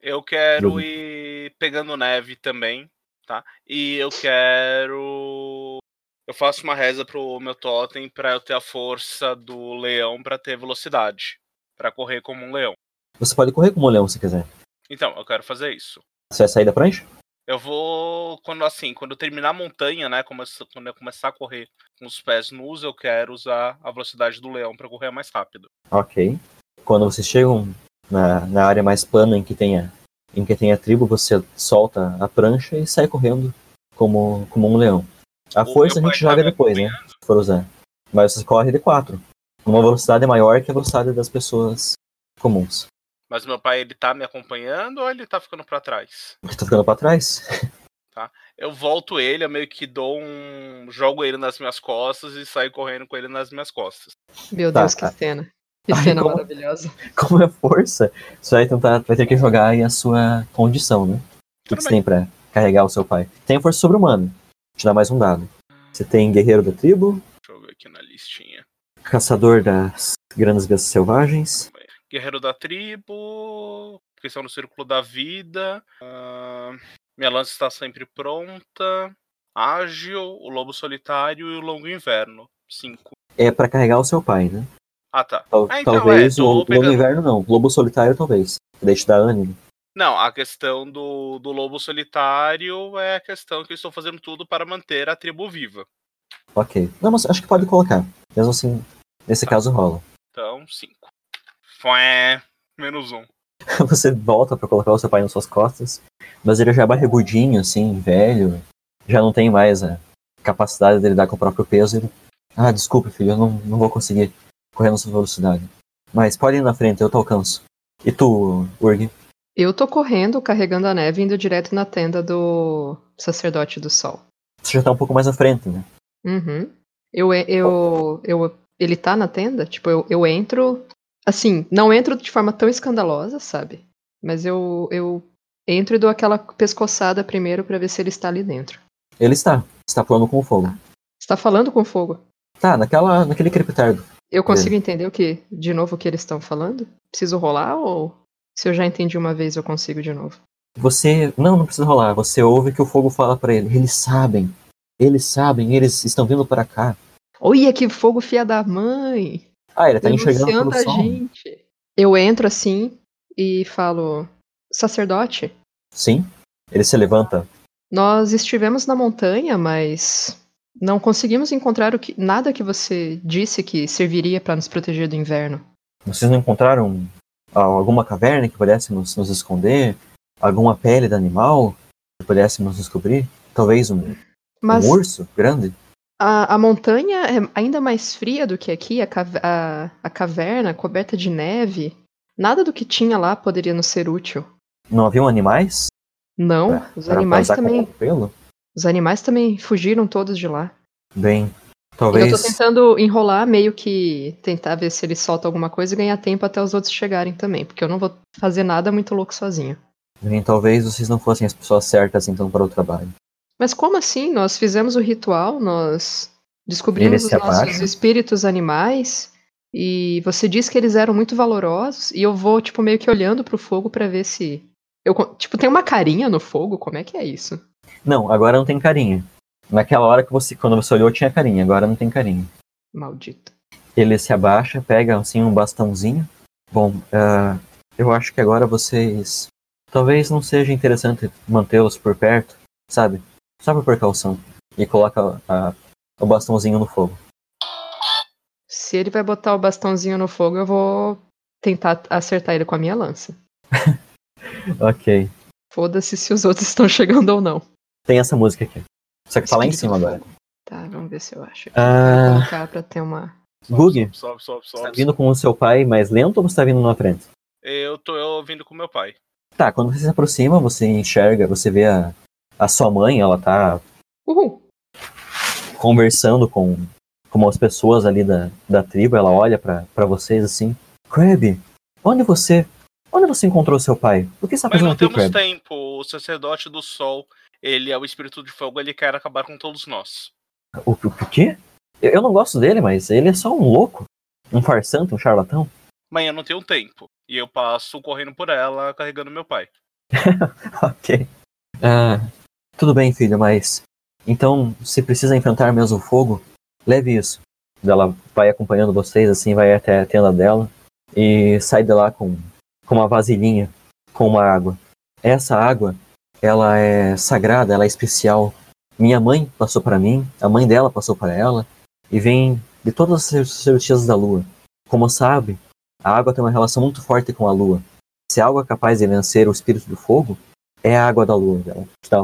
Speaker 3: Eu quero ir pegando neve também, tá? E eu quero. Eu faço uma reza pro meu totem pra eu ter a força do leão pra ter velocidade. Pra correr como um leão.
Speaker 2: Você pode correr como um leão se quiser.
Speaker 3: Então, eu quero fazer isso.
Speaker 2: Você vai sair da prancha?
Speaker 3: Eu vou. Quando assim, quando eu terminar a montanha, né? começa- Quando eu começar a correr com os pés nus, eu quero usar a velocidade do leão pra correr mais rápido.
Speaker 2: Ok. Quando vocês chegam na, na área mais plana em que tem a, em que tem a tribo, você solta a prancha e sai correndo como, como um leão. A
Speaker 3: O
Speaker 2: força a gente
Speaker 3: tá
Speaker 2: joga
Speaker 3: me
Speaker 2: depois, né? Se for usar. Mas você corre de 4. Uma velocidade maior que a velocidade das pessoas comuns.
Speaker 3: Mas meu pai, ele tá me acompanhando ou ele tá ficando pra trás?
Speaker 2: Você tá ficando pra trás?
Speaker 3: Eu volto ele, eu meio que dou um. jogo ele nas minhas costas e saio correndo com ele nas minhas costas.
Speaker 4: Meu
Speaker 2: Tá,
Speaker 4: Deus, que
Speaker 2: tá.
Speaker 4: cena. Que
Speaker 2: Ai,
Speaker 4: cena
Speaker 2: como-
Speaker 4: maravilhosa.
Speaker 2: Como é força, você vai tentar, vai ter que jogar aí a sua condição, né? O que, que você tem pra carregar o seu pai? Tem a força sobre-humana. Te dá mais um dado. Você tem guerreiro da tribo,
Speaker 3: Deixa eu ver aqui na listinha.
Speaker 2: caçador das grandes bestas selvagens,
Speaker 3: Guerreiro da tribo. Questão no círculo da vida. ah, minha lança está sempre pronta. Ágil, o lobo solitário e o longo inverno. Cinco.
Speaker 2: é pra carregar o seu pai, né?
Speaker 3: Ah, tá.
Speaker 2: Tal-
Speaker 3: Ah, então,
Speaker 2: talvez
Speaker 3: é,
Speaker 2: o lobo
Speaker 3: pegando-
Speaker 2: inverno não, lobo solitário talvez. Te dá ânimo.
Speaker 3: Não, a questão do, do lobo solitário é a questão que eu estou fazendo tudo para manter a tribo viva.
Speaker 2: Ok. Não, mas acho que pode colocar. Mesmo assim, nesse caso rola.
Speaker 3: Então, cinco. Fué, menos um.
Speaker 2: Você volta pra colocar o seu pai nas suas costas, mas ele já é barrigudinho, assim, velho. Já não tem mais a capacidade de lidar com o próprio peso. Ele... Ah, desculpe, filho, eu não, não vou conseguir correr na sua velocidade. Mas pode ir na frente, eu te alcanço. E tu, Urg?
Speaker 4: Eu tô correndo, carregando a neve, indo direto na tenda do sacerdote do sol.
Speaker 2: Você já tá um pouco mais à frente, né?
Speaker 4: Uhum. Eu, eu, eu, ele tá na tenda? Tipo, eu, eu entro. Assim, não entro de forma tão escandalosa, sabe? Mas eu, eu entro e dou aquela pescoçada primeiro pra ver se ele está ali dentro.
Speaker 2: Ele está. Está pulando com o fogo.
Speaker 4: Você tá falando com fogo?
Speaker 2: Tá, naquela, naquele crepitardo.
Speaker 4: Eu consigo entender o que, de novo, o que eles estão falando? Preciso rolar ou se eu já entendi uma vez eu consigo de novo?
Speaker 2: Você. Não, não precisa rolar. Você ouve que o fogo fala pra ele. Eles sabem. Eles sabem, eles estão vindo para cá.
Speaker 4: Olha que fogo fia da mãe!
Speaker 2: Ah, ele tá enxergando pelo
Speaker 4: a
Speaker 2: sol.
Speaker 4: gente. Eu entro assim e falo: Sacerdote,
Speaker 2: Sim. Ele se levanta.
Speaker 4: nós estivemos na montanha, mas não conseguimos encontrar que, nada que você disse que serviria para nos proteger do inverno.
Speaker 2: Vocês não encontraram alguma caverna que pudéssemos nos esconder? Alguma pele de animal que pudéssemos descobrir? Talvez um,
Speaker 4: Mas
Speaker 2: um urso grande?
Speaker 4: A, a montanha é ainda mais fria do que aqui, a, a- a caverna coberta de neve. Nada do que tinha lá poderia nos ser útil.
Speaker 2: Não haviam animais?
Speaker 4: Não,
Speaker 2: Pra-
Speaker 4: os animais também. Os animais também fugiram todos de lá.
Speaker 2: Bem,
Speaker 4: E Eu
Speaker 2: talvez.
Speaker 4: tô tentando enrolar, meio que tentar ver se ele solta alguma coisa e ganhar tempo até os outros chegarem também, porque eu não vou fazer nada muito louco sozinho.
Speaker 2: Bem, talvez vocês não fossem as pessoas certas então para o trabalho.
Speaker 4: Mas como assim? Nós fizemos o ritual, nós descobrimos os nossos
Speaker 2: abaixa?
Speaker 4: espíritos animais e você disse que eles eram muito valorosos e eu vou tipo meio que olhando pro fogo pra ver se eu tipo tem uma carinha no fogo, como é que é isso?
Speaker 2: Não, agora não tem carinha. Naquela hora que você, quando você olhou, tinha carinha, agora não tem carinha.
Speaker 4: Maldito.
Speaker 2: Ele se abaixa, pega assim um bastãozinho. Bom, ah, eu acho que agora vocês. Talvez não seja interessante mantê-los por perto, sabe? Só por precaução. E coloca a- o bastãozinho no fogo.
Speaker 4: Se ele vai botar o bastãozinho no fogo, eu vou tentar acertar ele com a minha lança.
Speaker 2: Ok.
Speaker 4: Foda-se se os outros estão chegando ou não.
Speaker 2: Tem essa música aqui. Só que tá lá em cima agora.
Speaker 4: Tá, vamos ver se eu acho.
Speaker 2: Ah,
Speaker 4: Vou colocar pra ter uma.
Speaker 2: Gug,
Speaker 3: Sobe, sobe,
Speaker 2: você tá vindo com o seu pai mais lento ou você tá vindo na frente?
Speaker 3: Eu tô eu vindo com meu pai.
Speaker 2: Tá, quando você se aproxima, você enxerga, você vê a, a sua mãe, ela tá
Speaker 4: Uhul!
Speaker 2: conversando com, com umas pessoas ali da, da tribo, ela olha pra pra vocês assim, Crab, Onde você. Onde você encontrou seu pai? O que você está
Speaker 3: Mas
Speaker 2: fazendo
Speaker 3: não
Speaker 2: aqui,
Speaker 3: temos
Speaker 2: Crab?
Speaker 3: tempo. O sacerdote do sol, ele é o espírito de fogo, ele quer acabar com todos nós.
Speaker 2: O, o, o quê? Eu, eu não gosto dele, mas ele é só um louco. Um farsante, um charlatão.
Speaker 3: Amanhã não tenho tempo. E eu passo correndo por ela, carregando meu pai.
Speaker 2: ok. Ah, tudo bem, filho, mas. Então, se precisa enfrentar mesmo o fogo, leve isso. Ela vai acompanhando vocês, assim, vai até a tenda dela e sai de lá com, com uma vasilhinha com uma água. Essa água, ela é sagrada, ela é especial. Minha mãe passou para mim, a mãe dela passou para ela, e vem de todas as sacerdotisas da lua. Como sabe, a água tem uma relação muito forte com a lua. Se a água é capaz de vencer o espírito do fogo, é a água da lua dela, dá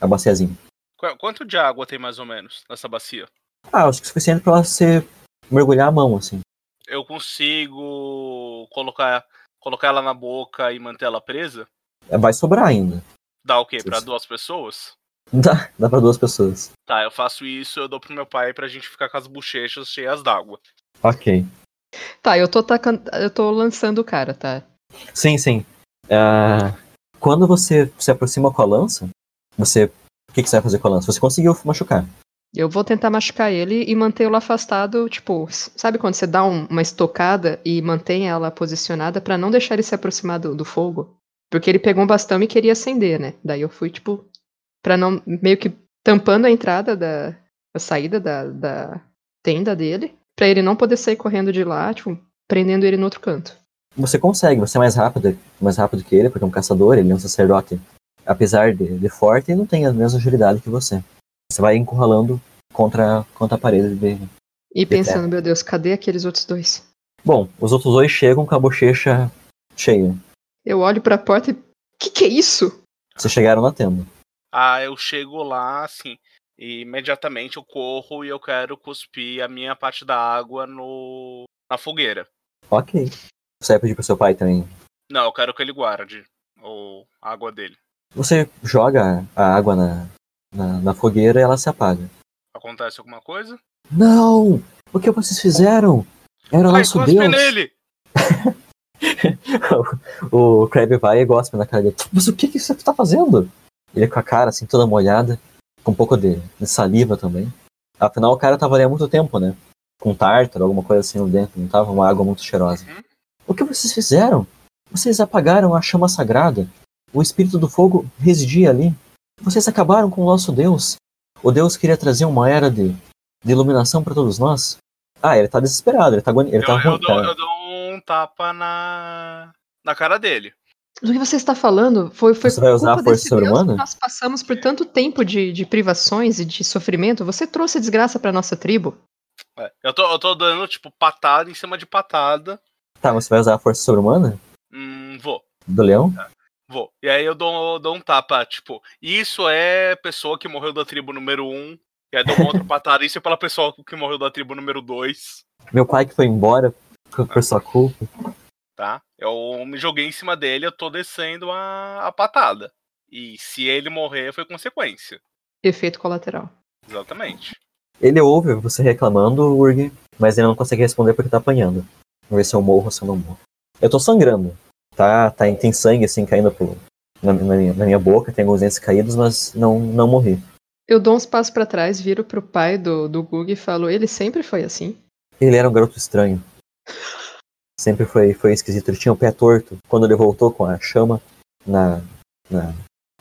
Speaker 2: a baciazinha.
Speaker 3: Qu- Quanto de água tem mais ou menos nessa bacia?
Speaker 2: Ah, acho que é suficiente pra ser mergulhar a mão, assim.
Speaker 3: Eu consigo colocar, colocar ela na boca e manter ela presa?
Speaker 2: Vai sobrar ainda.
Speaker 3: Dá o quê? Pra duas pessoas?
Speaker 2: Dá, dá pra duas pessoas.
Speaker 3: Tá, eu faço isso, eu dou pro meu pai pra gente ficar com as bochechas cheias d'água.
Speaker 2: Ok.
Speaker 4: Tá, eu tô tacando, eu tô lançando o cara, tá?
Speaker 2: Sim, sim. Ah, quando você se aproxima com a lança, você. O que, que você vai fazer com a lança? Você conseguiu machucar.
Speaker 4: Eu vou tentar machucar ele e mantê-lo afastado, tipo, sabe quando você dá um- uma estocada e mantém ela posicionada pra não deixar ele se aproximar do, do fogo? Porque ele pegou um bastão e queria acender, né? Daí eu fui, tipo, pra não. meio que tampando a entrada da. a saída da, da tenda dele, pra ele não poder sair correndo de lá, tipo, prendendo ele no outro canto.
Speaker 2: Você consegue, você é mais rápido, mais rápido que ele, porque é um caçador, ele é um sacerdote. Apesar de, de forte, ele não tem a mesma agilidade que você. Você vai encurralando contra, contra a parede dele.
Speaker 4: E pensando,
Speaker 2: terra.
Speaker 4: meu Deus, cadê aqueles outros dois?
Speaker 2: Bom, os outros dois chegam com a bochecha cheia.
Speaker 4: Eu olho pra porta e. Que que é isso?
Speaker 2: Vocês chegaram na tenda.
Speaker 3: Ah, eu chego lá, assim, e imediatamente eu corro e eu quero cuspir a minha parte da água no na fogueira.
Speaker 2: Ok. Você vai pedir pro seu pai também.
Speaker 3: Não, eu quero que ele guarde ou a água dele.
Speaker 2: Você joga a água na, na, na fogueira e ela se apaga.
Speaker 3: Acontece alguma coisa?
Speaker 2: Não! O que vocês fizeram? Era
Speaker 3: Ai,
Speaker 2: nosso Deus!
Speaker 3: nele!
Speaker 2: o, o Crab vai e gospe na cara dele. Mas o que, que você tá fazendo? Ele com a cara assim toda molhada, com um pouco de, de saliva também. Afinal, o cara tava ali há muito tempo, né? Com tártaro, alguma coisa assim no dentro, não tava uma água muito cheirosa.
Speaker 3: Uhum.
Speaker 2: O que vocês fizeram? Vocês apagaram a chama sagrada. O espírito do fogo residia ali. Vocês acabaram com o nosso Deus. O Deus queria trazer uma era de, de iluminação para todos nós. Ah, ele tá desesperado, ele tá, agoni- ele
Speaker 3: Eu,
Speaker 2: tá
Speaker 3: eu dou, eu dou um tapa na, na cara dele.
Speaker 4: Do que você está falando? Foi, foi
Speaker 2: Você vai usar
Speaker 4: culpa
Speaker 2: a força
Speaker 4: desse Deus
Speaker 2: sobre-humana?
Speaker 4: que Nós passamos por tanto tempo de, de privações e de sofrimento. Você trouxe desgraça pra nossa tribo.
Speaker 3: É, Eu, tô, eu tô dando, tipo, patada em cima de patada.
Speaker 2: Tá, você vai usar a força sobre-humana
Speaker 3: Hum, vou,
Speaker 2: do leão?
Speaker 3: Vou. E aí eu dou, dou um tapa, tipo, isso é pessoa que morreu da tribo número 1. E aí dou uma outra patada, isso é pela pessoa que morreu da tribo número 2.
Speaker 2: Meu pai que foi embora por por sua culpa.
Speaker 3: tá? Eu me joguei em cima dele, eu tô descendo a, a patada. E se ele morrer, foi consequência.
Speaker 4: Efeito colateral.
Speaker 3: Exatamente.
Speaker 2: Ele ouve você reclamando, Urg, mas ele não consegue responder porque tá apanhando. Vamos ver se eu morro ou se eu não morro. Eu tô sangrando. Tá, tá, tem sangue assim caindo pro, na, na minha, na minha boca, tem alguns dentes caídos, mas não, não morri.
Speaker 4: Eu dou uns passos pra trás, viro pro pai do, do Gug e falo: ele sempre foi assim.
Speaker 2: Ele era um garoto estranho. Sempre foi, foi esquisito. Ele tinha o pé torto. Quando ele voltou com a chama na, na-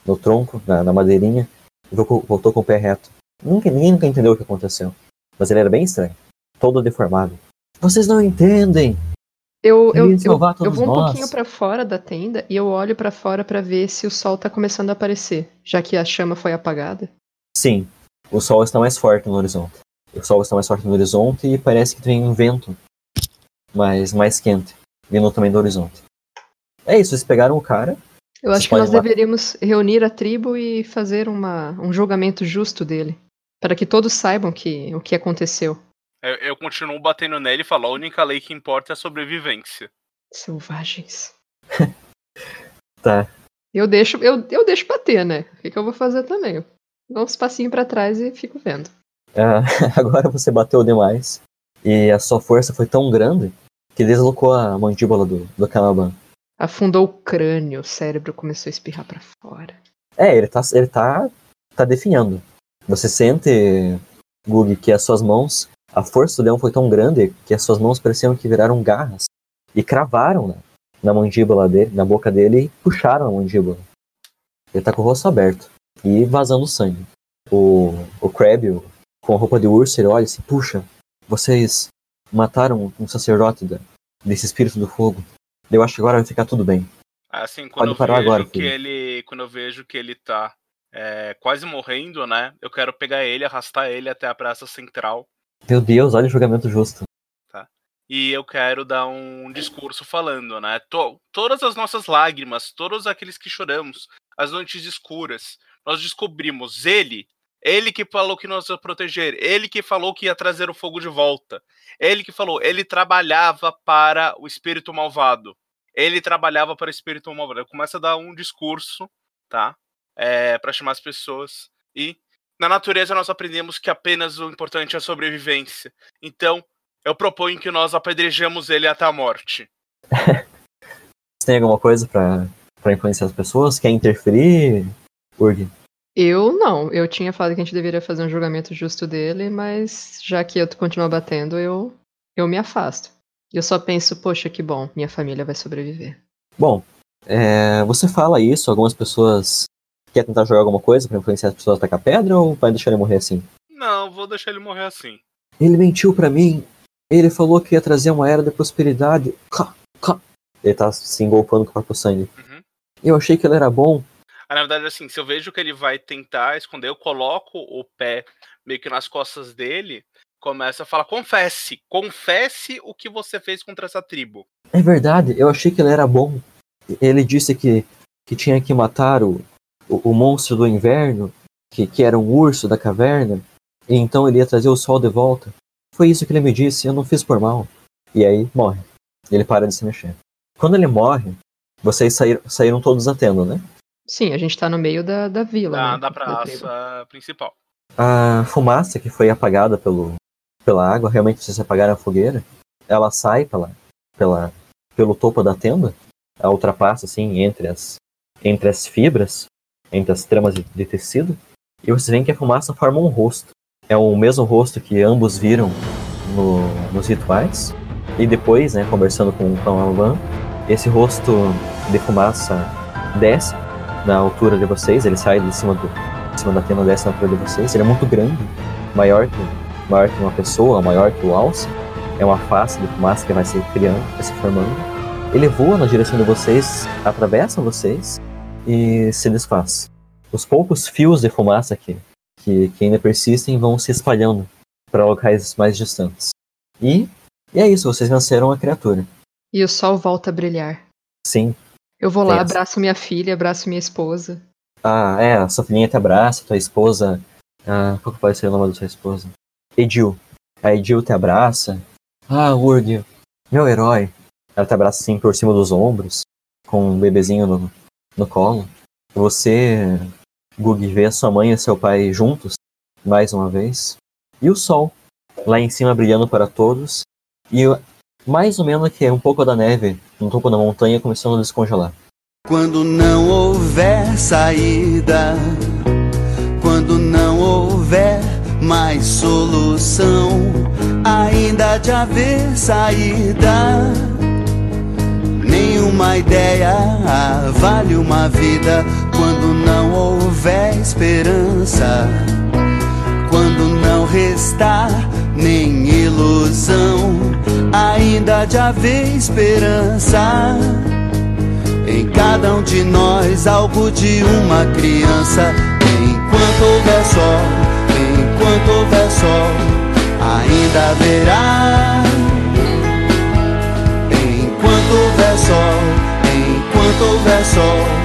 Speaker 2: no tronco, na, na madeirinha, voltou, voltou com o pé reto. Nunca, ninguém nunca entendeu o que aconteceu. Mas ele era bem estranho. Todo deformado. Vocês não entendem!
Speaker 4: Eu, eu, eu, eu vou um
Speaker 2: nós.
Speaker 4: pouquinho pra fora da tenda e eu olho pra fora pra ver se o sol tá começando a aparecer, já que a chama foi apagada.
Speaker 2: Sim, o sol está mais forte no horizonte. O sol está mais forte no horizonte e parece que tem um vento mais, mais quente, vindo também do horizonte. É isso, vocês pegaram o cara.
Speaker 4: Eu acho que nós deveríamos reunir a tribo e fazer uma, um julgamento justo dele. Para que todos saibam que, o que aconteceu.
Speaker 3: Eu, eu continuo batendo nele e falo, a única lei que importa é a sobrevivência.
Speaker 4: Selvagens.
Speaker 2: Tá.
Speaker 4: Eu deixo, eu, eu deixo bater, né? O que, que eu vou fazer também? Dou uns passinhos pra trás e fico vendo.
Speaker 2: Ah, agora você bateu demais. E a sua força foi tão grande que deslocou a mandíbula do, do Canaban.
Speaker 4: Afundou o crânio, o cérebro começou a espirrar pra fora.
Speaker 2: É, ele tá, ele tá, tá definhando. Você sente, Gug, que as suas mãos, a força do leão foi tão grande que as suas mãos pareciam que viraram garras e cravaram né, na mandíbula dele, na boca dele e puxaram a mandíbula. Ele tá com o rosto aberto e vazando sangue. O, o Crab, com a roupa de urso, ele olha assim, puxa, vocês mataram um sacerdote da, desse espírito do fogo. Eu acho que agora vai ficar tudo bem.
Speaker 3: Assim, quando
Speaker 2: Pode
Speaker 3: eu
Speaker 2: parar
Speaker 3: vejo
Speaker 2: agora,
Speaker 3: que
Speaker 2: filho.
Speaker 3: ele. Quando eu vejo que ele tá é, quase morrendo, né? Eu quero pegar ele, arrastar ele até a praça central.
Speaker 2: Meu Deus, olha o julgamento justo.
Speaker 3: E eu quero dar um discurso falando, né? To- todas as nossas lágrimas, todos aqueles que choramos, as noites escuras, nós descobrimos ele, ele que falou que nós ia proteger, ele que falou que ia trazer o fogo de volta, ele que falou, ele trabalhava para o espírito malvado, ele trabalhava para o espírito malvado. Eu começo a dar um discurso, tá? É, para chamar as pessoas. E na natureza nós aprendemos que apenas o importante é a sobrevivência. Então, eu proponho que nós apedrejemos ele até a morte.
Speaker 2: Você tem alguma coisa pra, pra influenciar as pessoas? Quer interferir, Urg?
Speaker 4: Eu não, eu tinha falado que a gente deveria fazer um julgamento justo dele, mas já que eu continuo batendo, eu, eu me afasto. Eu só penso, poxa, que bom, minha família vai sobreviver.
Speaker 2: Bom, é, você fala isso, algumas pessoas querem tentar jogar alguma coisa pra influenciar as pessoas a tacar pedra ou vai deixar ele morrer assim?
Speaker 3: Não, vou deixar ele morrer assim.
Speaker 2: Ele mentiu pra mim. Ele falou que ia trazer uma era de prosperidade. Ele tá se engolfando com o próprio sangue.
Speaker 3: Uhum.
Speaker 2: Eu achei que ele era bom.
Speaker 3: Ah, na verdade, assim, se eu vejo que ele vai tentar esconder, eu coloco o pé meio que nas costas dele, começa a falar: confesse, confesse o que você fez contra essa tribo.
Speaker 2: É verdade, eu achei que ele era bom. Ele disse que, que tinha que matar o, o, o monstro do inverno, que, que era um urso da caverna, e então ele ia trazer o sol de volta. Foi isso que ele me disse, eu não fiz por mal. E aí morre. Ele para de se mexer. Quando ele morre, vocês saíram, saíram todos da tenda, né?
Speaker 4: Sim, a gente tá no meio da, da vila.
Speaker 3: Da,
Speaker 4: né,
Speaker 3: da praça principal.
Speaker 2: A fumaça que foi apagada pelo, pela água, realmente vocês apagaram a fogueira, ela sai pela, pela, pelo topo da tenda, ela ultrapassa assim entre as, entre as fibras, entre as tramas de, de tecido, e vocês veem que a fumaça forma um rosto. É o mesmo rosto que ambos viram no- nos rituais, e depois, né, conversando com, com a esse rosto de fumaça desce na altura de vocês, ele sai de cima do, em cima da tenda desce na altura de vocês. Ele é muito grande, maior que, maior que uma pessoa, maior que o alce. É uma face de fumaça que vai se criando, vai se formando. Ele voa na direção de vocês, atravessa vocês e se desfaz. Os poucos fios de fumaça que, que, que ainda persistem vão se espalhando para locais mais distantes. E, e é isso, vocês venceram a criatura.
Speaker 4: E o sol volta a brilhar.
Speaker 2: Sim.
Speaker 4: Eu vou lá,
Speaker 2: Pensa.
Speaker 4: abraço minha filha, abraço minha esposa.
Speaker 2: Ah, é, a sua filhinha te abraça, tua esposa. Ah, qual que pode ser o nome da sua esposa? Edil. A Edil te abraça. Ah, Urg, meu herói. Ela te abraça assim por cima dos ombros, com um bebezinho no, no colo. Você, Gug, vê a sua mãe e seu pai juntos, mais uma vez. E o sol, lá em cima brilhando para todos. E mais ou menos que é um pouco da neve no topo da montanha começando a descongelar.
Speaker 5: Quando não houver saída, quando não houver mais solução, ainda de haver saída. Nenhuma ideia vale uma vida quando não houver esperança. Quando não restar nem ilusão, ainda de haver esperança. Em cada um de nós, algo de uma criança. Enquanto houver sol, enquanto houver sol, ainda haverá sol, enquanto houver sol.